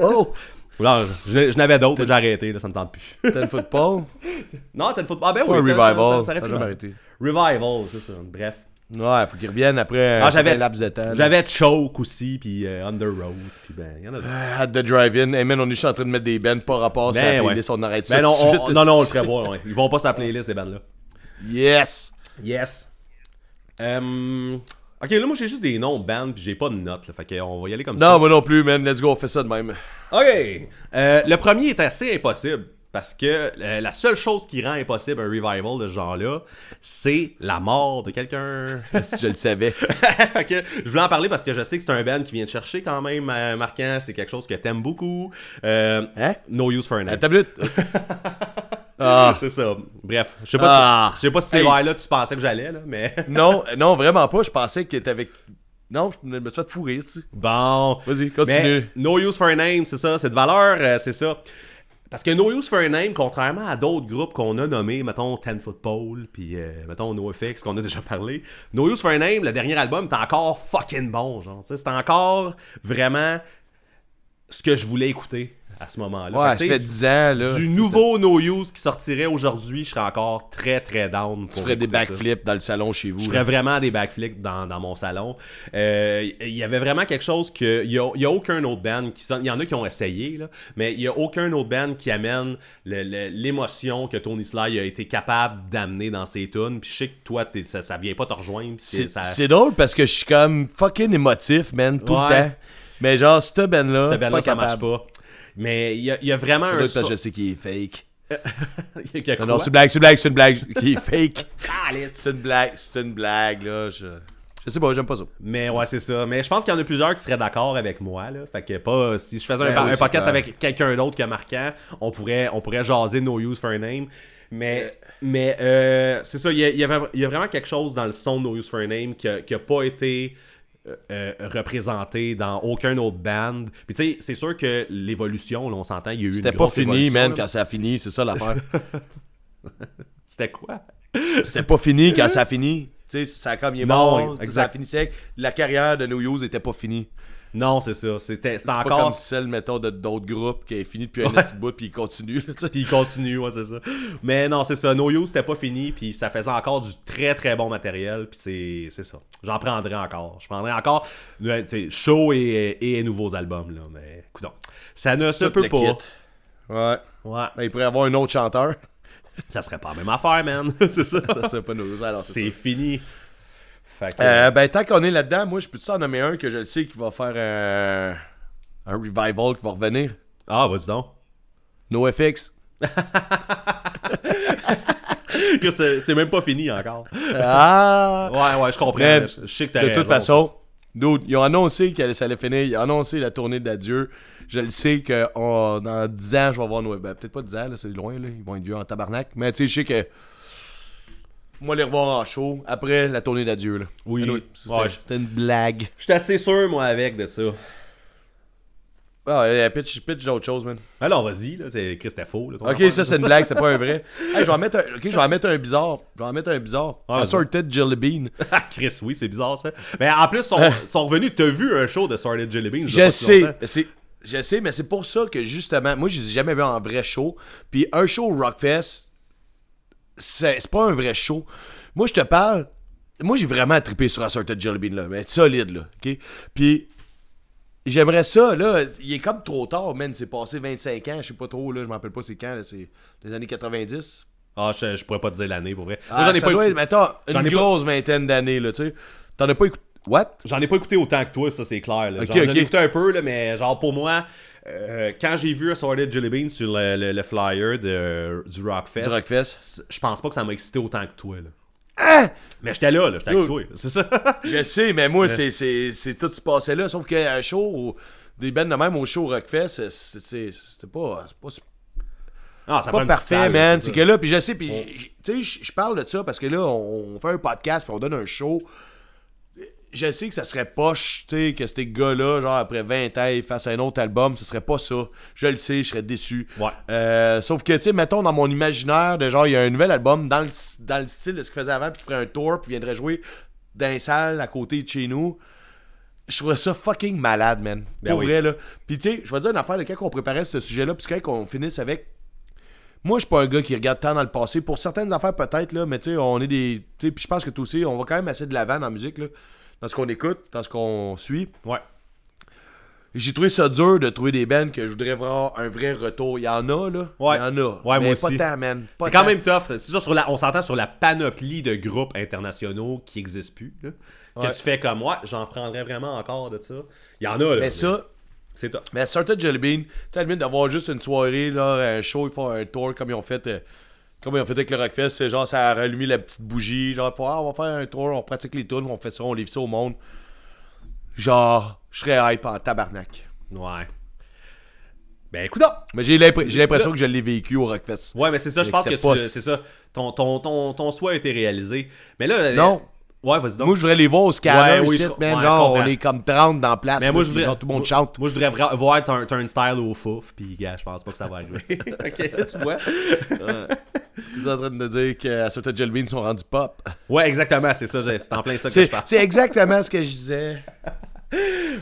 Oh. Non, je, je n'avais d'autres, mais j'ai arrêté, là, ça me tente plus. T'as une football? non, t'as le football. Ah ben Pas oui, t'as- revival. ça- ça- Ça ça a jamais arrêté. Revival, c'est ça. Bref. Ouais, faut qu'ils reviennent après Ah, un j'avais- certain laps de temps. là. J'avais Choke aussi, puis euh, Under Road, puis ben, y en a d'autres. At the drive-in. Hey man, on est juste en train de mettre des bands par rapport à Ben, la ouais. playlist, on arrête ça. Ben non, tout de on- suite, non, non, on le prévoit. ouais. Ils vont pas sur la playlist, ces bandes-là. Yes! Yes. Euh, ok, là, moi, j'ai juste des noms de bandes, puis j'ai pas de notes, là. Fait qu'on va y aller comme ça. Non, moi non plus, man. Let's go, on fait ça de même. Ok. Euh, le premier est assez impossible. Parce que euh, la seule chose qui rend impossible un revival de ce genre-là, c'est la mort de quelqu'un. si je le savais. fait que je voulais en parler parce que je sais que c'est un band qui vient te chercher quand même, euh, marquant. C'est quelque chose que t'aimes beaucoup. Euh, Hein? No Use for a Name. Attends. ah. C'est ça. Bref, je sais pas, Ah. si, je sais pas si c'est Hey. là tu pensais que j'allais, là, mais... Non, non, vraiment pas. Je pensais était avec. Non, je me suis fait fourrer, tu. Bon. Vas-y, Mais continue. No Use for a Name, c'est ça, c'est de valeur, euh, c'est ça. Parce que No Use for a Name, contrairement à d'autres groupes qu'on a nommés, mettons Ten Foot Pole, puis euh, mettons NoFX qu'on a déjà parlé, No Use for a Name, le dernier album, est encore fucking bon, genre. C'est encore vraiment ce que je voulais écouter à ce moment-là. Ouais, Fait ça fait tu sais, 10 ans, là. Du nouveau No Use qui sortirait aujourd'hui, je serais encore très très down. Tu pour ferais des backflips dans le salon chez vous. Je là. ferais vraiment des backflips dans, dans mon salon. Euh, Il y avait vraiment quelque chose que. Il n'y a, aucun autre band qui sonne. Il y en a qui ont essayé, là, mais il n'y a aucun autre band qui amène l'émotion que Tony Sly a été capable d'amener dans ses tunes. Puis je sais que toi, ça, ça vient pas te rejoindre. C'est ça- drôle parce que je suis comme fucking émotif, man, tout Ouais. le temps. Mais genre, cette band-là, cette band-là, pas ça capable. marche pas. Mais il y a, il y a vraiment un. parce que je sais qu'il est fake. Il y a Non, non, c'est une blague, c'est une blague, c'est une blague. Qui est fake? C'est une blague, c'est une blague, là. Je, je sais pas, j'aime pas ça. Mais ouais, c'est ça. Mais je pense qu'il y en a plusieurs qui seraient d'accord avec moi. Là. Fait que pas. Si je faisais un, Ben oui, un podcast clair. avec quelqu'un d'autre que marquant, on pourrait, on pourrait jaser No Use for a Name. Mais, mais euh, c'est ça, y a, il y a vraiment quelque chose dans le son de No Use for a Name qui n'a pas été euh, euh, représenté dans aucun autre band. Puis tu sais, c'est sûr que l'évolution, là, on s'entend, il y a eu une C'était pas grosse fini, évolution, man, là. quand ça a fini, c'est ça l'affaire. C'était quoi? C'était pas fini quand ça a fini. Tu sais, ça a comme il est Non, mort, exact. ça a fini sec. La carrière de No Use était pas finie. Non, c'est ça. C'était C'est pas encore... comme celle, mettons, de d'autres groupes qui est fini depuis un petit bout puis il continue, là, tu sais. Puis il continue, ouais, c'est ça. Mais non, c'est ça. No Use, c'était pas fini, puis ça faisait encore du très très bon matériel, puis c'est, ça. J'en prendrais encore. Je prendrais encore, show et, et nouveaux albums, là. Mais, écoute, ça ne se Tout peut pas. kit. Ouais. Ouais, Ben, il pourrait y avoir un autre chanteur. ça serait pas la même affaire, man. c'est ça. pas No. Alors, c'est c'est ça. fini. Fait que, Euh, ben, tant qu'on est là-dedans, moi, je peux-tu en nommer un que je le sais qui va faire un, un revival qui va revenir? Ah, vas-y donc. NoFX. C'est, même pas fini encore. Ah! Ouais, ouais, je comprends. Je, sais que t'as De raison. toute façon, dude, ils ont annoncé que ça allait finir. Ils ont annoncé la tournée d'adieu. Je le sais que on- dans 10 ans, je vais voir Noël. Ben, peut-être pas 10 ans, c'est loin, là. Ils vont être vieux en tabarnak. Mais tu sais, je sais que. Moi, les revoir en show après la tournée d'adieu, là. Oui. Anyway, c'était- Ouais. C'était une blague. Je suis assez sûr, moi, avec de ça. Ah, euh, pitch, pitch d'autres choses, man. Alors, vas-y, là. C'est Chris, c'était faux, là, Ok, ça, c'est une blague, c'est pas un vrai. Hey, je vais en mettre un, ok, je vais en mettre un bizarre. Je vais en mettre un bizarre. Ah, Assorted Jelly Bean. Ah, Chris, oui, c'est bizarre ça. Mais en plus, sont, sont revenus. T'as vu un show de Sorted Jelly a Je sais, longtemps? mais c'est je sais, mais c'est pour ça que justement, moi je les ai jamais vu en vrai show. Puis un show au Rockfest, c'est c'est pas un vrai show. Moi je te parle, moi j'ai vraiment trippé sur Assorted Jelly Bean là, mais solide là, ok? Puis j'aimerais ça là, il est comme trop tard, man, c'est passé 25 ans, je sais pas trop là, je m'en rappelle pas c'est quand, là, c'est des années 90. Ah, je, je pourrais pas te dire l'année pour vrai. Ah, j'en ai ça pas doit écouté- être, J'en une pas- grosse vingtaine d'années là, tu sais. T'en as pas écouté What? J'en ai pas écouté autant que toi, ça c'est clair. Là. Ok, Genre, J'en ai écouté un peu, là, mais genre pour moi, euh, quand j'ai vu Assorted Jelly Beans sur le, le- le flyer de, du Rockfest, Du Rockfest. c- je pense pas que ça m'a excité autant que toi. Là. Hein? Mais j'étais là, là, j'étais avec toi. C'est ça. Je sais, mais moi, c'est, tout ce passé-là. Sauf qu'un show, au- des bands de même au show Rockfest, c'est, c'est, c'est, c'est pas, pas, c'est Ah, ça pas parfait, salle, man. c'est que là, puis je sais, puis tu sais, je- parle de ça parce que là, on, on fait un podcast, puis on donne un show. Je sais que ça serait poche, tu sais, que ces gars-là, genre après 20 ans, ils fassent un autre album, ce serait pas ça. Je le sais, je serais déçu. Ouais. Euh, sauf que, tu sais, mettons dans mon imaginaire, de genre, il y a un nouvel album dans le, dans le style de ce qu'il faisait avant, puis qu'il ferait un tour, puis viendrait jouer dans une salle à côté de chez nous. Je trouverais ça fucking malade, man. Ben Pour oui. vrai, là. Puis, tu sais, je vais dire une affaire, de quand on préparait ce sujet-là, puis quand on finisse avec moi, je suis pas un gars qui regarde tant dans le passé. Pour certaines affaires, peut-être, là, mais tu sais, on est des. Tu sais, puis je pense que toi aussi, on va quand même assez de l'avant dans la musique, là. Dans ce qu'on écoute, dans ce qu'on suit. Ouais. J'ai trouvé ça dur de trouver des bands que je voudrais voir un vrai retour. Il y en a, là. Ouais. Il y en a. Ouais, mais moi pas aussi. tant, man. Pas C'est quand même tough. C'est ça, sur la, on s'entend sur la panoplie de groupes internationaux qui n'existent plus. là. Que Ouais. tu fais comme moi, j'en prendrais vraiment encore de ça. Il y en a, là. Mais ça, C'est tough. mais Certain Jelly Bean, tu limite d'avoir juste une soirée, là, un show, ils font un tour comme ils ont fait. euh, comme ils ont fait avec le Rockfest, c'est genre ça a rallumé la petite bougie, genre faut, ah, on va faire un tour, on pratique les tunes, on fait ça, on livre ça au monde. Genre, je serais hype en tabarnak. Ouais. Ben, écoute. Mais j'ai l'impr- j'ai l'impression que je l'ai vécu au Rockfest. Ouais, mais c'est ça, je pense que pas- c'est ça. Ton, ton, ton, ton souhait a été réalisé. Mais là. Non. Ouais, vas-y donc. Moi, je voudrais les voir au scanner Ouais, oui, man. ouais, genre, on est comme 30 dans la place. mais moi, je voudrais. genre, tout le monde chante. Moi, je voudrais voir Turn, Turnstile au fouf, puis gars, je pense pas que ça va arriver. ok, tu vois. Tu es en train de dire que Certain Jelly sont rendus pop. Ouais, exactement, c'est ça, c'est en plein ça que je parle. c'est exactement ce que je disais.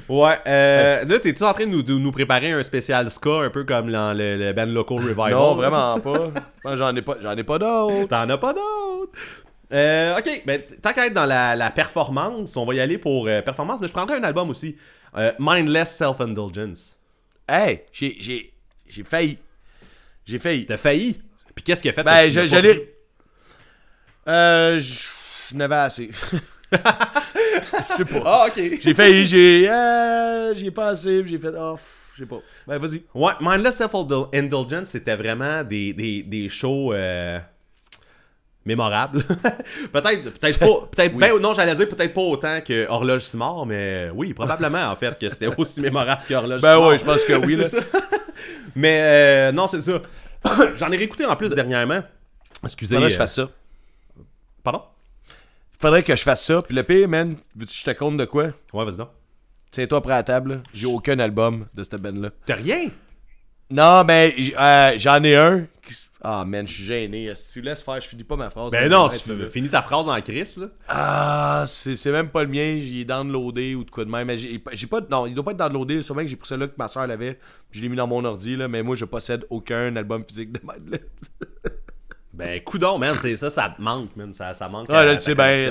Ouais, euh, là, t'es-tu en train de nous, de nous préparer un spécial ska, un peu comme dans le, le band Local Revival? Non, vraiment pas. Moi, j'en ai pas, j'en ai pas d'autres. T'en as pas d'autres. Euh, ok, ben, tant qu'à être dans la, la performance, on va y aller pour euh, performance, mais je prendrais un album aussi. Euh, Mindless Self-Indulgence. Hey, j'ai, j'ai, j'ai failli. J'ai failli. T'as failli? Puis qu'est-ce qu'il a fait? Ben, tu je- j'allais. pris? Euh, je je n'avais assez. Je sais pas. Ah, ok. J'ai failli, j'ai. Euh, j'ai pas assez, j'ai fait. Oh, je sais pas. Ben, vas-y. Ouais, Mindless Self-Indulgence, c'était vraiment des, des, des shows euh, mémorables. peut-être peut-être pas. Peut-être, ben, non, j'allais dire peut-être pas autant que Horloge Simard, mais oui, probablement en fait que c'était aussi mémorable que Horloge Ben ouais, je pense que oui, là. Mais euh, non, c'est ça. J'en ai réécouté en plus dernièrement. Excusez. Faudrait que je euh, fasse ça. Pardon? Faudrait que je fasse ça. Puis le pire, man, veux-tu que je te compte de quoi? Ouais, vas-y donc. Tiens-toi prêt à la table. J'ai aucun album de cette band-là. T'as rien? Non, mais euh, j'en ai un. Ah, man, je suis gêné. Si tu laisses faire, je finis pas ma phrase. Ben non, tu finis ta phrase en crise, là. Ah, c'est c'est même pas le mien. J'ai downloadé ou de quoi de même. Mais j'ai pas. Non, il doit pas être downloadé. Sûrement que j'ai pris celui-là que ma soeur l'avait. Je l'ai mis dans mon ordi, là. Mais moi, je possède aucun album physique de Madeleine. Ben, coudon, man, c'est ça, ça te manque, man. Ça, ça manque. À là, tu sais, ben.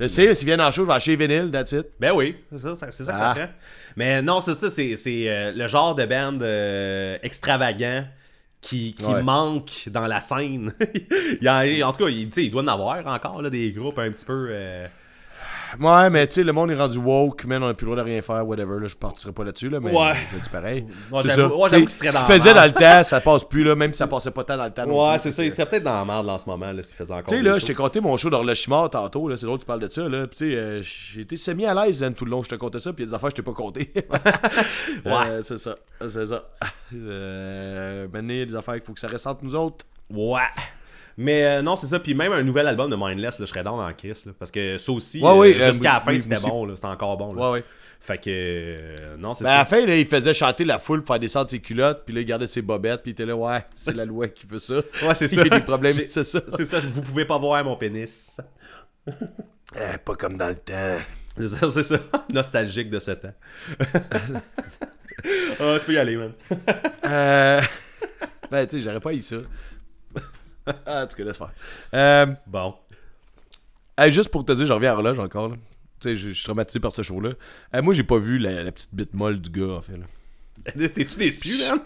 Je sais, s'ils viennent en show, je vais acheter vinyle, that's it. Ben oui, c'est ça, c'est ça que Ah. ça prend. Mais non, c'est ça, c'est c'est, euh, le genre de band euh, extravagant qui, qui Ouais. manque dans la scène. il y a, en tout cas, il, il doit en avoir encore là, des groupes un petit peu. euh, Ouais, mais tu sais, le monde est rendu woke, man, on a plus le droit de rien faire, whatever, là, je partirai pas là-dessus, là, mais Ouais. dis pareil. Ouais, c'est ça. ouais, serait ce dans qu'il faisait dans le temps, ça passe plus, là, même si ça passait pas tant dans le temps. Ouais, c'est ça, il serait peut-être dans la merde en ce moment là, s'il faisait encore. Tu sais, là, je t'ai compté mon show d'horloge Chimard tantôt, là, c'est drôle que tu parles de ça, là. Puis, tu sais, euh, j'ai été semi à l'aise hein, tout le long, je te comptais ça, puis il y a des affaires que je t'ai pas compté. ouais. c'est ça, c'est ça. Euh, il a des affaires qu'il faut que ça reste entre nous autres. Ouais. Mais euh, non, c'est ça. Puis même un nouvel album de Mindless, là, je serais dans dans Chris. Là, parce que ça aussi, Ouais, euh, oui, euh, jusqu'à la fin, oui, c'était bon. C'était encore bon. Là. Ouais, ouais. Fait que. euh, non, c'est Ben, à la ça. fin, là, il faisait chanter la foule pour faire descendre ses culottes, puis là, il gardait ses bobettes, puis il était là, ouais, c'est la loi qui veut ça. Ouais, c'est Il ça. y a des problèmes, c'est ça. C'est ça, vous pouvez pas voir mon pénis. Eh, pas comme dans le temps. C'est ça, c'est ça. Nostalgique de ce temps. Ah, tu peux y aller, man. Euh... ben, tu sais, j'aurais pas eu ça. ah, tu laisse faire. Euh... Bon. Hey, juste pour te dire, je reviens à l'horloge encore. là. Tu sais, je suis traumatisé par ce show-là. Moi, j'ai pas vu la, la petite bite molle du gars, en fait. Là. T'es-tu déçu, man?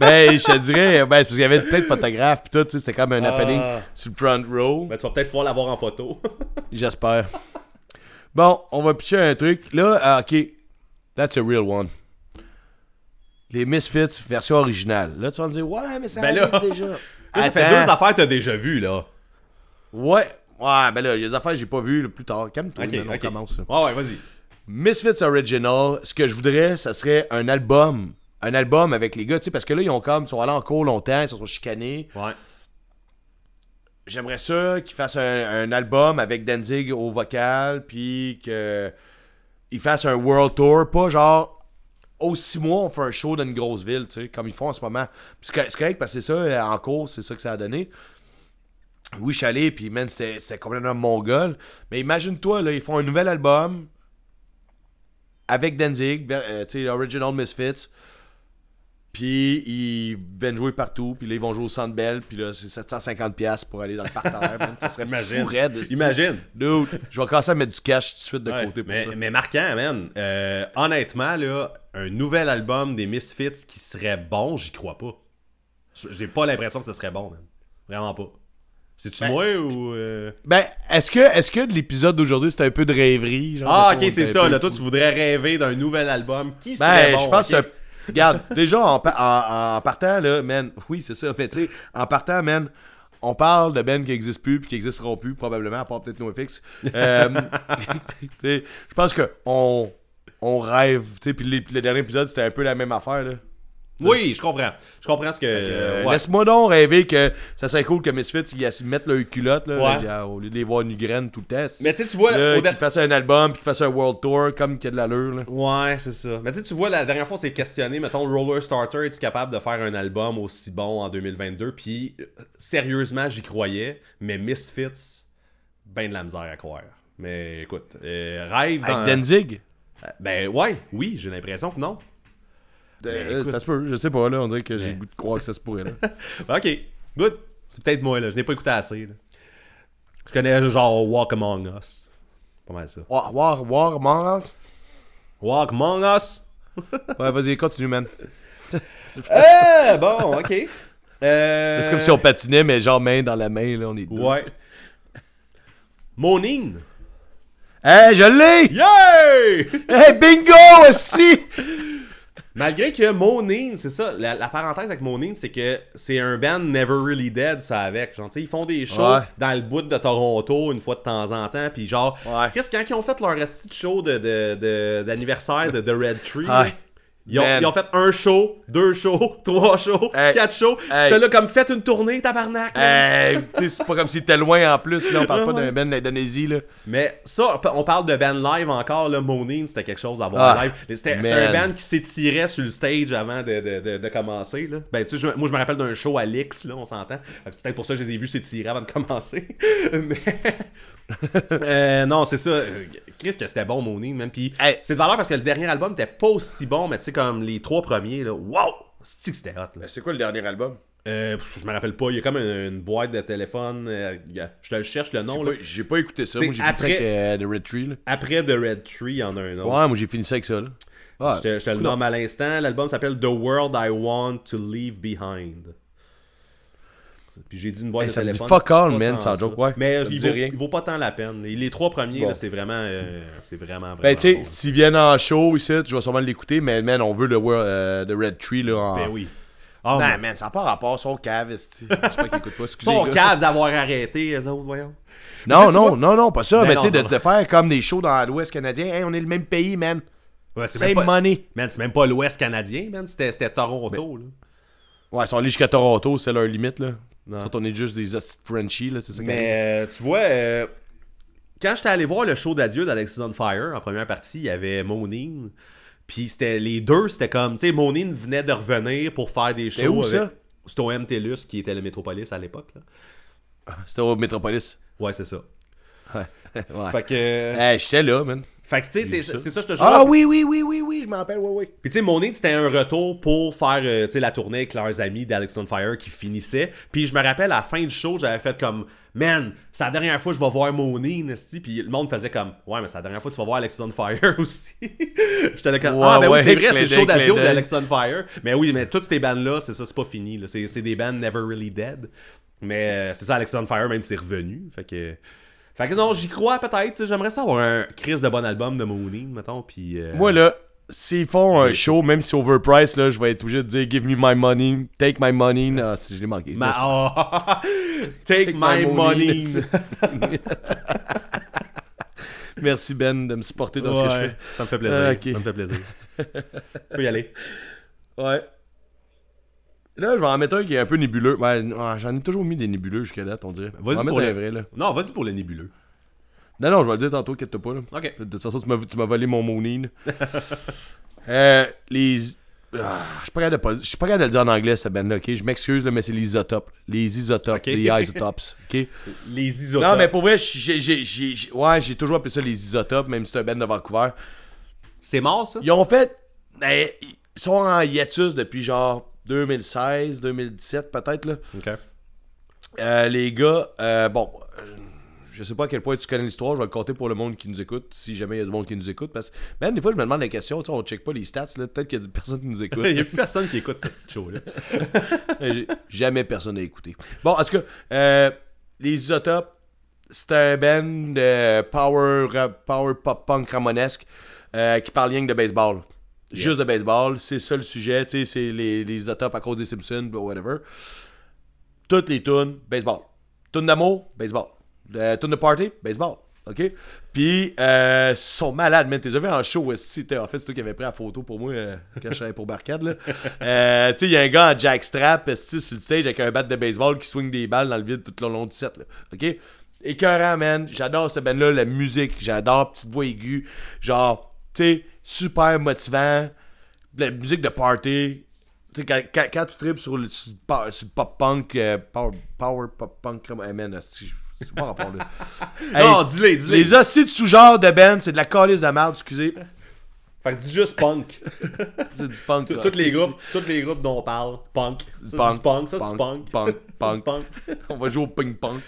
ben, je te dirais, ben, c'est parce qu'il y avait plein de photographes, pis tout, tu sais, c'était comme un Ah. happening sur le front row. Ben, tu vas peut-être pouvoir l'avoir en photo. J'espère. Bon, on va pitcher un truc. Là, ah, ok. That's a real one. Les Misfits, version originale. Là, tu vas me dire, ouais, mais ça Ben là- arrive déjà. Là, ça fait deux affaires que t'as déjà vues, là. Ouais, Ouais, ben là, des affaires que j'ai pas vues là, plus tard. Calme-toi, Ok, man, on commence. là. Ouais, ouais, vas-y. Misfits Original, ce que je voudrais, ça serait un album. Un album avec les gars, tu sais, parce que là, ils ont comme, ils sont allés en cours longtemps, ils se sont chicanés. Ouais. J'aimerais ça qu'ils fassent un, un album avec Danzig au vocal, puis que ils fassent un world tour, pas genre aux six mois on fait un show dans une grosse ville, tu sais, comme ils font en ce moment. C'est correct- c'est parce que c'est ça, euh, en cours, c'est ça que ça a donné. Oui, je suis allé, puis man, c'était complètement mongol. Mais imagine-toi, là, ils font un nouvel album avec Danzig, ver- euh, tu sais, Original Misfits. Puis ils viennent jouer partout, puis là ils vont jouer au Centre Bell, puis là c'est 750$ piastres pour aller dans le parterre. Ça serait Imagine. raide. Imagine. Dude, je vais commencer à mettre du cash tout de suite de Ouais, côté pour mais, ça. mais marquant, man. Euh, honnêtement, là, un nouvel album des Misfits qui serait bon, j'y crois pas. J'ai pas l'impression que ce serait bon, man. Vraiment pas. C'est-tu Ben- moi ou. euh, Ben, est-ce que, est-ce que l'épisode d'aujourd'hui c'était un peu de rêverie? genre, Ah, ok, c'est ça. Là, toi, tu voudrais rêver d'un nouvel album. Qui serait Ben, bon? je pense ok? que. Regarde, déjà, en, en- partant, là, man. Oui, c'est ça. Mais tu sais, en partant, man, on parle de Ben qui n'existent plus puis qui n'existeront plus, probablement, à part peut-être NoFX. Euh, je pense que on, on rêve. Puis le dernier épisode, c'était un peu la même affaire, là. Oui, je comprends. Je comprends ce que. Euh, ouais. Laisse-moi donc rêver que ça serait cool que Misfits ils mettent leur culotte là, Ouais. là, au lieu de les voir nu graine tout le test. Mais tu sais, tu vois. là, qu'ils fassent un album puis qu'ils fassent un world tour comme qu'il y a de l'allure là. Ouais, c'est ça. Mais tu sais, tu vois, la dernière fois, on s'est questionné, mettons, Roller Starter, es-tu capable de faire un album aussi bon en 2022? Puis, euh, sérieusement, j'y croyais, mais Misfits, ben de la misère à croire. Mais écoute, euh, rêve dans... Avec Danzig. Ben ouais, oui, j'ai l'impression que non. Euh, écoute. ça se peut, je sais pas là, on dirait que j'ai le goût de croire que ça se pourrait là. Ok, good. C'est peut-être moi, là. Je n'ai pas écouté assez, là. Je connais genre Walk Among Us. Pas mal ça. War, War, War, Mars. Walk Among Us? Ouais, vas-y, continue man. Euh, bon, ok. Euh... C'est comme si on patinait mais genre main dans la main là, on est deux. Ouais. Monin. Hey, je l'ai! Yay! Hey, bingo, esti! Malgré que Monin, c'est ça, la, la parenthèse avec Monin, c'est que c'est un band Never Really Dead, ça avec. Genre, tu sais, ils font des shows Ouais. dans le bout de Toronto une fois de temps en temps, puis genre, Ouais. qu'est-ce quand ils ont fait leur de show de, de, de- d'anniversaire de The Red Tree? Ouais. Ils ont, Man. ils ont fait un show, deux shows, trois shows, Hey. quatre shows. Hey. T'as là comme fait une tournée, tabarnak. Hey, c'est pas comme si t'étais loin en plus là, on parle pas d'un band d'Indonésie là. Mais ça, on parle de band live encore, là, Monin, c'était quelque chose à voir Ah, live. C'était un band qui s'étirait sur le stage avant de, de, de, de commencer. Là. Ben, tu sais, moi je me rappelle d'un show à l'X, là, on s'entend. C'est peut-être pour ça que je les ai vus s'étirer avant de commencer. Mais. Euh, non, c'est ça. Chris, que c'était bon, Monin, même. Puis Hey. c'est de valeur parce que le dernier album était pas aussi bon, mais tu sais, comme les trois premiers, là. Wow! C'est que c'était hot, là? C'est quoi le dernier album? Euh, je me rappelle pas, il y a comme une, une boîte de téléphone. euh, je te le cherche le nom, J'ai pas écouté ça, C'est moi j'ai après- avec euh, The Red Tree là. Après The Red Tree, il y en a un autre. Ouais, moi j'ai fini ça avec ça là. Ouais. Je te, je te le nomme à l'instant. L'album s'appelle The World I Want to Leave Behind. Puis j'ai dit une boîte Hey, de ça dit téléphone. fuck all, pas man, sans ça. joke, ouais. Mais il vaut, rien. il vaut pas tant la peine. Les trois premiers, Bon. là, c'est vraiment, euh, c'est vraiment, vraiment Ben, tu sais, bon. s'ils viennent en show ici, je vais sûrement l'écouter, mais man, on veut le euh, The Red Tree là. En... Ben oui. Oh, Non, mais- man, ça n'a pas rapport, son cave, esti. J'espère qu'il écoute pas. Excusez, gars. caves d'avoir arrêté, les autres, voyons. Non, non, non, non, pas ça. Ben mais tu sais, de, de faire comme des shows dans l'Ouest canadien. Hey, on est le même pays, man. Ouais, c'est Same même pas, money. man, c'est même pas l'Ouest canadien, man. C'était, c'était Toronto, là. Ouais, ils sont allés jusqu'à Toronto, c'est leur limite, là. Non. Quand on est juste des Frenchies, là, c'est ça. Mais euh, tu vois, euh, quand j'étais allé voir le show d'adieu d'Alexis on Fire, en première partie, il y avait Monin. Puis c'était les deux, c'était comme, tu sais, Monin venait de revenir pour faire des C'était shows. où, avec- ça? C'était au MTLUS, qui était le Métropolis à l'époque. là. C'était au Metropolis. Ouais, c'est ça. Ouais. ouais. Fait que, Hey, j'étais là, man. Fait que tu sais, c'est ça. c'est ça, je te jure. Ah oui, oui, oui, oui, oui, je me rappelle, oui, oui. Puis tu sais, Monin, c'était un retour pour faire euh, tu sais, la tournée avec leurs amis d'Alex on Fire qui finissait. Puis je me rappelle, à la fin du show, j'avais fait comme, man, c'est la dernière fois que je vais voir Monin, esti. Puis le monde faisait comme, ouais, mais c'est la dernière fois que tu vas voir Alex on Fire aussi. J'étais là comme, Ouais, ah, ben ouais, oui, c'est vrai, c'est le show d'œil. d'Alex on Fire. Mais oui, mais toutes ces bandes-là, c'est ça, c'est pas fini. là. C'est c'est des bandes never really dead. Mais euh, c'est ça, Alex on Fire, même c'est revenu. Fait que. Fait que non, j'y crois peut-être. J'aimerais ça avoir un Chris de bon album de Monin, mettons. Puis. euh, Moi, là, s'ils font un show, même si overpriced, là, je vais être obligé de dire give me my money, take my money. Ah, si je l'ai manqué. Ma- oh. Take, my, money. Merci Ben de me supporter dans ce que je fais. ça me fait plaisir. Ah. Ça me fait plaisir. tu peux y aller. Ouais. Là, je vais en mettre un qui est un peu nébuleux. Ouais, ouais, j'en ai toujours mis des nébuleux jusqu'à date, on dirait. Vas-y pour mettre le un vrai, là. Non, vas-y pour le nébuleux. Non, non, je vais le dire tantôt, inquiète-toi pas. Là. Ok. De toute façon, tu m'as, tu m'as volé mon monine. euh, les. Ah, je suis pas capable de pas- je suis pas capable de le dire en anglais, cette band-là, ok? Je m'excuse, là, mais c'est les isotopes. Les isotopes. Les isotopes, ok? Les isotopes. Non, mais pour vrai, j'ai, j'ai, j'ai, j'ai- ouais, j'ai toujours appelé ça les isotopes, même si c'est un band de Vancouver. C'est mort, ça? Ils ont fait. ben, ils sont en hiatus depuis genre 2016, 2017 peut-être, là. Euh, les gars, euh, bon, euh, je sais pas à quel point tu connais l'histoire, je vais le compter pour le monde qui nous écoute, si jamais il y a du monde qui nous écoute, parce que même des fois je me demande la question, tu sais, on check pas les stats, là, peut-être qu'il y a des personnes qui nous écoutent. Il y a plus personne qui écoute ce petit show-là. Jamais personne n'a écouté. Bon, en tout cas, euh, les isotopes, c'est un band de power, power pop punk ramonesque qui parle rien que de baseball. Juste de baseball, c'est ça le sujet, tu sais, c'est les, les isotopes à cause des Simpsons, ou whatever. Toutes les tunes, baseball. Tunes d'amour, baseball. Euh, tunes de party, baseball. OK? Puis, euh, ils sont malades, man. T'es vu en show aussi. En fait, c'est toi qui avais pris la photo pour moi euh, quand je travaillais pour Barcade. Là. Euh, tu sais, il y a un gars en jackstrap sur le stage avec un bat de baseball qui swing des balles dans le vide tout le long du set. Là. OK? Écœurant, man. J'adore ce band-là, la musique. J'adore petite voix aiguë. Genre, tu sais, super motivant. De la musique de party. Tu sais, quand, quand, quand tu tripes sur le, sur pop-punk, euh, power, power pop-punk, comme, hey, man, c'est pas rapport là. Hey, Non, dis-le, dis-le. les hosties de sous-genre de band, c'est de la calice de merde, excusez. Fait que dis juste punk. C'est du punk. Tous les groupes, tous les groupes dont on parle, punk. Ça, Punk, c'est punk, ça, c'est punk, punk. punk. punk. On va jouer au ping-pong.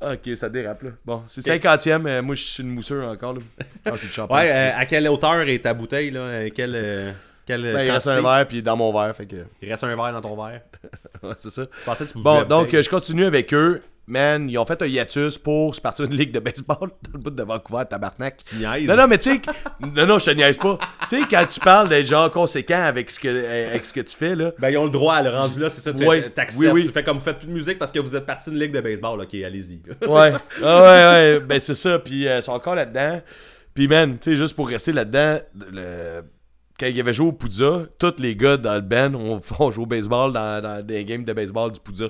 Esti. ok, ça dérape là. Bon, c'est 50ème, euh, moi je suis une moussure encore là. Ah, c'est du champagne. Ouais, euh, à quelle hauteur est ta bouteille, là? Euh, Quelle, euh, quelle Ben, il reste un verre, puis dans mon verre, fait que. Il reste un verre dans ton verre. Ouais, c'est ça. Je pensais que tu Bon, donc euh, je continue avec eux. Man, ils ont fait un hiatus pour se partir d'une ligue de baseball dans le bout de Vancouver, tabarnak. Tu niaises. Non, non, mais tu sais, non, non, je te niaise pas. Tu sais, quand tu parles d'être genre conséquent avec ce que, avec ce que tu fais, là. Ben, ils ont le droit, le rendu là, c'est ça. Tu Ouais. t'acceptes. Oui, oui. Tu fais comme vous faites plus de musique parce que vous êtes parti d'une ligue de baseball. Ok, allez-y. Ouais, Ah ouais, ouais, ben c'est ça. Puis euh, ils sont encore là-dedans. Puis man, tu sais, juste pour rester là-dedans, le- quand il y avait joué au Poudza, tous les gars dans le band ont, joué au baseball dans, dans des games de baseball du Poudza.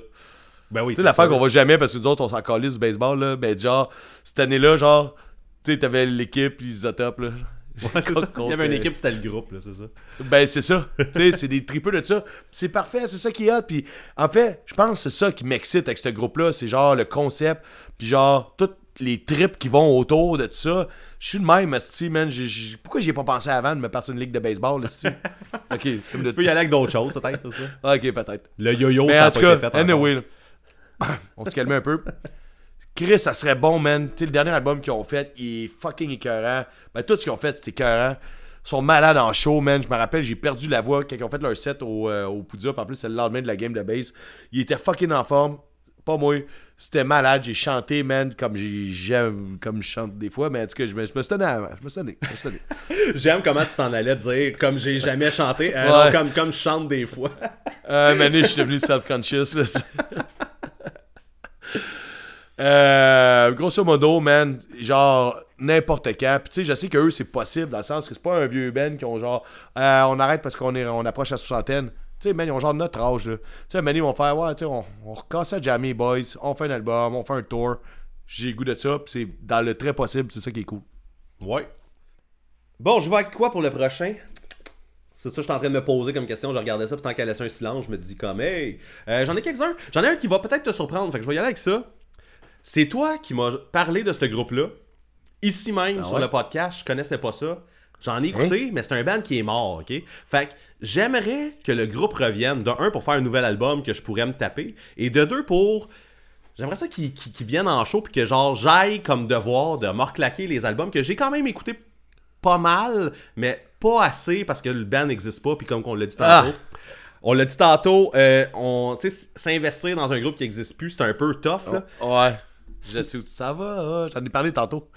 Ben oui, Tu sais, c'est l'affaire qu'on va jamais parce que nous autres, on s'en calisse du baseball, là. Ben, genre, cette année-là, genre, tu sais, t'avais l'équipe, les isotopes, là. Ouais, c'est ça. Il y avait une euh, équipe, c'était le groupe, là, c'est ça. Ben, c'est ça. tu sais, c'est des tripeux de ça. C'est parfait, c'est ça qui est hot. Puis, en fait, je pense que c'est ça qui m'excite avec ce groupe-là. C'est genre le concept, puis genre, toutes les tripes qui vont autour de tout ça. Je suis le même, esti, man. J'ai- j'ai- Pourquoi j'y ai pas pensé avant de me partir d'une ligue de baseball, esti? ok. Tu peux y aller avec d'autres choses, peut-être, ça. Ok, peut-être. Le yo-yo, ça a en tout pas été fait anyway. On se calme un peu. Chris, ça serait bon, man. Tu sais, le dernier album qu'ils ont fait, il est fucking écœurant. Ben, tout ce qu'ils ont fait, c'était écœurant. Ils sont malades en show, man. Je me rappelle, j'ai perdu la voix quand ils ont fait leur set au, euh, au En plus, c'est le lendemain de la game de base. Il était fucking en forme. Pas moi. C'était malade. J'ai chanté, man, comme j'ai j'aime, comme je chante des fois. Mais en tout cas, je me, je me suis donné. Je me suis donné. Donné. J'aime comment tu t'en allais dire comme j'ai jamais chanté, euh, Ouais. non, comme, comme je chante des fois. Euh, Mané, je suis devenu self-conscious. euh, grosso modo, man, genre n'importe quand. Puis tu sais, je sais qu'eux, c'est possible dans le sens que c'est pas un vieux Ben qui ont genre euh, on arrête parce qu'on est, on approche la soixantaine. Tu sais, man, ils ont genre notre âge. Tu sais, Mané, ils vont faire, ouais, tu sais, on, recasse à Jamie Boys, on fait un album, on fait un tour. J'ai goût de ça, c'est dans le très possible, c'est ça qui est cool. Ouais. Bon, je vais avec quoi pour le prochain? C'est ça que je suis en train de me poser comme question. Je regardais ça, puis tant qu'elle laissait un silence, je me dis comme, hey, euh, j'en ai quelques-uns. J'en ai un qui va peut-être te surprendre, fait que je vais y aller avec ça. C'est toi qui m'as parlé de ce groupe-là, ici même sur ouais? le podcast. Je connaissais pas ça. J'en ai écouté, mais c'est un band qui est mort, ok? Fait que j'aimerais que le groupe revienne, de un, pour faire un nouvel album que je pourrais me taper, et de deux, pour J'aimerais ça qu'ils qu'ils viennent en show puis que genre j'aille comme devoir de me reclaquer les albums que j'ai quand même écouté pas mal, mais pas assez parce que le band n'existe pas puis comme on l'a dit tantôt. Ah! On l'a dit tantôt, euh, on, tu s'investir dans un groupe qui n'existe plus, c'est un peu tough. Là. Ouais. Je sais où ça va, ah, j'en ai parlé tantôt.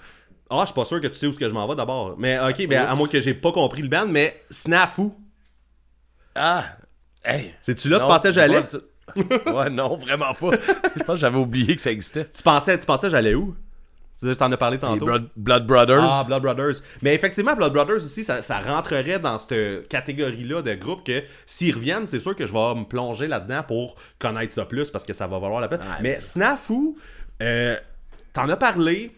Ah, je suis pas sûr que tu sais où ce que je m'en vais d'abord. Mais ok, ben, à moins que j'ai pas compris le band, mais Snafu. Ah! Hey! C'est-tu là, tu Non, pensais que j'allais? ouais, non, vraiment pas. Je pense que j'avais oublié que ça existait. Tu pensais, tu pensais que j'allais où? Tu disais, t'en as parlé tantôt. Blood, Blood Brothers. Ah, Blood Brothers. Mais effectivement, Blood Brothers aussi, ça, ça rentrerait dans cette catégorie-là de groupe que s'ils reviennent, c'est sûr que je vais me plonger là-dedans pour connaître ça plus parce que ça va valoir la peine. mais Snafu, euh, t'en as parlé,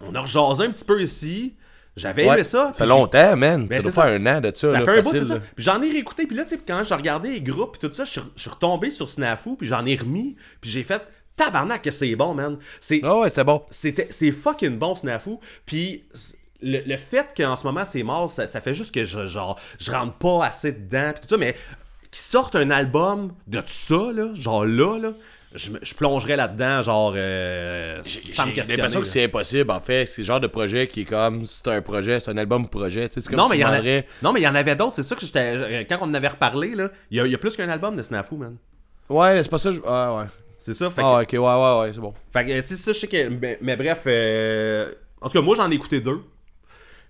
on a rejasé un petit peu ici. J'avais Ouais, aimé ça. Ça fait longtemps, man. Ben, ça doit faire un an de ça. ça là, fait un bout, c'est ça. Puis j'en ai réécouté, puis là, tu sais, quand j'ai regardé les groupes, puis tout ça, je je suis retombé sur Snafu, puis j'en ai remis, puis j'ai fait tabarnak que c'est bon, man. C'est Ah ouais, c'est bon. c'était c'est fucking bon Snafu puis le, le fait qu'en ce moment c'est mort ça, ça fait juste que je genre je rentre pas assez dedans puis tout ça mais qu'ils sortent un album de tout ça là genre là là je, me- je plongerais là-dedans genre euh, sans me J'ai questionner l'impression que c'est impossible, en fait. C'est le genre de projet qui est comme, c'est un projet, c'est un album projet. Tu sais, C'est comme non si mais il tu y en a non mais il y en avait d'autres c'est ça que j'étais quand on en avait reparlé là il y a, il y a plus qu'un album de Snafu man Ouais, mais c'est pas ça. je- Ah ouais. C'est ça fait que, Ah, ok, ouais, ouais, ouais, c'est bon. Fait que, c'est ça, je sais que. Mais, mais bref, euh, en tout cas, moi, j'en ai écouté deux.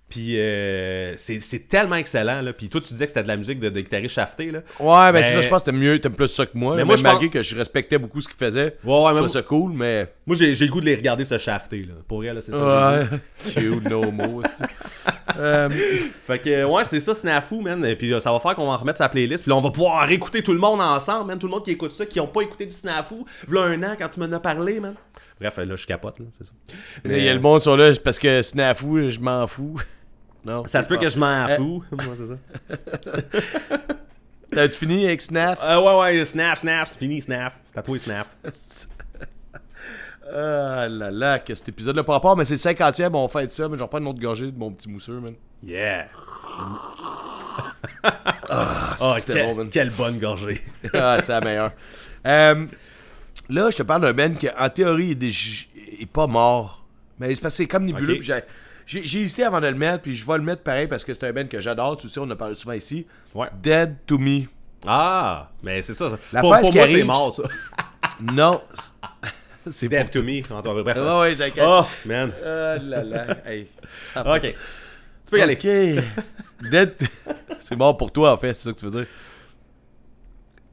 Puis, euh, c'est tellement excellent, là. Puis, toi, tu disais que c'était de la musique de, de guitariste shafté, là. Ouais, ben Mais- c'est ça, je pense que t'aimes mieux, t'aimes plus ça que moi. Mais moi, je pense- malgré que je respectais beaucoup ce qu'il faisait. Ouais, ouais, je ça cool, mais. Moi, j'ai le goût de les regarder se shafter, là. Pour elle, c'est ça. Ouais. Cute, no mots aussi. Euh, Fait que, ouais, c'est ça, Snafu, man. Et puis, euh, ça va faire qu'on va en remettre sa playlist. Puis là, on va pouvoir réécouter tout le monde ensemble, man. Tout le monde qui écoute ça, qui ont pas écouté du Snafu. V'là un an, quand tu m'en as parlé, man. Bref, là, je capote, là, c'est ça. Il y a le monde sur là c'est parce que Snafu, je m'en fous. Non. Ça se peut que je m'en Euh, fous. Moi, c'est ça. T'as-tu fini avec Snaf? Euh, ouais, ouais, snap, snap, c'est fini, snap. C'est à toi, snap. Ah là là, que cet épisode-là par rapport, mais c'est le 50e, on fait ça, mais je reprends une autre gorgée de mon petit mousseux, man. Yeah. Ah, Oh, c'était quelle, bon, man? quelle bonne gorgée. ah, c'est la meilleure. Euh, là, je te parle d'un Ben qui, en théorie, est, déjà- est pas mort. Mais c'est parce que c'est comme nébuleux. Ok. J'ai- hésité avant de le mettre, puis je vais le mettre pareil parce que c'est un Ben que j'adore. Tu sais, on en a parlé souvent ici. Ouais. Dead to Me. Ah, mais c'est ça. La pour pour moi, c'est mort, ça. Non. c'est- Dead to me. cas, Bref. Ouais, j'ai Oh, man. Ah là là. Hey, ça Ok. Tu peux y aller. Ok. Dead. c'est mort pour toi, en fait, c'est ça que tu veux dire.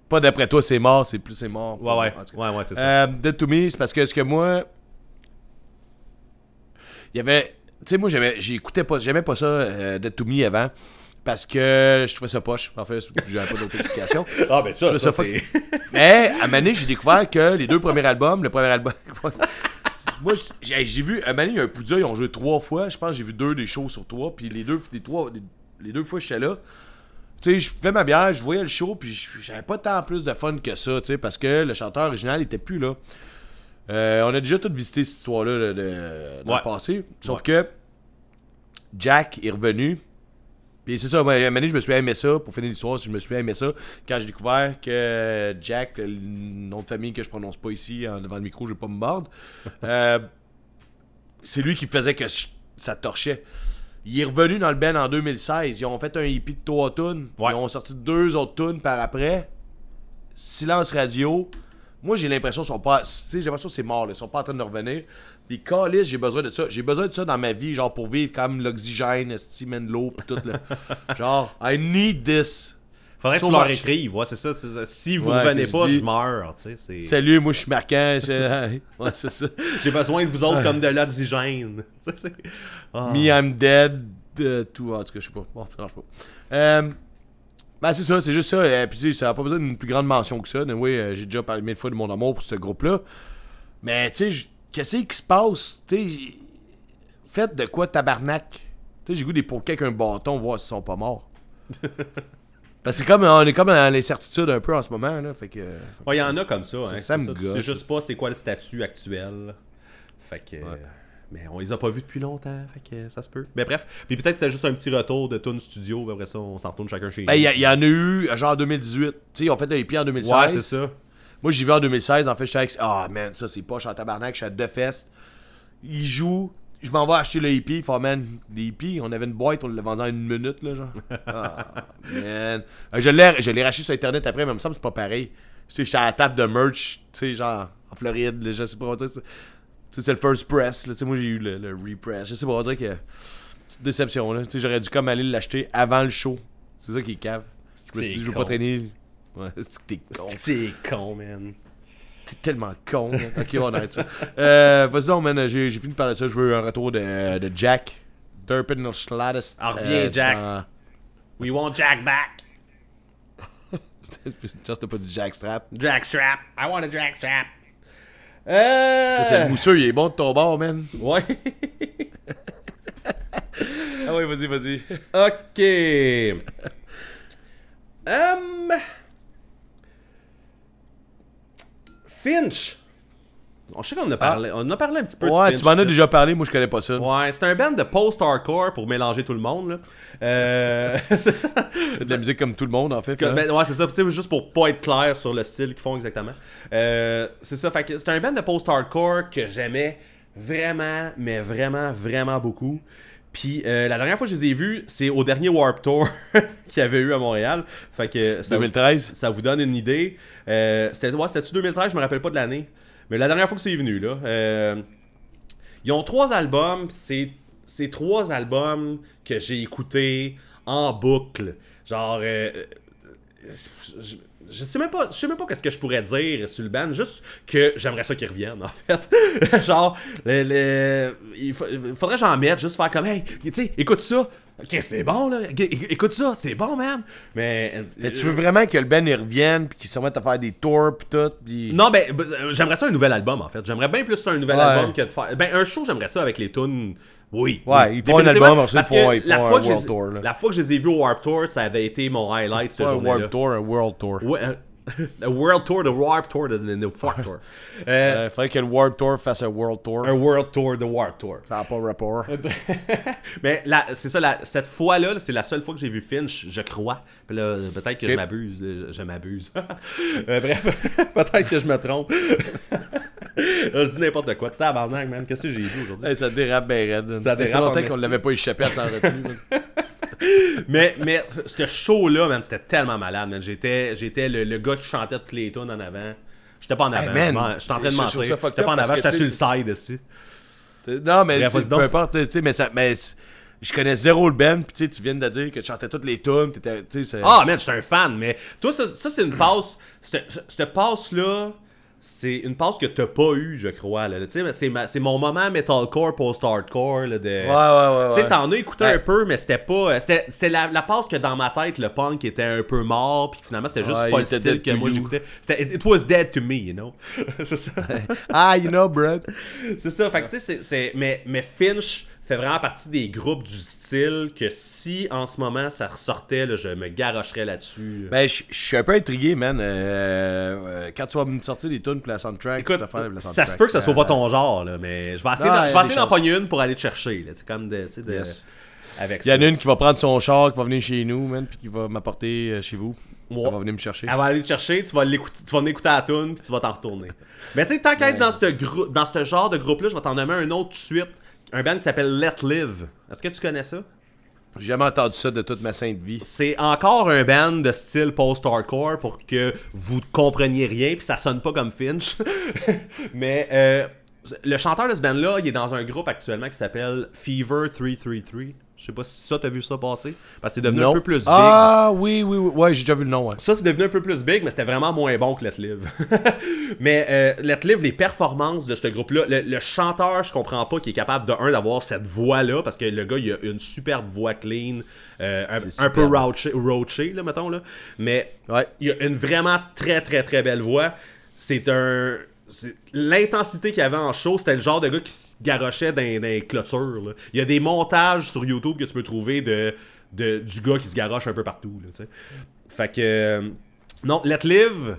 Pas d'après toi, c'est mort, c'est plus c'est mort. Ouais, ouais. Ouais, ouais, c'est ça. Euh, Dead to Me, c'est parce que ce que moi. Il y avait. Tu sais, moi, j'aimais, j'écoutais pas, j'aimais pas ça, euh, Dead to Me avant. Parce que je trouvais ça poche. En fait, j'avais pas d'autre explication. Ah, ben ça, ça, ça c'est... Mais à Mané, j'ai découvert que les deux premiers albums, le premier album. Moi, j'ai vu, à Mané, il y a un Poudja, ils ont joué trois fois. Je pense que j'ai vu deux des shows sur trois. Puis les deux, les trois, les, les deux fois j'étais là, tu sais, je fais ma bière, je voyais le show, puis je- j'avais pas tant plus de fun que ça, tu sais, parce que le chanteur original était plus là. Euh, on a déjà tout visité cette histoire-là là, de- dans Ouais. le passé. Sauf que Jack est revenu. Puis c'est ça, moi, à un moment donné, je me suis aimé ça, pour finir l'histoire, je me suis aimé ça quand j'ai découvert que Jack, le nom de famille que je prononce pas ici, en- devant le micro, je vais pas me mordre, euh, c'est lui qui faisait que je- ça torchait. Il est revenu dans le band en 2016. Ils ont fait un hippie de trois tunes. Ouais. Ils ont sorti deux autres tunes par après. Silence radio. Moi, j'ai l'impression qu'ils sont pas. J'ai l'impression que c'est mort. Là. Ils sont pas en train de revenir. Les calices, j'ai besoin de ça. J'ai besoin de ça dans ma vie, genre pour vivre comme l'oxygène, esti, man, l'eau, pis tout. Là. genre, I need this. Faudrait que So tu leur écrives, ouais, c'est ça, c'est ça. Si vous Ouais, revenez que pas, je dis- je meurs, tu sais. Salut, moi je suis marquant. Ouais, c'est ça. J'ai besoin de vous autres comme de l'oxygène. Ah. Me, I'm dead. euh, tout. En tout cas, je sais pas. Bon, ça marche pas. Euh, ben, c'est ça, c'est juste ça. Euh, puis, tu sais, ça n'a pas besoin d'une plus grande mention que ça. Oui, j'ai déjà parlé mille fois de mon amour pour ce groupe-là. Mais, tu sais, qu'est-ce qui se passe? Tu faites de quoi tabarnak? Tu sais, j'ai goût des poker avec un bâton, voir s'ils sont pas morts. Parce que c'est comme, on est comme dans l'incertitude un peu en ce moment, là. Fait que. Ouais, il y en a comme ça. Hein, Ça, me Tu sais gosse, juste pas c'est quoi le statut actuel. Fait que. Mais on les a pas vus depuis longtemps, fait que ça se peut. Mais bref, puis peut-être c'était juste un petit retour de Tune Studio, puis après ça on s'en retourne chacun chez Ben, nous. il y, en a eu, genre en 2018. Tu sais, ils ont fait des EP en 2016. Ouais, c'est ça. Moi, j'y vais en 2016. En fait, je suis avec. Ah, man, ça, c'est poche en tabarnak. Je suis à deux fest. Ils jouent. Je m'en vais acheter le hippie. Faut, man, les hippies, on avait une boîte, on l'a vendu en une minute, là, genre. Ah, man. Euh, Je l'ai, racheté sur Internet après, mais il me semble que c'est pas pareil. Je suis à la table de merch, tu sais, genre, en Floride, là, je sais pas. Tu sais, c'est- le first press. Là. Tu sais, moi, j'ai eu le, le repress. Je sais pas, on dirait que. Petite déception, là. Tu sais, j'aurais dû comme aller l'acheter avant le show. C'est ça qui est cave. Je veux pas traîner. Ouais, c'est que t'es con. C'est con, man. T'es tellement con. man. ok, on arrête ça. Euh, Vas-y, donc, man. J'ai fini de parler de ça. Je veux un retour de, de Jack. Durpin Schlattes. Ah, reviens, Jack. We want Jack back. Just t'as pas dit Jack Strap. Jack strap. I want a Jack strap. Euh... C'est le mousseux, il est bon de ton bord, man. Ouais. Ah ouais, vas-y, vas-y. ok. Hum... Finch. On je sais qu'on en a parlé. On en a parlé un petit peu de Ouais, Finch, tu m'en as déjà parlé, moi je connais pas ça. Ouais, c'est un band de post-hardcore pour mélanger tout le monde. Là. Euh, c'est ça. C'est de la musique comme tout le monde, en fait. Que- ben, ouais, c'est ça. Tu sais, juste pour pas être clair sur le style qu'ils font exactement. Euh, c'est ça. Fait que c'est un band de post-hardcore que j'aimais vraiment, mais vraiment, vraiment beaucoup. Puis euh, la dernière fois que je les ai vus, c'est au dernier Warp Tour qu'il y avait eu à Montréal. Fait que ça, 2013. ça vous donne une idée. Euh, c'était ouais, c'était-tu 2013, je me rappelle pas de l'année. Mais la dernière fois que c'est venu, là. euh, ils ont trois albums. C'est trois albums que j'ai écoutés en boucle. Genre. euh, je, je sais même pas, je sais même pas qu'est-ce que je pourrais dire sur le band, juste que j'aimerais ça qu'ils reviennent en fait. Genre, il, fa- il faudrait j'en mette, juste faire comme, hey, tu sais, écoute ça, ok, c'est bon là, écoute ça, c'est bon man. Mais, Mais tu veux vraiment que le Ben il revienne, puis qu'il se remette à faire des tours, puis tout. Non, ben, ben, euh, j'aimerais ça un nouvel album en fait. J'aimerais bien plus ça un nouvel Ouais. album que de faire. Ben, un show, j'aimerais ça avec les tunes. Oui. Ouais, ils font un album, ensuite, parce ils font- que ils font la un fois que je World les- Tour, là. La fois que je les ai vus au Warp Tour, ça avait été mon highlight cette Pas un. Warp Tour, un World Tour. Ouais, un- un World Tour, de Warp Tour, de, de, de Warp Tour. Euh, Euh, faudrait que le Warp Tour fasse un World Tour. un World Tour de Warp Tour. Ça n'a pas rapport. Mais c'est ça, la- cette fois-là, c'est la seule fois que j'ai vu Finch, je crois. Puis là, peut-être que je m'abuse. Je, je m'abuse. Euh, bref, peut-être que je me trompe. je dis n'importe quoi. Tabarnak, man. Qu'est-ce que j'ai vu aujourd'hui? Hey, ça dérape bien raide. Ça dérape longtemps qu'on esti. l'avait pas échappé à s'en retenue. Man. mais, mais ce- show-là, man, c'était tellement malade, man. J'étais, j'étais le, le gars qui chantait toutes les tunes en avant. J'étais pas en avant. man, je m'en- j'étais en train de mentir. J'étais pas en avant, j'étais sur le side aussi. non, mais peu importe, tu sais, mais ça... Mais c'est- je connais zéro le Ben, puis tu viens de dire que tu chantais toutes les tunes, t'étais... Ah, man, j'étais un fan, mais toi, ça, ça, c'est une passe. Cette passe-là, c'est une passe que t'as pas eu, je crois. Là. C'est, ma- c'est mon moment metalcore post-hardcore. Là, de... Ouais, ouais, ouais, Tu sais, t'en as écouté Ouais. un peu, mais c'était pas. C'était, c'était la, la passe que dans ma tête, le punk était un peu mort, puis finalement, c'était juste Ouais, pas le style que moi you. j'écoutais. C'était, it, it was dead to me, you know? c'est ça. Ah, you know, Brad. c'est ça. Fait que, tu sais, c'est, c'est- mais, mais Finch fait vraiment partie des groupes du style que si en ce moment ça ressortait, là, je me garocherais là-dessus. là. Ben, je suis un peu intrigué, man. Euh, euh, quand tu vas me sortir des tunes pour la soundtrack, Écoute, la ça soundtrack, se peut que ça soit pas euh, ton genre, là, mais je vais essayer, Non, d'en- pogner une pour aller te chercher. C'est comme de, Yes. avec Il y en ça. a une qui va prendre son char, qui va venir chez nous, man, puis qui va m'apporter euh, chez vous. Ouais. Elle va venir me chercher. Elle va aller te chercher, tu vas l'écouter, tu vas venir écouter la tune, puis tu vas t'en retourner. Mais tu sais, tant qu'à être dans ce dans ce genre de groupe-là, je vais t'en nommer un autre tout de suite. Un band qui s'appelle Let Live. Est-ce que tu connais ça? J'ai jamais entendu ça de toute ma sainte vie. C'est encore un band de style post-hardcore pour que vous compreniez rien, puis ça sonne pas comme Finch. Mais euh, le chanteur de ce band-là, il est dans un groupe actuellement qui s'appelle Fever 333. Je sais pas si ça, t'as vu ça passer. Parce que c'est devenu Non. un peu plus big. Ah, oui, oui, oui. Ouais, j'ai déjà vu le nom, ouais. Ça, c'est devenu un peu plus big, mais c'était vraiment moins bon que Let Live. mais euh, Let Live, les performances de ce groupe-là, le, le chanteur, je comprends pas qu'il est capable de, un, d'avoir cette voix-là, parce que le gars, il a une superbe voix clean, euh, un, peu roaché, roaché, là, mettons, là. Mais Ouais. il a une vraiment très, très, très belle voix. C'est un... L'intensité qu'il y avait en show, c'était le genre de gars qui se garochait dans, les clôtures. là. Il y a des montages sur YouTube que tu peux trouver de, de- du gars qui se garoche un peu partout. Là, fait que... euh, non, Let Live,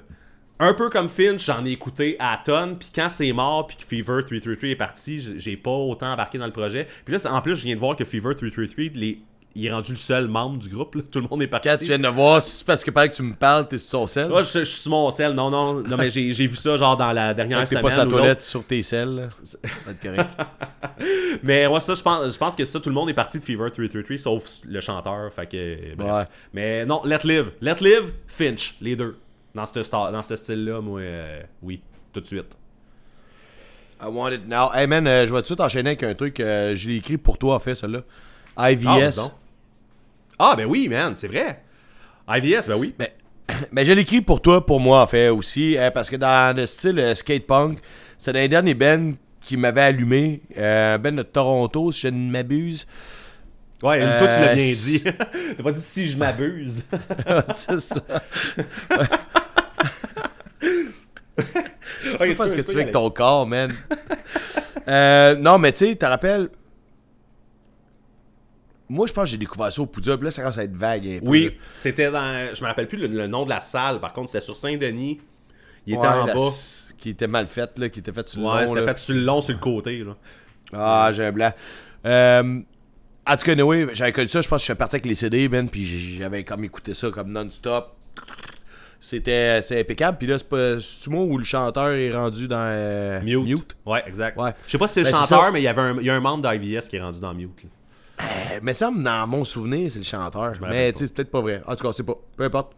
un peu comme Finch, j'en ai écouté à tonnes. Puis quand c'est mort, puis que Fever 333 est parti, j'ai pas autant embarqué dans le projet. Puis là, en plus, je viens de voir que Fever 333, les- il est rendu le seul membre du groupe. là. Tout le monde est parti. Quand tu viens de voir, c'est parce que pendant que tu me parles, t'es sur ton sel. Moi, je, je suis sur mon sel. Non, non, non, mais j'ai vu ça genre dans la dernière Quand t'es semaine. pas sur la toilette, sur tes selles, correct. Mais ouais, ça, je pense, je pense que ça, tout le monde est parti de Fever 333, sauf le chanteur. Fait que. bref. Ouais. Mais non, Let Live. Let Live, Finch, les deux. Dans ce, sta- dans ce style-là, moi, euh, oui, tout de suite. I want it now. Hey man, euh, je vais tout de suite enchaîner avec un truc. euh, je l'ai écrit pour toi, en fait, celle-là. Ah, IVS. Ah, ben oui, man, c'est vrai. IVS, ben oui. Mais, mais je l'écris pour toi, pour moi, en fait, aussi. hein, parce que dans le style euh, skate punk, c'est dans les derniers bands qui m'avaient allumé. Euh, ben de Toronto, si je ne m'abuse. Ouais, toi, tu l'as Euh, bien dit. T'as pas dit si je m'abuse. c'est ça. tu peux faire ce que tu veux avec ton corps, man. Euh, non, mais tu sais, tu te rappelles. Moi, je pense que j'ai découvert ça au Poudre, puis là, ça commence à être vague. un peu. Oui, c'était dans. Je me rappelle plus le, le nom de la salle. Par contre, c'était sur Saint-Denis. Il était Ouais, en bas. Qui était mal faite, là, qui était faite sur le Ouais, long, c'était là. fait sur le long, sur le côté. Là. Ah, j'ai un blanc. Euh, en tout cas, oui, j'avais connu ça, je pense que je suis parti avec les CD, Ben, puis j'avais comme écouté ça comme non-stop. C'était impeccable. Puis là, c'est pas moi où le chanteur est rendu dans euh, Mute. Ouais, exact. Ouais. Je sais pas si c'est le Ben, chanteur, mais il y avait un, il y a un membre d'IVS qui est rendu dans Mute. là. Euh, mais ça, dans mon souvenir, c'est le chanteur. Mais tu sais, c'est peut-être pas vrai. En tout cas, c'est pas. Peu importe.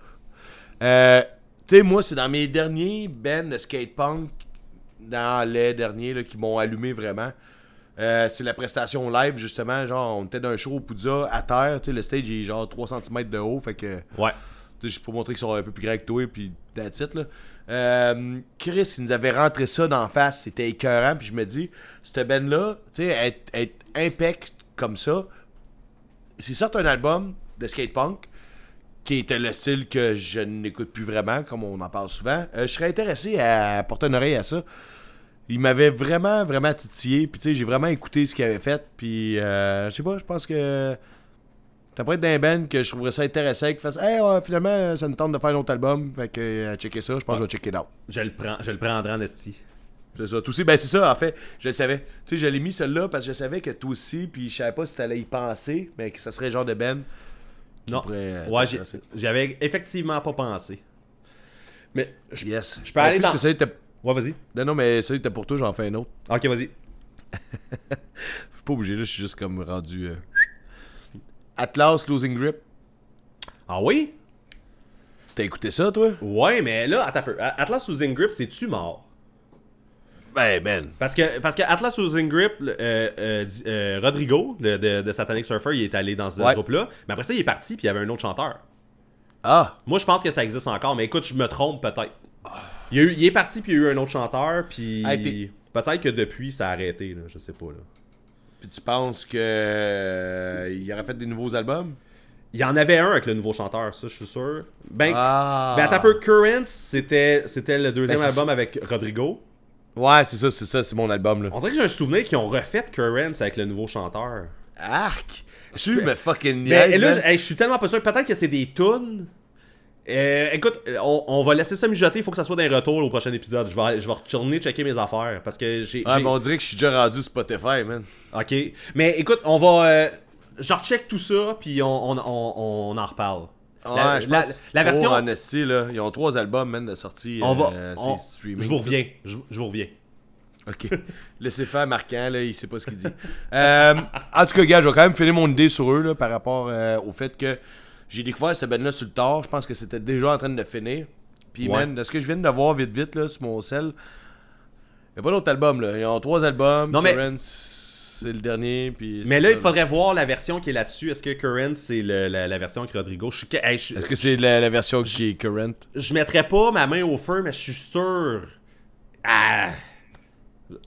Euh, tu sais, moi, c'est dans mes derniers bands de skate punk, dans les derniers là, qui m'ont allumé vraiment. Euh, c'est la prestation live, justement. Genre, on était dans un show au Poudza à terre. Tu sais, le stage est genre 3 cm de haut. Fait que. Ouais. Tu sais, pour montrer qu'ils sont un peu plus grands que toi, puis that's it, là. Euh, Chris, il nous avait rentré ça d'en face, c'était écœurant, puis je me dis, cette ben-là, tu sais, être, être impec comme ça, s'il sort un album de skate punk, qui était le style que je n'écoute plus vraiment, comme on en parle souvent, euh, je serais intéressé à porter une oreille à ça. Il m'avait vraiment, vraiment titillé, puis tu sais, j'ai vraiment écouté ce qu'il avait fait, puis euh, je sais pas, je pense que ça pourrait être d'un band que je trouverais ça intéressant, qu'il fasse Hey, finalement, ça nous tente de faire un autre album. Fait que, euh, checker ça, je pense que je vais checker out. Je le prends, je le prendrai en. C'est ça. Aussi, ben c'est ça, en fait, je le savais. Tu sais, je l'ai mis celui-là parce que je savais que toi aussi, puis je savais pas si t'allais y penser, mais que ça serait le genre de band. Non. euh, Ouais, j'avais effectivement pas pensé. Mais. Je... Yes. je peux aller dans- que Ouais, vas-y. Non, non, mais celui était pour toi, j'en fais un autre. Ok, vas-y. Je suis pas obligé, là, je suis juste comme rendu. euh, Atlas Losing Grip. Ah oui? T'as écouté ça, toi? Ouais, mais là, attends un peu. A- Atlas Losing Grip, c'est-tu mort? Ben, ben. Parce que, parce que Atlas Losing Grip, euh, euh, euh, Rodrigo de, de- de Satanic Surfer, il est allé dans ce Ouais. groupe-là. Mais après ça, il est parti, puis il y avait un autre chanteur. Ah, Moi, je pense que ça existe encore, mais écoute, je me trompe peut-être. Il, est parti, puis il y a eu un autre chanteur, puis peut-être que depuis, ça a arrêté, là, je sais pas. Là. puis tu penses que. il aurait fait des nouveaux albums? Il y en avait un avec le nouveau chanteur, ça, je suis sûr. Ben, Ah. ben peu, Currents, c'était, c'était le deuxième Ben, c'est album avec Rodrigo. Ouais, c'est ça, c'est ça, c'est mon album, là. On dirait que j'ai un souvenir qu'ils ont refait Currents avec le nouveau chanteur. Arc! Tu me fucking Mais là, je suis tellement pas sûr. Peut-être que c'est des tunes. Euh, écoute, on, on va laisser ça mijoter. Il faut que ça soit d'un retour au prochain épisode. Je vais, je vais retourner checker mes affaires. Parce que j'ai. Ouais, j'ai- mais on dirait que je suis déjà rendu Spotify, man. Ok. Mais écoute, on va. Euh, je recheck tout ça, puis on, on, on, on en reparle. Ouais, La- je la- pense la version- honesty, là. Ils ont trois albums, man, de sortie. On va. euh, on- streaming, je vous reviens. Je, je vous reviens. Ok. Laissez faire marquant, là, il sait pas ce qu'il dit. Euh, en tout cas, gars, je vais quand même finir mon idée sur eux, là, par rapport euh, au fait que j'ai découvert cette band-là sur le tard. Je pense que c'était déjà en train de finir. Puis, Ouais. man, de ce que je viens de voir vite, vite, là, sur mon sel, il n'y a pas d'autres albums, là. Ils ont trois albums. Non, mais- c'est le dernier. Puis Mais là, ça, il faudrait voir la version qui est là-dessus. Est-ce que Currents, c'est la, la version avec Rodrigo? Je, suis- hey, je- Est-ce que c'est la, la version qui est current? je mettrais pas ma main au feu, mais je suis sûr. Ah,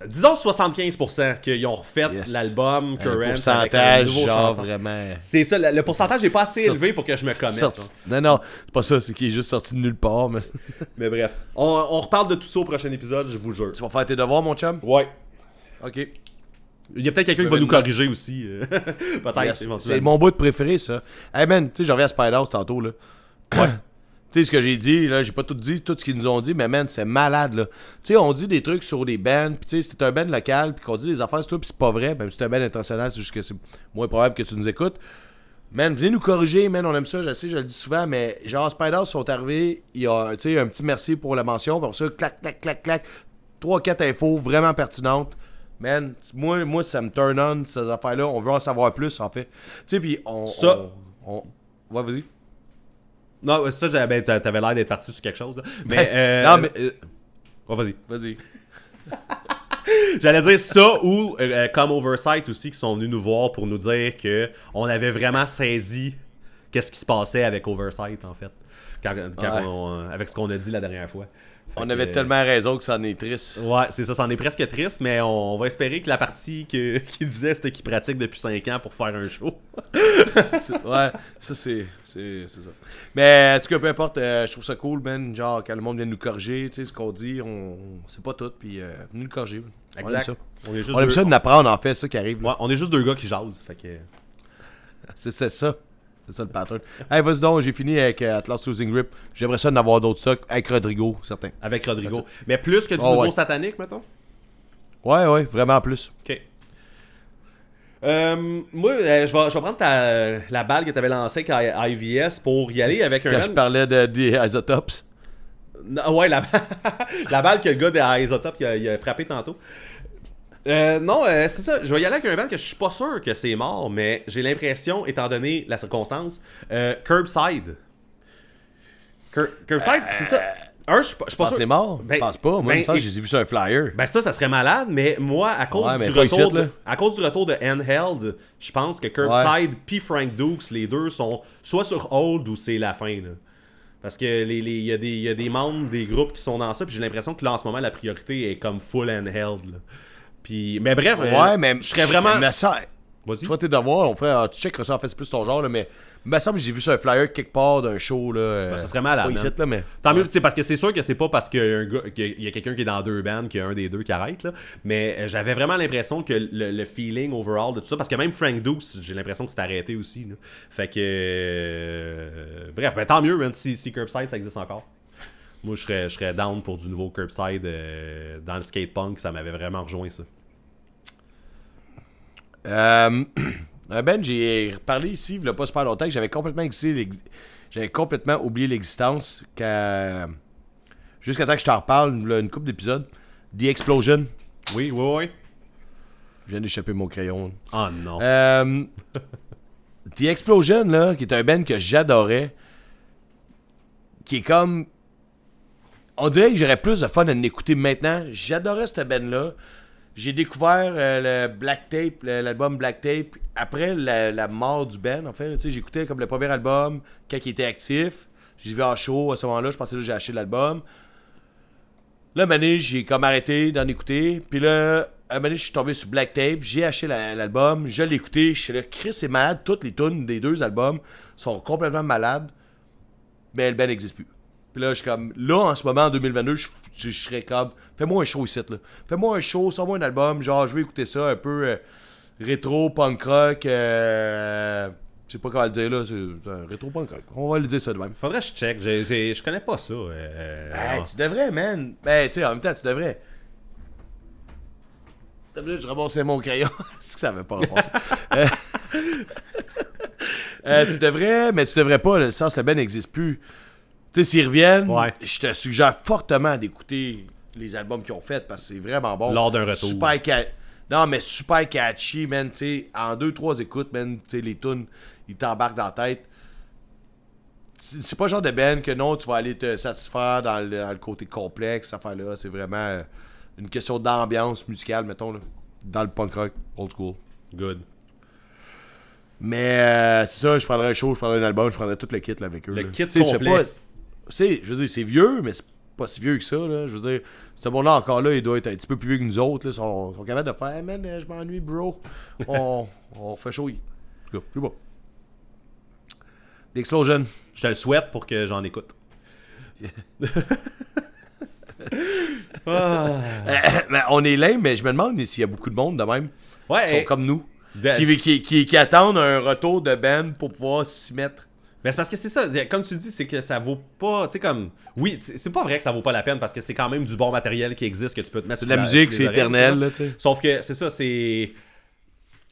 disons 75% qu'ils ont refait Yes. l'album Un avec un pourcentage, genre, vraiment... C'est ça, le, le pourcentage n'est pas assez Sorti- élevé pour que je me commette. Sorti- hein. Non, non, c'est pas ça, c'est qu'il est juste sorti de nulle part, mais... Mais bref, on, on reparle de tout ça au prochain épisode, je vous jure. Tu vas faire tes devoirs, mon chum? Ouais. Ok. Il y a peut-être quelqu'un qui va nous corriger aussi. euh, peut-être, Yes. C'est mon bout de préféré, ça. Hey man, tu sais, je reviens à Spider tantôt, là. Ouais. tu sais, ce que j'ai dit, là, j'ai pas tout dit, tout ce qu'ils nous ont dit, mais man, c'est malade, là. Tu sais, on dit des trucs sur des bands, pis tu sais, c'est un band local, puis qu'on dit des affaires sur toi, pis c'est pas vrai, même si c'est un band international, c'est juste que c'est moins probable que tu nous écoutes. Man, venez nous corriger, man, on aime ça, je sais, je le dis souvent, mais genre, Spider sont arrivés, il y a, tu sais, un petit merci pour la mention, puis après ça, clac, clac, clac, clac, 3-4 infos vraiment pertinentes. Man, moi, moi, ça me turn on, ces affaires-là, on veut en savoir plus, en fait. Tu sais, puis on... Ça- On, on- Ouais, vas-y. Non, ça, ben, t'a- t'avais l'air d'être parti sur quelque chose. là. Mais, Ben, euh, non, mais- euh, ouais, vas-y. Vas-y. J'allais dire ça ou euh, comme Oversight aussi qui sont venus nous voir pour nous dire que on avait vraiment saisi qu'est-ce qui se passait avec Oversight en fait. Quand- quand Ouais. on- avec ce qu'on a dit la dernière fois. On avait euh, tellement raison que ça en est triste. Ouais, c'est ça, c'en est presque triste, mais on, on va espérer que la partie que, qu'il disait c'était qu'il pratique depuis 5 ans pour faire un show. Ouais, ça c'est c'est c'est ça. Mais en tout cas, peu importe, euh, je trouve ça cool, man. Genre, quand le monde vient nous corriger, tu sais, ce qu'on dit, on c'est pas tout, puis euh, venez nous corriger. man. On aime ça. On est juste On aime deux- ça en fait, ça qui arrive. là. Ouais, on est juste deux gars qui jasent, fait que... C'est c'est ça. C'est ça le pattern. Hey, vas-y donc, j'ai fini avec euh, Atlas Losing Grip. J'aimerais ça en avoir d'autres ça avec Rodrigo, certain. Avec Rodrigo. Mais plus que du Oh, nouveau ouais. satanique, mettons? Ouais, ouais, vraiment plus. Ok. Euh, moi, euh, je, vais, je vais prendre ta- la balle que tu avais lancée avec I- IVS pour y aller avec un. Quand je parlais de, des Isotopes. Non, ouais, la, la balle que le gars de Isotope il a, il a frappé tantôt. Euh, non, euh, c'est ça. Je vais y aller avec un band que je suis pas sûr que c'est mort, mais j'ai l'impression, étant donné la circonstance, euh, Curbside. Cur- Curbside, c'est ça. Un, je suis pas, je suis pas sûr. c'est mort? Ben, je pense pas. Moi, ben, et- j'ai vu sur un flyer. Ben ça, ça serait malade, mais moi, à cause, Ouais, du, retour ici, de, à cause du retour de Handheld, je pense que Curbside puis Frank Dukes, les deux sont soit sur hold ou c'est la fin. Là. Parce que les- il y, a des- il y a des membres des groupes qui sont dans ça, puis j'ai l'impression que là, en ce moment, la priorité est comme full Handheld. Là. Puis, mais bref, euh, Ouais, mais je serais vraiment... Mais ça, Vas-y. Toi, tes devoirs, on ferait, ah, tu checkeras ça, en fait, c'est plus ton genre, là, mais semble que j'ai vu sur un flyer quelque part d'un show, là. euh, Ben, ça serait malade, Pas ici, man. là, mais. Tant mieux, tu sais, parce que c'est sûr que c'est pas parce qu'il y a, un gars- qu'il y a quelqu'un qui est dans deux bands qu'il y a un des deux qui arrête, là. Mais euh, j'avais vraiment l'impression que le, le feeling overall de tout ça, parce que même Frank Dukes, j'ai l'impression que c'est arrêté aussi, là. Fait que. euh, bref, ben tant mieux, man, si, si Curbside ça existe encore. Moi, je serais, je serais down pour du nouveau Curbside euh, dans le skate punk, ça m'avait vraiment rejoint ça. Euh, un Ben, j'ai parlé ici, il y a pas super longtemps, que j'avais complètement J'avais complètement oublié l'existence. qu'à- Jusqu'à temps que je t'en reparle, une couple d'épisodes. The Explosion. Oui, oui, oui. Je viens d'échapper mon crayon. Oh non. Euh, The Explosion, là, qui est un band que j'adorais, qui est comme. On dirait que j'aurais plus de fun à l'écouter maintenant. J'adorais cette band-là. J'ai découvert euh, le Black Tape, l'album Black Tape, après la, mort du band, en fait. J'écoutais comme le premier album quand il était actif. J'ai vu en show à ce moment-là. Je pensais que j'ai acheté l'album. Là, mané, j'ai comme arrêté d'en écouter. Puis là, à je suis tombé sur Black Tape. J'ai acheté la- l'album. Je l'ai écouté. Je suis là, Chris est malade. Toutes les tunes des deux albums sont complètement malades. Mais le band n'existe plus. Puis là, je suis comme. Là, en ce moment, en 2022, je, je, je serais comme. Fais-moi un show ici, là. Fais-moi un show, sors-moi un album. Genre, je veux écouter ça un peu euh, rétro, punk rock. Euh, je sais pas comment le dire, là. C'est un rétro punk rock. On va le dire ça de même. Faudrait que je check, j'ai- j'ai- je connais pas ça. euh, Hey, tu devrais, man. Ben, tu sais, en même temps, tu devrais. Je ramassais mon crayon. C'est que ça avait pas. Euh, euh, tu devrais, mais tu devrais pas, le sens le Ben n'existe plus. Tu sais, s'ils reviennent, Ouais. je te suggère fortement d'écouter les albums qu'ils ont fait parce que c'est vraiment bon. Lors d'un retour. Super ca- Non, mais super catchy, man. Tu sais, en deux, trois écoutes, man, tu sais, les tunes, ils t'embarquent dans la tête. C'est pas le genre de Ben que non, tu vas aller te satisfaire dans le, dans le côté complexe, cette affaire-là. C'est vraiment euh, une question d'ambiance musicale, mettons, là, dans le punk rock old school. Good. Mais euh, c'est ça, je prendrais un show, je prendrais un album, je prendrais tout le kit là, avec eux. Le là. kit complet. pas- C'est, je veux dire, c'est vieux, mais c'est pas si vieux que ça. Là. Je veux dire, ce monde-là encore là, il doit être un petit peu plus vieux que nous autres. Là. Ils sont, sont capables de faire, Hey, man, je m'ennuie, bro. On, on fait chaud. En tout cas, c'est bon. L'Explosion. Je te le souhaite pour que j'en écoute. Ah. Ben, on est lame, mais je me demande s'il y a beaucoup de monde de même. Ouais, Qui sont comme nous. de- Qui, qui, qui, qui attendent un retour de Ben pour pouvoir s'y mettre. Ben, c'est parce que c'est ça, comme tu dis, c'est que ça vaut pas, tu sais comme, oui, c'est pas vrai que ça vaut pas la peine parce que c'est quand même du bon matériel qui existe que tu peux te mettre C'est sur de la musique, sur c'est éternel. Là. Sauf que c'est ça, c'est,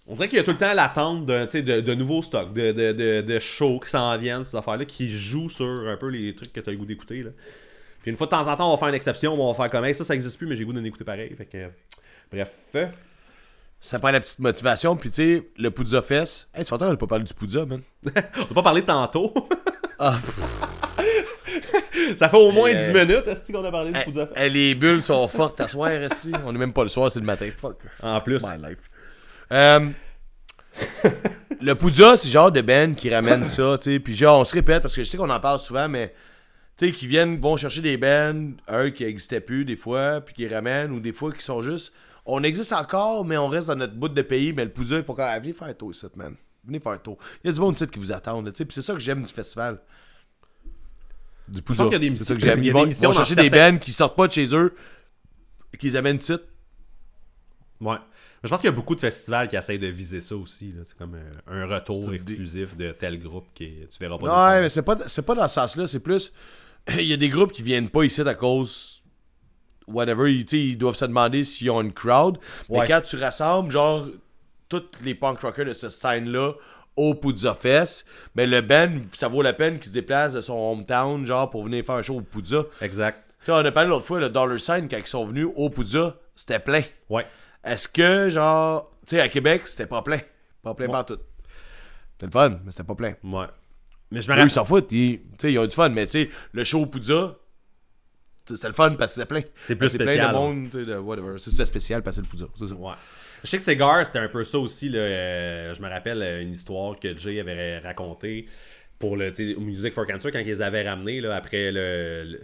on dirait qu'il y a tout le temps l'attente de, de, de nouveaux stocks, de, de, de, shows qui s'en viennent, ces affaires-là, qui jouent sur un peu les trucs que tu as le goût d'écouter. Puis une fois de temps en temps, on va faire une exception, on va faire comme, Hey, ça, ça existe plus, mais j'ai goût d'en écouter pareil. Fait que, bref. Ça prend la petite motivation. Puis, tu sais, le Poudza Fest. Hey, c'est qu'on n'a pas parlé du Poudza, man. On va pas parler tantôt. Ah, Ça fait au moins Eh, 10 minutes, est-ce qu'on a parlé du Poudza eh, les bulles sont fortes à soir ici. On est même pas le soir, c'est le matin. Fuck. En plus. My life. Euh, le Poudja, c'est genre de Ben qui ramène ça, tu sais. Puis genre, on se répète parce que je sais qu'on en parle souvent, mais tu sais, qui viennent, vont chercher des bands, un qui n'existait plus des fois, puis qui ramènent, ou des fois qui sont juste. On existe encore, mais on reste dans notre bout de pays, mais le Poudja, il faut quand même. Venez faire un tour ici, man. Venez faire un tour. Il y a du monde ici qui vous attend, là, tu sais. Puis c'est ça que j'aime du festival. Du Poudja. pense qu'il y a des C'est ça que j'aime. Ils des vont, missions vont chercher des bands qui sortent pas de chez eux, qu'ils amènent ici. Ouais. Mais je pense qu'il y a beaucoup de festivals qui essayent de viser ça aussi. C'est comme euh, un retour des- exclusif de tel groupe qui tu verras pas. Ouais, mais c'est pas, c'est pas dans ce sens-là, c'est plus. Il y a des groupes qui viennent pas ici à cause. Whatever, ils, ils doivent se demander s'ils ont une crowd. Mais Ouais. quand tu rassembles, genre, tous les punk rockers de cette scène-là au Poudza Fest, ben le band, ça vaut la peine qu'il se déplace de son hometown, genre, pour venir faire un show au Poudza. Exact. Tu sais, on a parlé l'autre fois, le Dollar Sign, quand ils sont venus au Poudza, c'était plein. Ouais. Est-ce que, genre, tu sais, à Québec, c'était pas plein? Pas plein partout. C'était le fun, mais c'était pas plein. Ouais. Mais je me Eux, ils rappelle. s'en foutent. Ils, ils ont du fun, mais tu sais, le show au sais, c'est le fun parce que c'est plein. C'est plus C'est plein spécial, de monde, de whatever. C'est c'est spécial parce que c'est le. C'est ça. Ouais. Je sais que Segar, c'était un peu ça aussi. Là, euh, je me rappelle euh, une histoire que Jay avait racontée pour le Music for Cancer quand ils les avaient ramenés là, après le, le-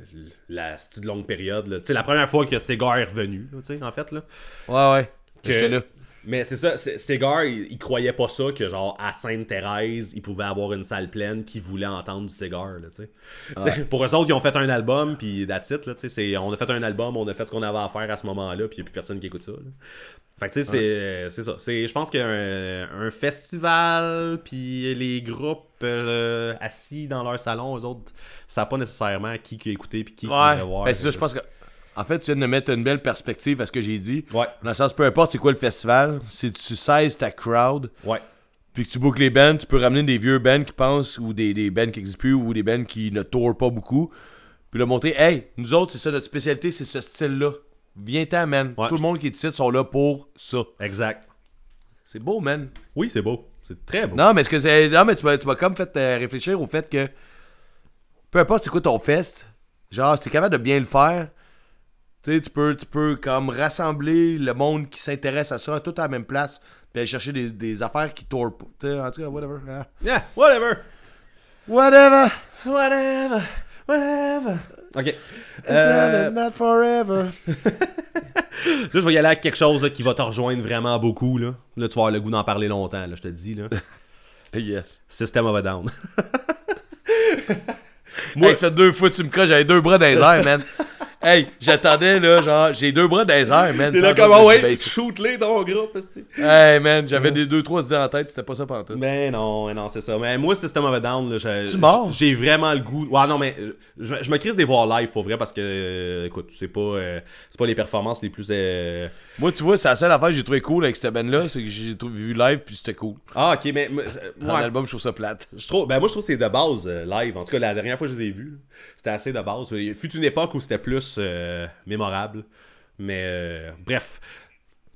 la petite longue période. là. La première fois que Segar est revenu, là, en fait. Là. Ouais, ouais. Que- J'étais là. Mais c'est ça, Segar, il, il croyait pas ça que genre à Sainte-Thérèse, il pouvait avoir une salle pleine qui voulait entendre du Segar, là, tu sais. Pour eux autres, ils ont fait un album, puis that's it, là, tu sais. c'est- On a fait un album, on a fait ce qu'on avait à faire à ce moment-là, puis il a plus personne qui écoute ça, là. Fait que tu sais, c'est- c'est ça. Je pense a un, festival, puis les groupes euh, assis dans leur salon, eux autres, savent pas nécessairement qui qui a écouté, puis qui qui Ouais. va voir. Ben, c'est ça, je pense que. En fait, tu viens de mettre une belle perspective à ce que j'ai dit. Ouais. Dans le sens, peu importe c'est quoi le festival, si tu saises ta crowd, Ouais. puis que tu boucles les bands, tu peux ramener des vieux bands qui pensent, ou des, des bands qui n'existent plus, ou des bands qui ne tournent pas beaucoup, puis leur montrer, hey, nous autres, c'est ça notre spécialité, c'est ce style-là. Viens-t'en, man. Ouais. Tout le monde qui est ici sont là pour ça. Exact. C'est beau, man. Oui, c'est beau. C'est très beau. Non, mais, ce que non, mais tu m'as tu m'as comme fait euh, réfléchir au fait que peu importe c'est quoi ton fest, genre, si t'es capable de bien le faire, tu sais, tu peux, tu peux comme rassembler le monde qui s'intéresse à ça, tout à la même place, puis aller chercher des, des affaires qui tournent pas. Tu sais, en tout cas, whatever. Ah. Yeah, whatever. Whatever. Whatever. Whatever. Ok. Euh, Not forever. là, je vais y aller avec quelque chose là, qui va te rejoindre vraiment beaucoup. Là, là tu vas avoir le goût d'en parler longtemps, là, je te dis. Là. yes. System of a Down. Moi, ça fait deux fois que tu me crois, j'avais deux bras dans les airs, man. Hey, j'attendais, là, genre, j'ai deux bras dans les airs, man. T'es là comme, ah ouais, shoot-les ton groupe. Hey, man, j'avais des deux, trois idées en tête, c'était pas ça pendant tout. Mais non, non, c'est ça. Mais moi, System of a Down, là, j'ai- j'ai vraiment le goût. Ouais, non, mais je, je me crise des voir live pour vrai parce que, euh, écoute, c'est pas, euh, c'est pas les performances les plus. euh, Moi, tu vois, c'est la seule affaire que j'ai trouvé cool avec cette band-là, c'est que j'ai vu live, puis c'était cool. Ah, ok, mais. Dans ouais. l'album, je trouve ça plate. Je trouve, ben moi je trouve que c'est de base euh, live. En tout cas, la dernière fois que je les ai vus, c'était assez de base. Il fut une époque où c'était plus euh, mémorable. Mais euh, bref,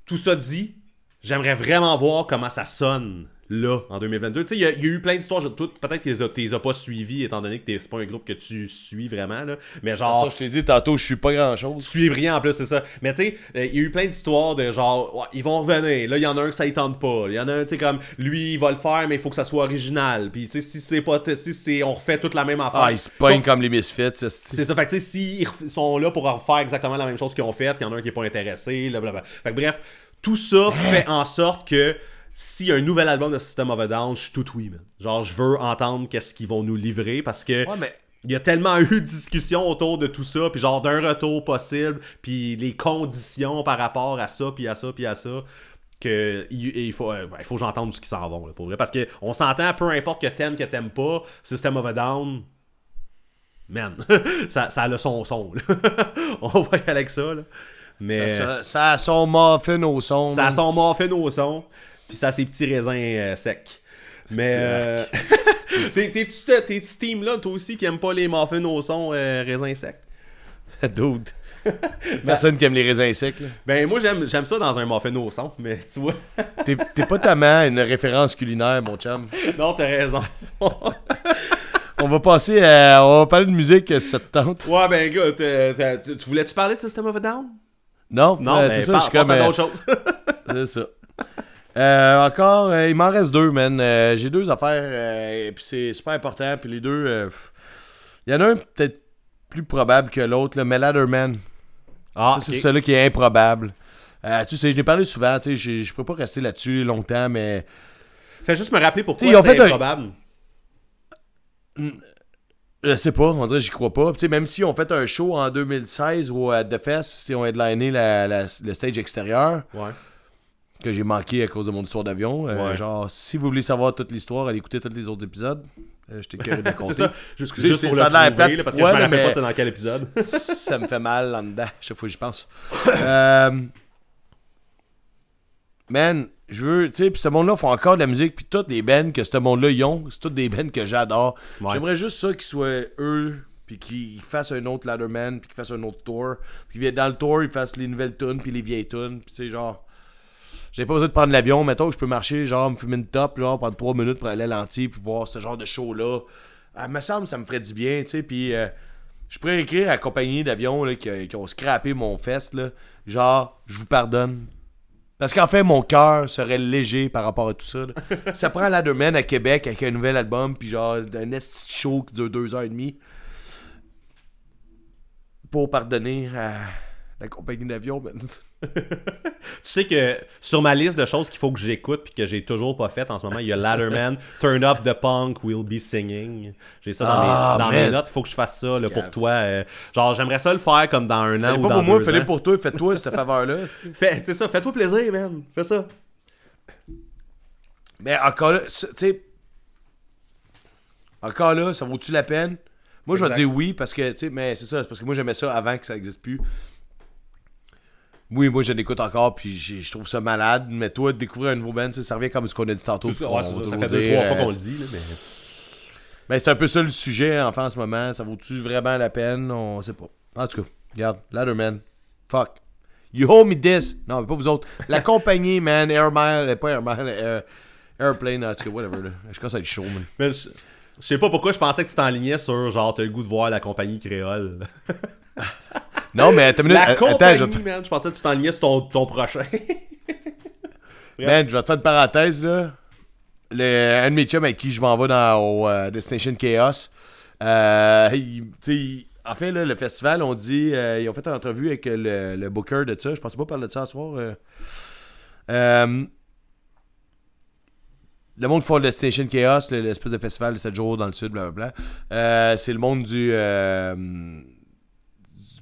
tout ça dit, j'aimerais vraiment voir comment ça sonne là, en 2022. Tu sais, il y, a- il y a eu plein d'histoires, peut-être que tu les as pas suivies, étant donné que t'es- c'est pas un groupe que tu suis vraiment. Là. Mais genre, Ça, je t'ai dit tantôt, je suis pas grand-chose. suivre rien en plus, c'est ça. Mais tu sais, euh, il y a eu plein d'histoires de genre, ouais, ils vont revenir. Là, il y en a un que ça y tente pas. Il y en a un, tu sais, comme, lui, il va le faire, mais il faut que ça soit original. Puis, tu sais, si c'est pas, si c'est, on refait toute la même affaire. Ah, ils se pognent comme les Misfits, ça, c'est- C'est ça, fait que tu sais, s'ils sont là pour refaire exactement la même chose qu'ils ont fait, il y en a un qui est pas intéressé, là, blablabla. Fait que bref, tout ça fait en sorte que a un nouvel album de System of a Down, je suis tout oui, man. Genre, je veux entendre qu'est-ce qu'ils vont nous livrer parce que. Ouais, mais Il y a tellement eu de discussions autour de tout ça, puis genre d'un retour possible, puis les conditions par rapport à ça, puis à ça, puis à ça, que il, il faut, euh, il faut que j'entende ce qui s'en vont, là, pour vrai. Parce que on s'entend, peu importe que t'aimes, que t'aimes pas, System of a Down, man, ça, ça a son son, là. On va y aller avec ça, là. Mais ça, ça, ça a son muffin au son. a man. son muffin au son, puis ça a ses petits raisins euh, secs. Mais euh, t'es- t'es-tu t'es- t'es ce team-là, toi aussi, qui aime pas les muffins au son euh, raisins secs? Dude. Personne qui aime les raisins secs, là. Ben moi j'aime ça dans un muffin au son, mais tu vois. T'es pas tellement une référence culinaire, mon chum. non, t'as raison. on va passer à. On va parler de musique, euh, si ça te tente. Ouais, ben euh, t'as- tu, tu voulais-tu parler de System of a Down? Non, Non, euh, ben, c'est ça, je suis comme. euh, d'autres choses. C'est ça. Euh, encore, euh, il m'en reste deux, man. Euh, J'ai deux affaires, euh, et puis c'est super important. Puis les deux, il y en a un peut-être plus probable que l'autre, mais Ladderman. ah, c'est celui qui est improbable. Tu sais, je l'ai parlé souvent, tu sais, je peux pas rester là-dessus longtemps, mais Fais juste me rappeler pourquoi c'est fait un- improbable. je sais pas, on dirait que j'y crois pas. Puis, tu sais, même si on fait un show en 2016 ou à The Fest, si on headliné la, la, le stage extérieur, Ouais. Que j'ai manqué à cause de mon histoire d'avion, euh, Ouais. genre, si vous voulez savoir toute l'histoire, allez écouter tous les autres épisodes. Euh, je t'ai curieux de C'est compter. ça. Juste, juste c'est- pour ça le trouver, plate là, parce que je me rappelle pas c'est dans quel épisode. ça me fait mal en dedans, chaque fois que j'y pense. Euh, man, je veux, tu sais, puis ce monde-là font encore de la musique, puis toutes les bands que ce monde-là ils ont, c'est toutes des bands que j'adore. Ouais. J'aimerais juste ça qu'ils soient eux, puis qu'ils fassent un autre Ladderman, puis qu'ils fassent un autre tour, puis qu'ils- dans le tour, ils fassent les nouvelles tunes, puis les vieilles tunes, puis c'est genre. J'ai pas besoin de prendre l'avion, mettons que je peux marcher, genre, me fumer une top, genre, prendre 3 minutes pour aller à l'anti, puis voir ce genre de show-là. Ah, me semble que ça me ferait du bien, tu sais, puis euh, je pourrais écrire à la compagnie d'avion là, qui, qui ont scrappé mon fest, là, genre, je vous pardonne. Parce qu'en fait, mon cœur serait léger par rapport à tout ça. là. ça prend Ladderman à Québec avec un nouvel album, puis genre, un esti show qui dure deux heures et demie. Pour pardonner à la compagnie d'avion, man. Tu sais que sur ma liste de choses qu'il faut que j'écoute puis que j'ai toujours pas fait en ce moment, il y a Ladderman, Turn Up the Punk, We'll Be Singing. J'ai ça dans, Ah, mes, dans mes notes. Il faut que je fasse ça là, pour toi. euh, genre, j'aimerais ça le faire comme dans un an ou pas dans pour moi, ans. pour toi, fais-toi cette faveur-là. c'est-tu? Fais- C'est ça, fais-toi plaisir, man. Fais ça. Mais encore là, tu sais. Encore là, ça vaut-tu la peine? Moi, je vais dire oui, parce que, tu sais, mais c'est ça, c'est parce que moi, j'aimais ça avant que ça existe plus. Oui, moi, je l'écoute encore, puis je trouve ça malade. Mais toi, de découvrir un nouveau band, ça revient comme ce qu'on a dit tantôt. Ça, ouais, fait deux, trois fois euh, qu'on le dit. Là, mais... Ben, c'est un peu ça le sujet, enfin, en ce moment. Ça vaut-tu vraiment la peine? On sait pas. En tout cas, regarde, Ladderman. Fuck. You owe me this. Non, mais pas vous autres. La compagnie, man, Air Mile, euh, pas Air Mile, Air- Airplane, en tout cas, whatever. Là. Je commence à être chaud, man. Mais je, je sais pas pourquoi je pensais que tu t'enlignais sur genre t'as le goût de voir la compagnie créole. Non, mais attends une minute. La Attends, compagnie, je man. Je pensais que tu t'enlignais sur ton, ton prochain. Man, je vais te faire une parenthèse, là. Le, un de mes chums avec qui je m'en vais dans, au euh, Destination Chaos, euh, il- en fait, là, le festival, on dit, euh, ils ont fait une entrevue avec le, le booker de ça. Je pensais pas parler de ça ce soir. euh. Euh, le monde font Destination Chaos, le- l'espèce de festival de 7 jours dans le sud, blablabla. Euh, c'est le monde euh, du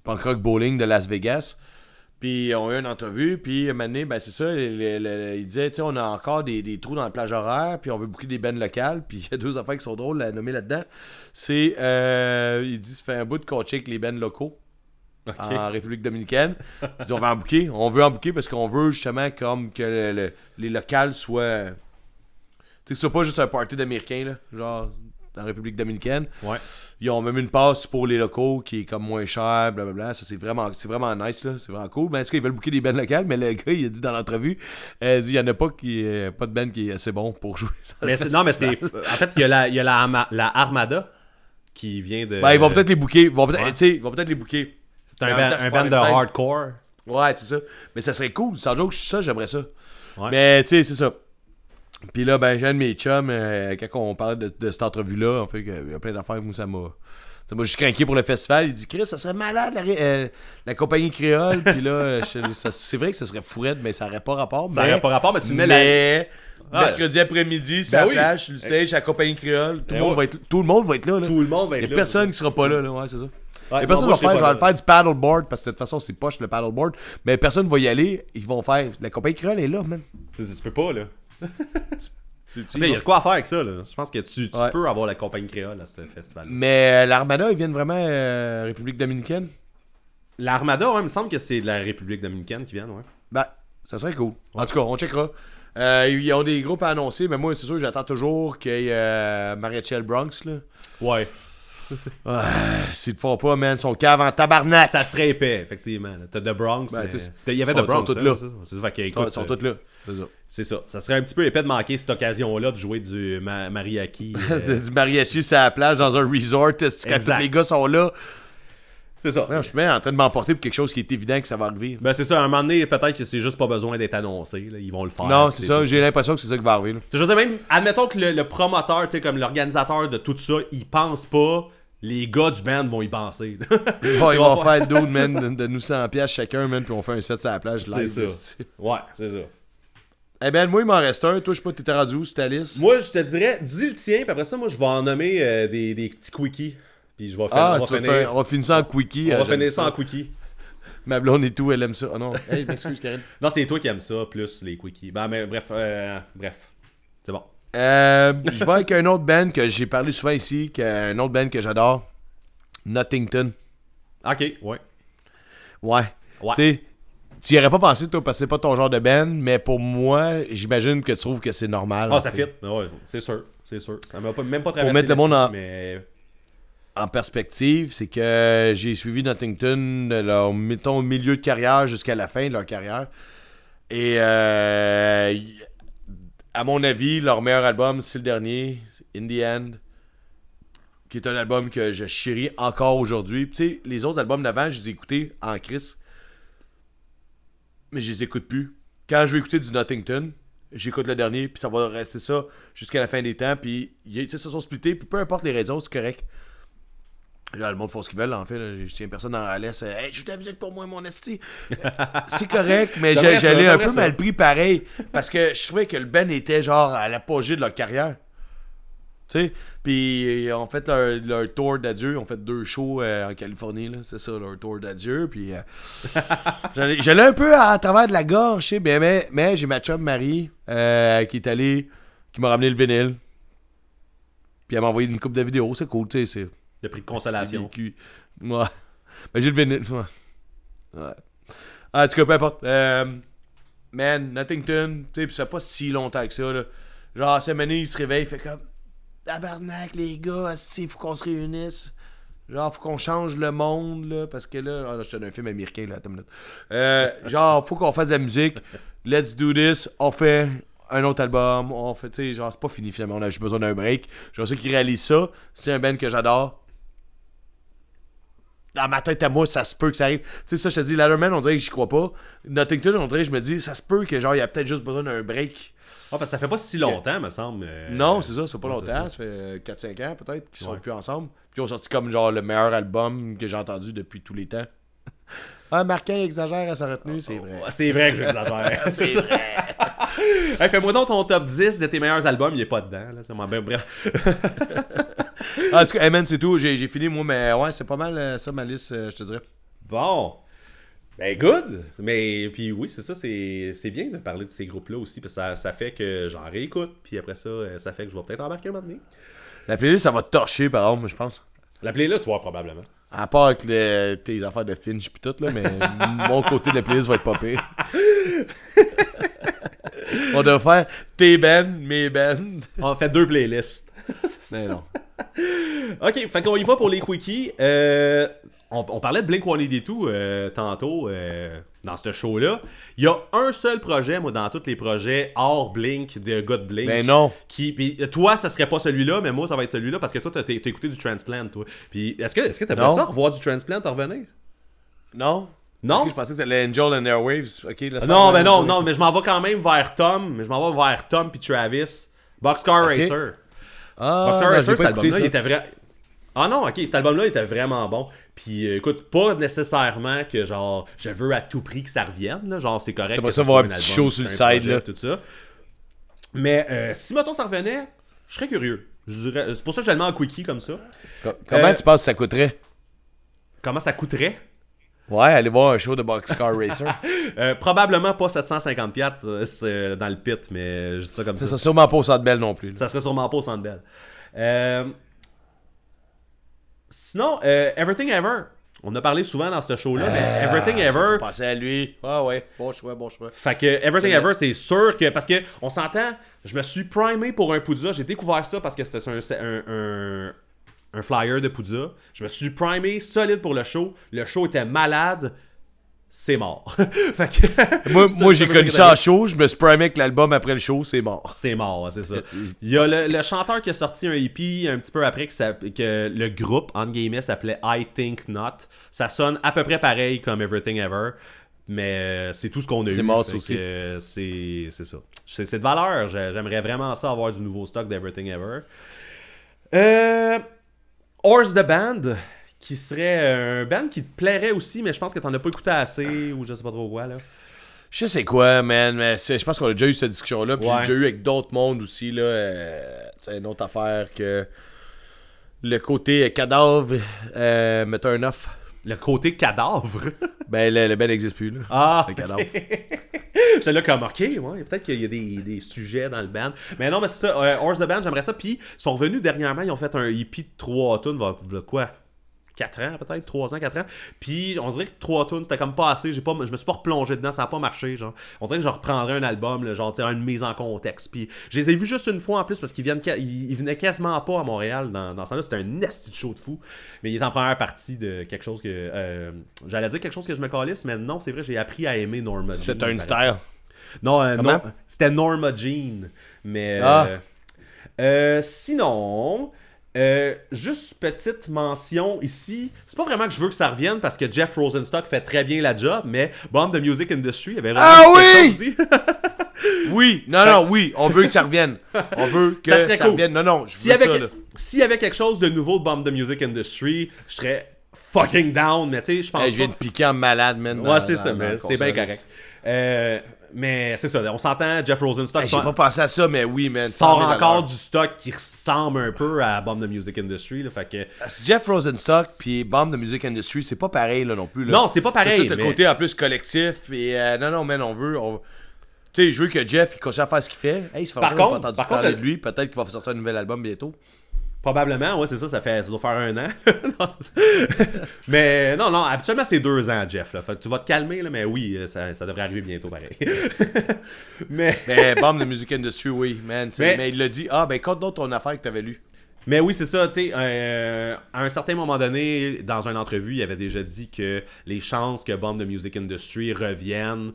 punk rock bowling de Las Vegas. Puis on a eu une entrevue, puis donné, ben c'est ça, il disait, tu sais, on a encore des, des trous dans la plage horaire, puis on veut beaucoup des bennes locales, puis il y a deux affaires qui sont drôles à nommer là-dedans. C'est, euh, il dit, ça fait un bout de coacher avec les bennes locaux en République Dominicaine. Il dit, on va en bouquer, on veut en bouquer parce qu'on veut justement comme que le- le- les locales soient... Tu sais, que ce soit pas juste un party d'Américains, là, genre, en République Dominicaine. ouais. Ils ont même une passe pour les locaux qui est comme moins cher, blablabla. Ça, c'est vraiment, c'est vraiment nice, là. C'est vraiment cool. Mais est-ce qu'ils veulent booker des bands locales? Mais le gars, il a dit dans l'entrevue, euh, il dit, il y en a pas qui, euh, pas de band qui est assez bon pour jouer. Mais non, mais c'est. En fait, il y a la, il y a la, la Armada qui vient de. Ben, ils vont peut-être les booker. Ils vont peut-être, Ouais. ils vont peut-être les booker. C'est un, en band- un de hardcore. Ouais, c'est ça. Mais ça serait cool. Sans joke, ça, j'aimerais ça. Ouais. Mais, tu sais, c'est ça. Puis là, ben, j'ai un de mes chums, euh, quand on parlait de, de cette entrevue-là, en fait, il y a plein d'affaires, moi, ça m'a. Ça m'a juste craqué pour le festival. Il dit, Chris, ça serait malade, la, euh, la compagnie créole. Puis là, ça- c'est vrai que ça serait fourette, mais ça n'aurait pas rapport. Ça mais, n'aurait pas rapport, mais tu mets mais, Ah. mercredi après-midi, c'est Ben oui. plage, le stage, à la compagnie créole. Tout, Ben le monde ouais. va être, tout le monde va être là. là. Tout le monde va Il être n'y a là. personne qui sera pas là, là. Ouais, c'est ça. Ouais, Il y a non, personne moi, va faire, je vais là. faire du paddleboard parce que de toute façon c'est poche le paddleboard, mais personne va y aller, ils vont faire la compagnie créole est là, man. Tu, tu peux pas, là. Tu- tu Tu y sais, il y a de quoi à faire avec ça, là. Je pense que tu, tu Ouais. peux avoir la compagnie créole à ce festival. Mais euh, l'Armada, ils viennent vraiment euh, République Dominicaine. L'Armada, ouais, il me semble que c'est de la République dominicaine qui vient, ouais. Ben, ça serait cool. En tout cas, on checkera. Euh, ils ont des groupes à annoncer, mais moi, c'est sûr, j'attends toujours qu'il y ait euh, Mariachi El Bronx. Là. Ouais. Ouais, S'ils le font pas, man, ils sont caves en tabarnak. Ça serait épais, effectivement. là. T'as The Bronx. Ben, mais- tu sais, Il y avait ils sont- The Bronx. ils sont tous hein, là. c'est ça. C'est ça. Fait que, Ils sont, écoute, ils sont euh, tous là. C'est ça. C'est ça. Ça serait un petit peu épais de manquer cette occasion-là de jouer du ma mariachi. euh, du mariachi sur la plage dans un resort, est-ce que quand Exact. tous les gars sont là? c'est ça. Non, je suis bien en train de m'emporter pour quelque chose qui est évident que ça va arriver. Ben c'est ça, à un moment donné, peut-être que c'est juste pas besoin d'être annoncé. là. Ils vont le faire. non, c'est ça, tout. j'ai l'impression que c'est ça qui va arriver. là. Tu sais, je veux dire, même, admettons que le, le promoteur, tu sais, comme l'organisateur de tout ça, il pense pas, les gars du band vont y penser. Ils vont, ils vont vont faire d'autres, man, de, de nous 100 piastres chacun, man, puis on fait un set sur la plage C'est live. ça. esti. ouais, c'est ça. Eh ben, moi, il m'en reste un. Toi, je sais pas, t'étais rendu où ta liste? Moi, je te dirais, dis le tien, puis après ça, moi, je vais en nommer euh, des, des petits quickies. Puis je vais faire. Ah, on va finir, faire- on va finir ça en quickie. on euh, va j'aime finir ça en quickie. Ma blonde et tout, elle aime ça. Oh non, hey, je m'excuse, Karine. Non, c'est toi qui aimes ça, plus les quickies. Ben, mais bref, euh, bref. Euh, je vais avec un autre band que j'ai parlé souvent ici, un autre band que j'adore. Nottington. Ok, ouais. Ouais. Ouais. Tu sais, tu y aurais pas pensé, toi, parce que c'est pas ton genre de band, mais pour moi, j'imagine que tu trouves que c'est normal. Ah, en ça fait. fit. Ouais, c'est sûr. C'est sûr. Ça m'a pas, même pas traversé. mettre le monde en- l'esprit, Mais. En perspective, c'est que j'ai suivi Nottington de leur, mettons, milieu de carrière jusqu'à la fin de leur carrière. Et euh, à mon avis, leur meilleur album, c'est le dernier, In the End, qui est un album que je chéris encore aujourd'hui. Tu sais, les autres albums d'avant, je les ai écoutés en crise, mais je les écoute plus. Quand je vais écouter du Nottington, j'écoute le dernier, puis ça va rester ça jusqu'à la fin des temps. Puis, tu sais, se sont splittés, puis peu importe les raisons, c'est correct. Là, le monde fait ce qu'ils veulent, en fait. là. Je tiens personne dans la laisse. Hey, joue de la musique pour moi, mon esti. c'est correct, mais j'allais un peu ça. mal pris pareil. Parce que je trouvais que le Ben était genre à l'apogée de leur carrière. Tu sais, puis ils ont fait leur, leur tour d'adieu. Ils ont fait deux shows euh, en Californie, là. C'est ça, leur tour d'adieu. Puis euh, j'allais un peu à, travers de la gorge, mais, mais, mais j'ai ma chum Marie euh, qui est allée, qui m'a ramené le vinyle. Puis elle m'a envoyé une coupe de vidéos. C'est cool, tu sais. Le prix de consolation. vécu. Ouais. Ben, j'ai le vinyle. Ouais. Ah, en tout cas, peu importe. Euh, man, Nottington, tu sais, pis ça pas si longtemps que ça, là. Genre, cette année, il se réveille, il fait comme. Tabarnak, les gars, il faut qu'on se réunisse. Genre, faut qu'on change le monde, là, parce que là. Ah, là, je te donne un film américain, là, attends minute. Euh, genre, faut qu'on fasse de la musique. Let's do this. On fait un autre album. On fait, tu sais, genre, c'est pas fini finalement. On a juste besoin d'un break. Je sais qu'ils réalisent ça. C'est un band que j'adore dans ma tête à moi, ça se peut que ça arrive. Tu sais, ça, je te dis, Letterman, on dirait que j'y crois pas. Nottington, on dirait que je me dis, ça se peut que genre, il y a peut-être juste besoin d'un break. Ah, parce que ça fait pas si longtemps, me semble. euh, non, c'est ça, ça fait pas non, longtemps, ça, fait 4-5 ans peut-être qu'ils sont plus ensemble. Puis ils ont sorti comme genre le meilleur album que j'ai entendu depuis tous les temps. Ah, Marquin exagère à sa retenue, c'est vrai. C'est vrai que j'exagère. c'est ça. vrai. Hey, Fais-moi donc ton top 10 de tes meilleurs albums, il est pas dedans. Là. C'est moi, ben, bref. Ah, en tout cas, hey man, c'est tout. J'ai fini, moi, mais ouais, c'est pas mal euh, ça, ma liste, euh, je te dirais. Bon. Ben, good. Mais, puis oui, c'est ça, c'est c'est bien de parler de ces groupes-là aussi, parce que ça, ça fait que j'en réécoute, puis après ça, euh, ça fait que je vais peut-être embarquer un moment donné. La playlist, ça va te torcher, par exemple, je pense. La playlist, tu vois, probablement. À part avec le- tes affaires de Finch pis tout, là, mais mon côté de la playlist va être pas pire. On doit faire tes ben, mes ben. On fait deux playlists. Mais non. Ok, fait qu'on y va pour les quickies. Euh, on, on parlait de Blink 182 euh, tantôt euh, dans ce show-là. Il y a un seul projet, moi, dans tous les projets hors Blink, de God Blink. Ben non. Qui, toi, ça serait pas celui-là, mais moi, ça va être celui-là parce que toi, t'as, écouté du Transplant, toi. Puis, est-ce que, est-ce que t'aimerais ça revoir du Transplant à revenir? Non? Non? Ok, je pensais que t'allais Angel and Airwaves. Ok, Non, mais non, non, mais je m'en vais quand même vers Tom, mais je m'en vais vers Tom puis Travis. Boxcar. Racer. Ah, Boxcar non, Racer, cet album-là, il était vrai. Ah non, ok, cet album-là était vraiment bon. Puis euh, écoute, pas nécessairement que genre, je veux à tout prix que ça revienne, là. genre c'est correct. T'aimerais que ça voir un petit show sur le side, projet, là. Tout ça. Mais euh, si mettons ça revenait, je serais curieux. Je dirais, c'est pour ça que je le mets en quickie comme ça. Co- Comment Euh, tu penses que ça coûterait? Comment ça coûterait? Ouais, aller voir un show de Boxcar Racer. Euh, Probablement pas 750 piastres, euh, c'est dans le pit, mais je dis ça comme ça. ça sera sûrement pas au Centre Bell non plus. là. Ça serait sûrement pas au Centre Bell. Euh, Sinon, euh, Everything Ever. On a parlé souvent dans ce show-là, mais Everything Ever. Pensez à lui. Ah ouais, bon choix, bon choix. Fait que Everything Ever, c'est sûr que. Parce que on s'entend, je me suis primé pour un Poudza. J'ai découvert ça parce que c'était un, un, un, un flyer de Poudza. Je me suis primé solide pour le show. Le show était malade. C'est mort. fait que- Moi, j'ai connu ça en show, je me suis primé avec l'album après le show, c'est mort. C'est mort, c'est ça. Il y a le, le chanteur qui a sorti un EP un petit peu après que, ça- que le groupe, entre guillemets, s'appelait I Think Not. Ça sonne à peu près pareil comme Everything Ever. Mais euh, c'est tout ce qu'on a eu. C'est mort, aussi. euh, C'est ça. C'est de valeur. J'ai- J'aimerais vraiment ça avoir du nouveau stock d'Everything Ever. Euh, Horse the Band, qui serait un band qui te plairait aussi, mais je pense que t'en as pas écouté assez ou je sais pas trop quoi là. Je sais quoi, man, mais je pense qu'on a déjà eu cette discussion-là, puis Ouais. j'ai déjà eu avec d'autres mondes aussi, là. euh, c'est une autre affaire que le côté cadavre euh, met un off. Le côté cadavre? Ben, le, le n'existe plus, là. Ah! C'est cadavre. J'étais là comme, ok, ouais, peut-être qu'il y a des, des sujets dans le band. Mais non, mais c'est ça, euh, Horse the Band, j'aimerais ça. Puis, ils sont revenus dernièrement, ils ont fait un EP de 3 tunes, va- va- quoi? 4 ans peut-être, 3 ans, 4 ans. Puis on dirait que 3 tunes, c'était comme pas assez. J'ai pas, je me suis pas replongé dedans, ça a pas marché. Genre. On dirait que je reprendrais un album, là, genre une mise en contexte. Puis je les ai vus juste une fois en plus parce qu'ils viennent, ils, ils venaient quasiment pas à Montréal dans, dans ce temps-là. C'était un nasty de show de fou. Mais il est en première partie de quelque chose que. euh, J'allais dire quelque chose que je me calisse, mais non, c'est vrai, j'ai appris à aimer Norma Jean. C'est un style. non, euh, non, c'était Norma Jean. Mais. Ah. euh, euh, sinon. Euh, juste petite mention ici. C'est pas vraiment que je veux que ça revienne parce que Jeff Rosenstock fait très bien la job, mais Bomb the Music Industry avait vraiment Ah dit quelque oui! Oui, non, non, oui, on veut que ça revienne. On veut que Ça ça, serait cool. revienne. Non, non, je S'il y, veux ça, là. s'il y avait quelque chose de nouveau de Bomb the Music Industry, je serais fucking down, mais tu sais, je pense Hey, je viens pas- de piquer en malade, man. Ouais, c'est ça, mais c'est bien correct. Euh, mais c'est ça, on s'entend, Jeff Rosenstock Hey, J'ai pas pensé à ça, mais oui, man. sort 100 000 encore du stock qui ressemble un peu à Bomb the Music Industry, là, fait que... C'est Jeff Rosenstock puis Bomb de Music Industry, c'est pas pareil là non plus. Là. Non, c'est pas pareil, Tout le mais- côté en plus collectif et euh, non non man, on veut on... tu sais, je veux que Jeff il continue à faire ce qu'il fait. Hey, ça fait Par contre- pas entendu par parler contre, de lui, peut-être qu'il va sortir un nouvel album bientôt. Probablement, ouais, c'est ça, ça fait ça doit faire un an. Non, mais non, non, habituellement c'est deux ans, Jeff. Là. Fait que tu vas te calmer, là, mais oui, euh, ça, ça devrait arriver bientôt, pareil. mais, Mais Bomb de Music Industry, oui, man. Mais- Mais... il l'a dit, ah ben compte donc ton affaire que t'avais lu. mais oui, c'est ça, tu sais, euh, à un certain moment donné, dans une entrevue, il avait déjà dit que les chances que Bomb the Music Industry revienne,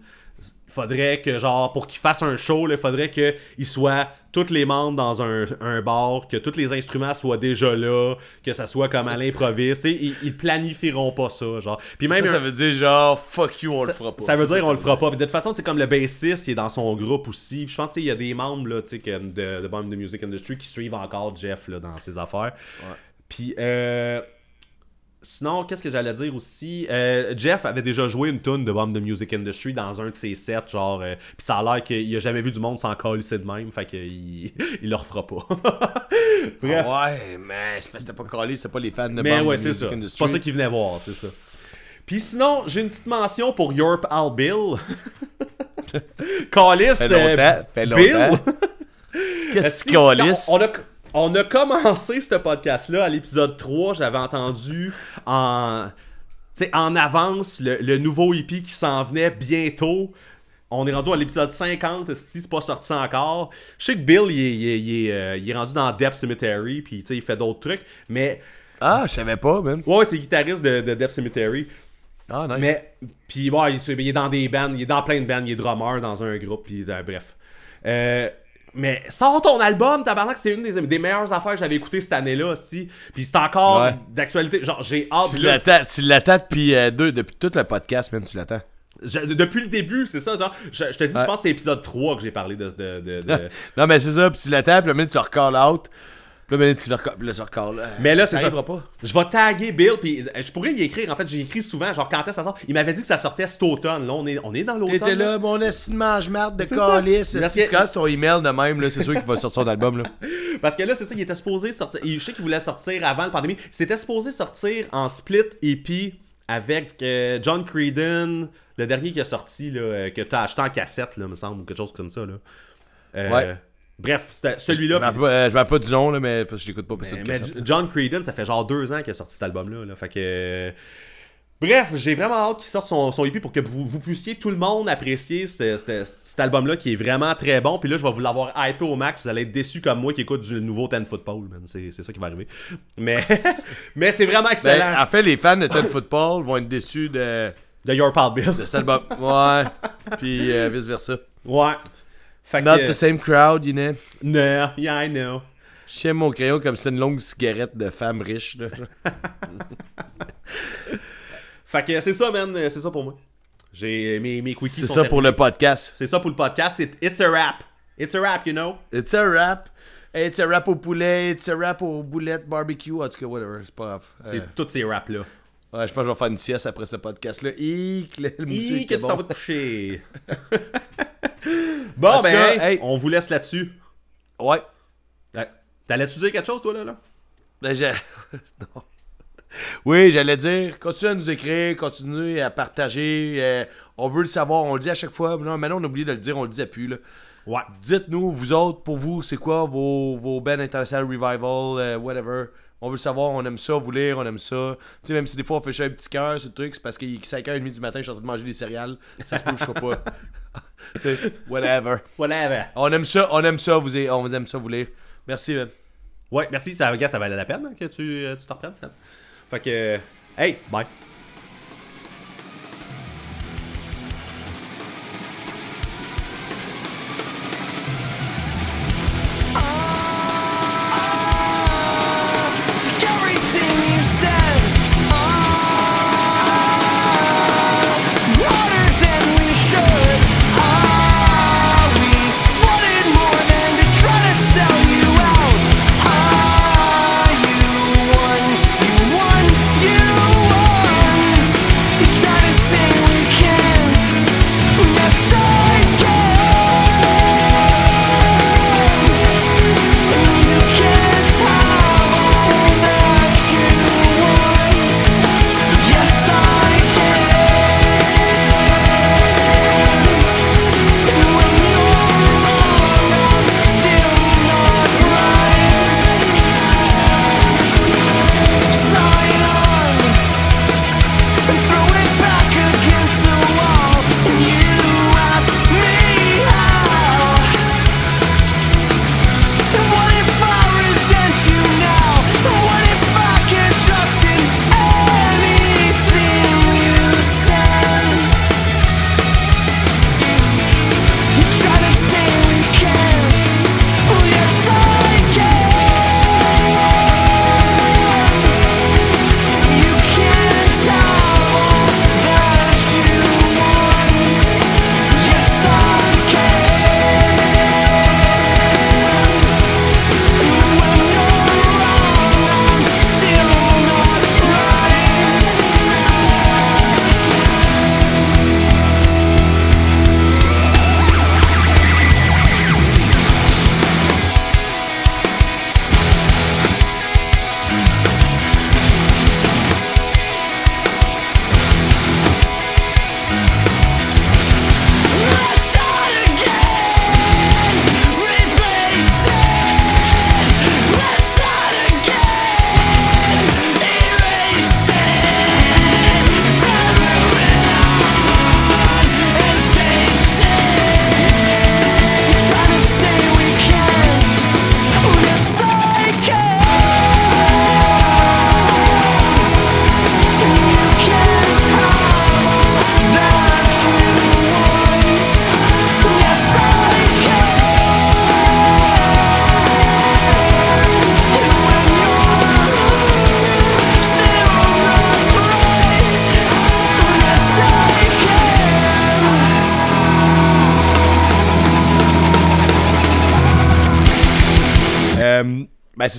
faudrait que, genre, pour qu'il fasse un show, il faudrait qu'il soit tous les membres dans un, un bar, que tous les instruments soient déjà là, que ça soit comme à l'improviste. Ils, ils planifieront pas ça, genre. Puis même ça, veut dire genre fuck you, on le fera pas. ça veut dire on le fera pas. Puis de toute façon, c'est comme le bassiste, il est dans son groupe aussi. Puis je pense qu'il y a des membres là, tu sais, de, de Bomb the Music Industry qui suivent encore Jeff là, dans ses affaires. Puis euh, sinon, qu'est-ce que j'allais dire aussi? Euh, Jeff avait déjà joué une tune de Bomb the Music Industry dans un de ses sets, genre. euh, puis ça a l'air qu'il a jamais vu du monde s'en coller de même, fait qu'il il le refera pas. Bref. Ah ouais, mais c'est parce que c'était pas collé, c'était pas les fans de Mais Bomb ouais, c'est Music ça. C'est Industry. pas ça qu'ils venaient voir, c'est ça. Puis sinon, j'ai une petite mention pour Europe Al Bill. Callis, Fait longtemps, fait Bill. Qu'est-ce que calisses? On a, on a commencé ce podcast-là à l'épisode 3. J'avais entendu en, en avance le, le nouveau hippie qui s'en venait bientôt. On est rendu à l'épisode 50, si c'est pas sorti encore. Je sais que Bill, il est, il est- il est, euh, il est rendu dans Depth Cemetery, puis il fait d'autres trucs. Mais, Ah, je savais pas, man. ouais, c'est guitariste de, de Depth Cemetery. Ah, nice. Mais, puis bon, il, il est dans des bands, il est dans plein de bands, il est drummer dans un groupe, puis euh, bref. Euh, mais sors ton album, tabarnak, c'est une des, des meilleures affaires que j'avais écoutées cette année-là aussi. Puis c'est encore Ouais. d'actualité. Genre, j'ai hâte. tu l'attends, tu l'attends depuis, euh, deux, depuis tout le podcast, man, tu l'attends. je- depuis le début, c'est ça. Genre, je, je te dis, Ouais. je pense que c'est épisode 3 que j'ai parlé de. de, de- de- non, mais c'est ça, puis tu l'attends, puis là, minute, tu le recalls out. Puis là, tu le Mais là, c'est ça. arrivera pas. Je vais taguer Bill, puis je pourrais y écrire. En fait, j'ai écrit souvent, genre, quand est-ce que ça sort? Il m'avait dit que ça sortait cet automne. Là, on est, on est dans l'automne. T'étais là, mon esti de mange-marde de C'est ça. calice. Parce Si que- tu casses ton email de même, là, c'est sûr qu'il va sortir son album, là. Parce que là, c'est ça, il était supposé sortir. Je sais qu'il voulait sortir avant la pandémie. C'était supposé sortir en split EP avec euh, John Creedon, le dernier qui est sorti, là, euh, que tu as acheté en cassette, là, me semble, ou quelque chose comme ça. Là. Euh, Ouais. Bref, c'était Je celui-là. rappelle pas- euh, je me rappelle pas du nom, là, mais parce que j'écoute pas Mais, mais. John Creedon, ça fait genre deux ans qu'il a sorti cet album-là. là. Fait que. Bref, j'ai vraiment hâte qu'il sorte son, son EP pour que vous, vous puissiez tout le monde apprécier ce- ce- cet album-là qui est vraiment très bon. Puis là, je vais vous l'avoir hypé au max. Vous allez être déçus comme moi qui écoute du nouveau Ten Football. C'est c'est ça qui va arriver. Mais, mais c'est vraiment excellent. Ben, en fait, les fans de Ten Football vont être déçus de, De Your Pal Bill. de cet album. Ouais. Puis euh, vice-versa. Ouais. Fait Not the same crowd, you know. No, yeah, I know. Je tiens mon crayon comme c'est une longue cigarette de femme riche. Là. Fait que c'est ça, man. C'est ça pour moi. J'ai mes, mes quickies C'est ça pour le podcast. C'est ça pour le podcast. It- It's a rap. It's a rap, you know? It's a rap. It's a rap au poulet. It's a rap aux boulettes barbecue. En tout cas, whatever. C'est pas grave. C'est Euh, tous ces raps-là. ouais, je pense que je vais faire une sieste après ce podcast-là. Hic, le, le monsieur Hi, était que tu bon. t'en vas te coucher? bon, ben, cas, hey, hey. on vous laisse là-dessus. Ouais. T'allais-tu dire quelque chose, toi, là? là? Ben, j'ai... non. Oui, j'allais dire, continuez à nous écrire, continuez à partager. euh, on veut le savoir, on le dit à chaque fois. Non, maintenant, on a oublié de le dire, on le disait plus. Là. Ouais. Dites-nous, vous autres, pour vous, c'est quoi vos, vos bands international revival, euh, whatever? On veut le savoir, on aime ça, vous lire, on aime ça. Tu sais, même si des fois on fait un petit cœur, ce truc, c'est parce qu'il est 5h30 du matin, je suis en train de manger des céréales. Ça se peut que je sois pas. whatever. Whatever. On aime ça, on aime ça, vous, on aime ça, vous lire. Merci, man. Ouais, merci. Ça, ça valait la peine hein, que tu euh, t'en reprennes. Fait que, hey, bye.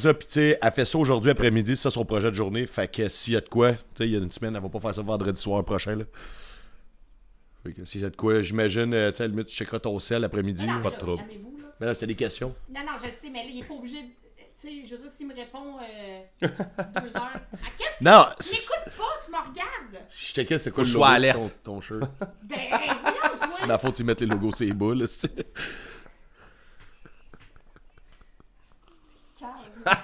Ça, puis tu sais, elle fait ça aujourd'hui après-midi, c'est ça son projet de journée. Fait que s'il y a de quoi, tu sais, il y a une semaine, elle va pas faire ça vendredi soir prochain. Là. Fait que s'il y a de quoi, j'imagine, euh, tu sais, à la limite, tu checkeras ton sel l'après-midi. Non, Pas de trouble. Mais là, c'était des questions. Non, non, je sais, mais là, il est pas obligé de. Tu sais, je veux dire, s'il me répond euh, deux heures. Ah, qu'est-ce que Non, tu c'est- m'écoutes pas, tu me regardes? Je checkais c'est Faut quoi que le logo alerte. ton, ton shirt? Ben, voyons, C'est ma faute, ils mettent les logos sur les boules. là, c'est- Calme.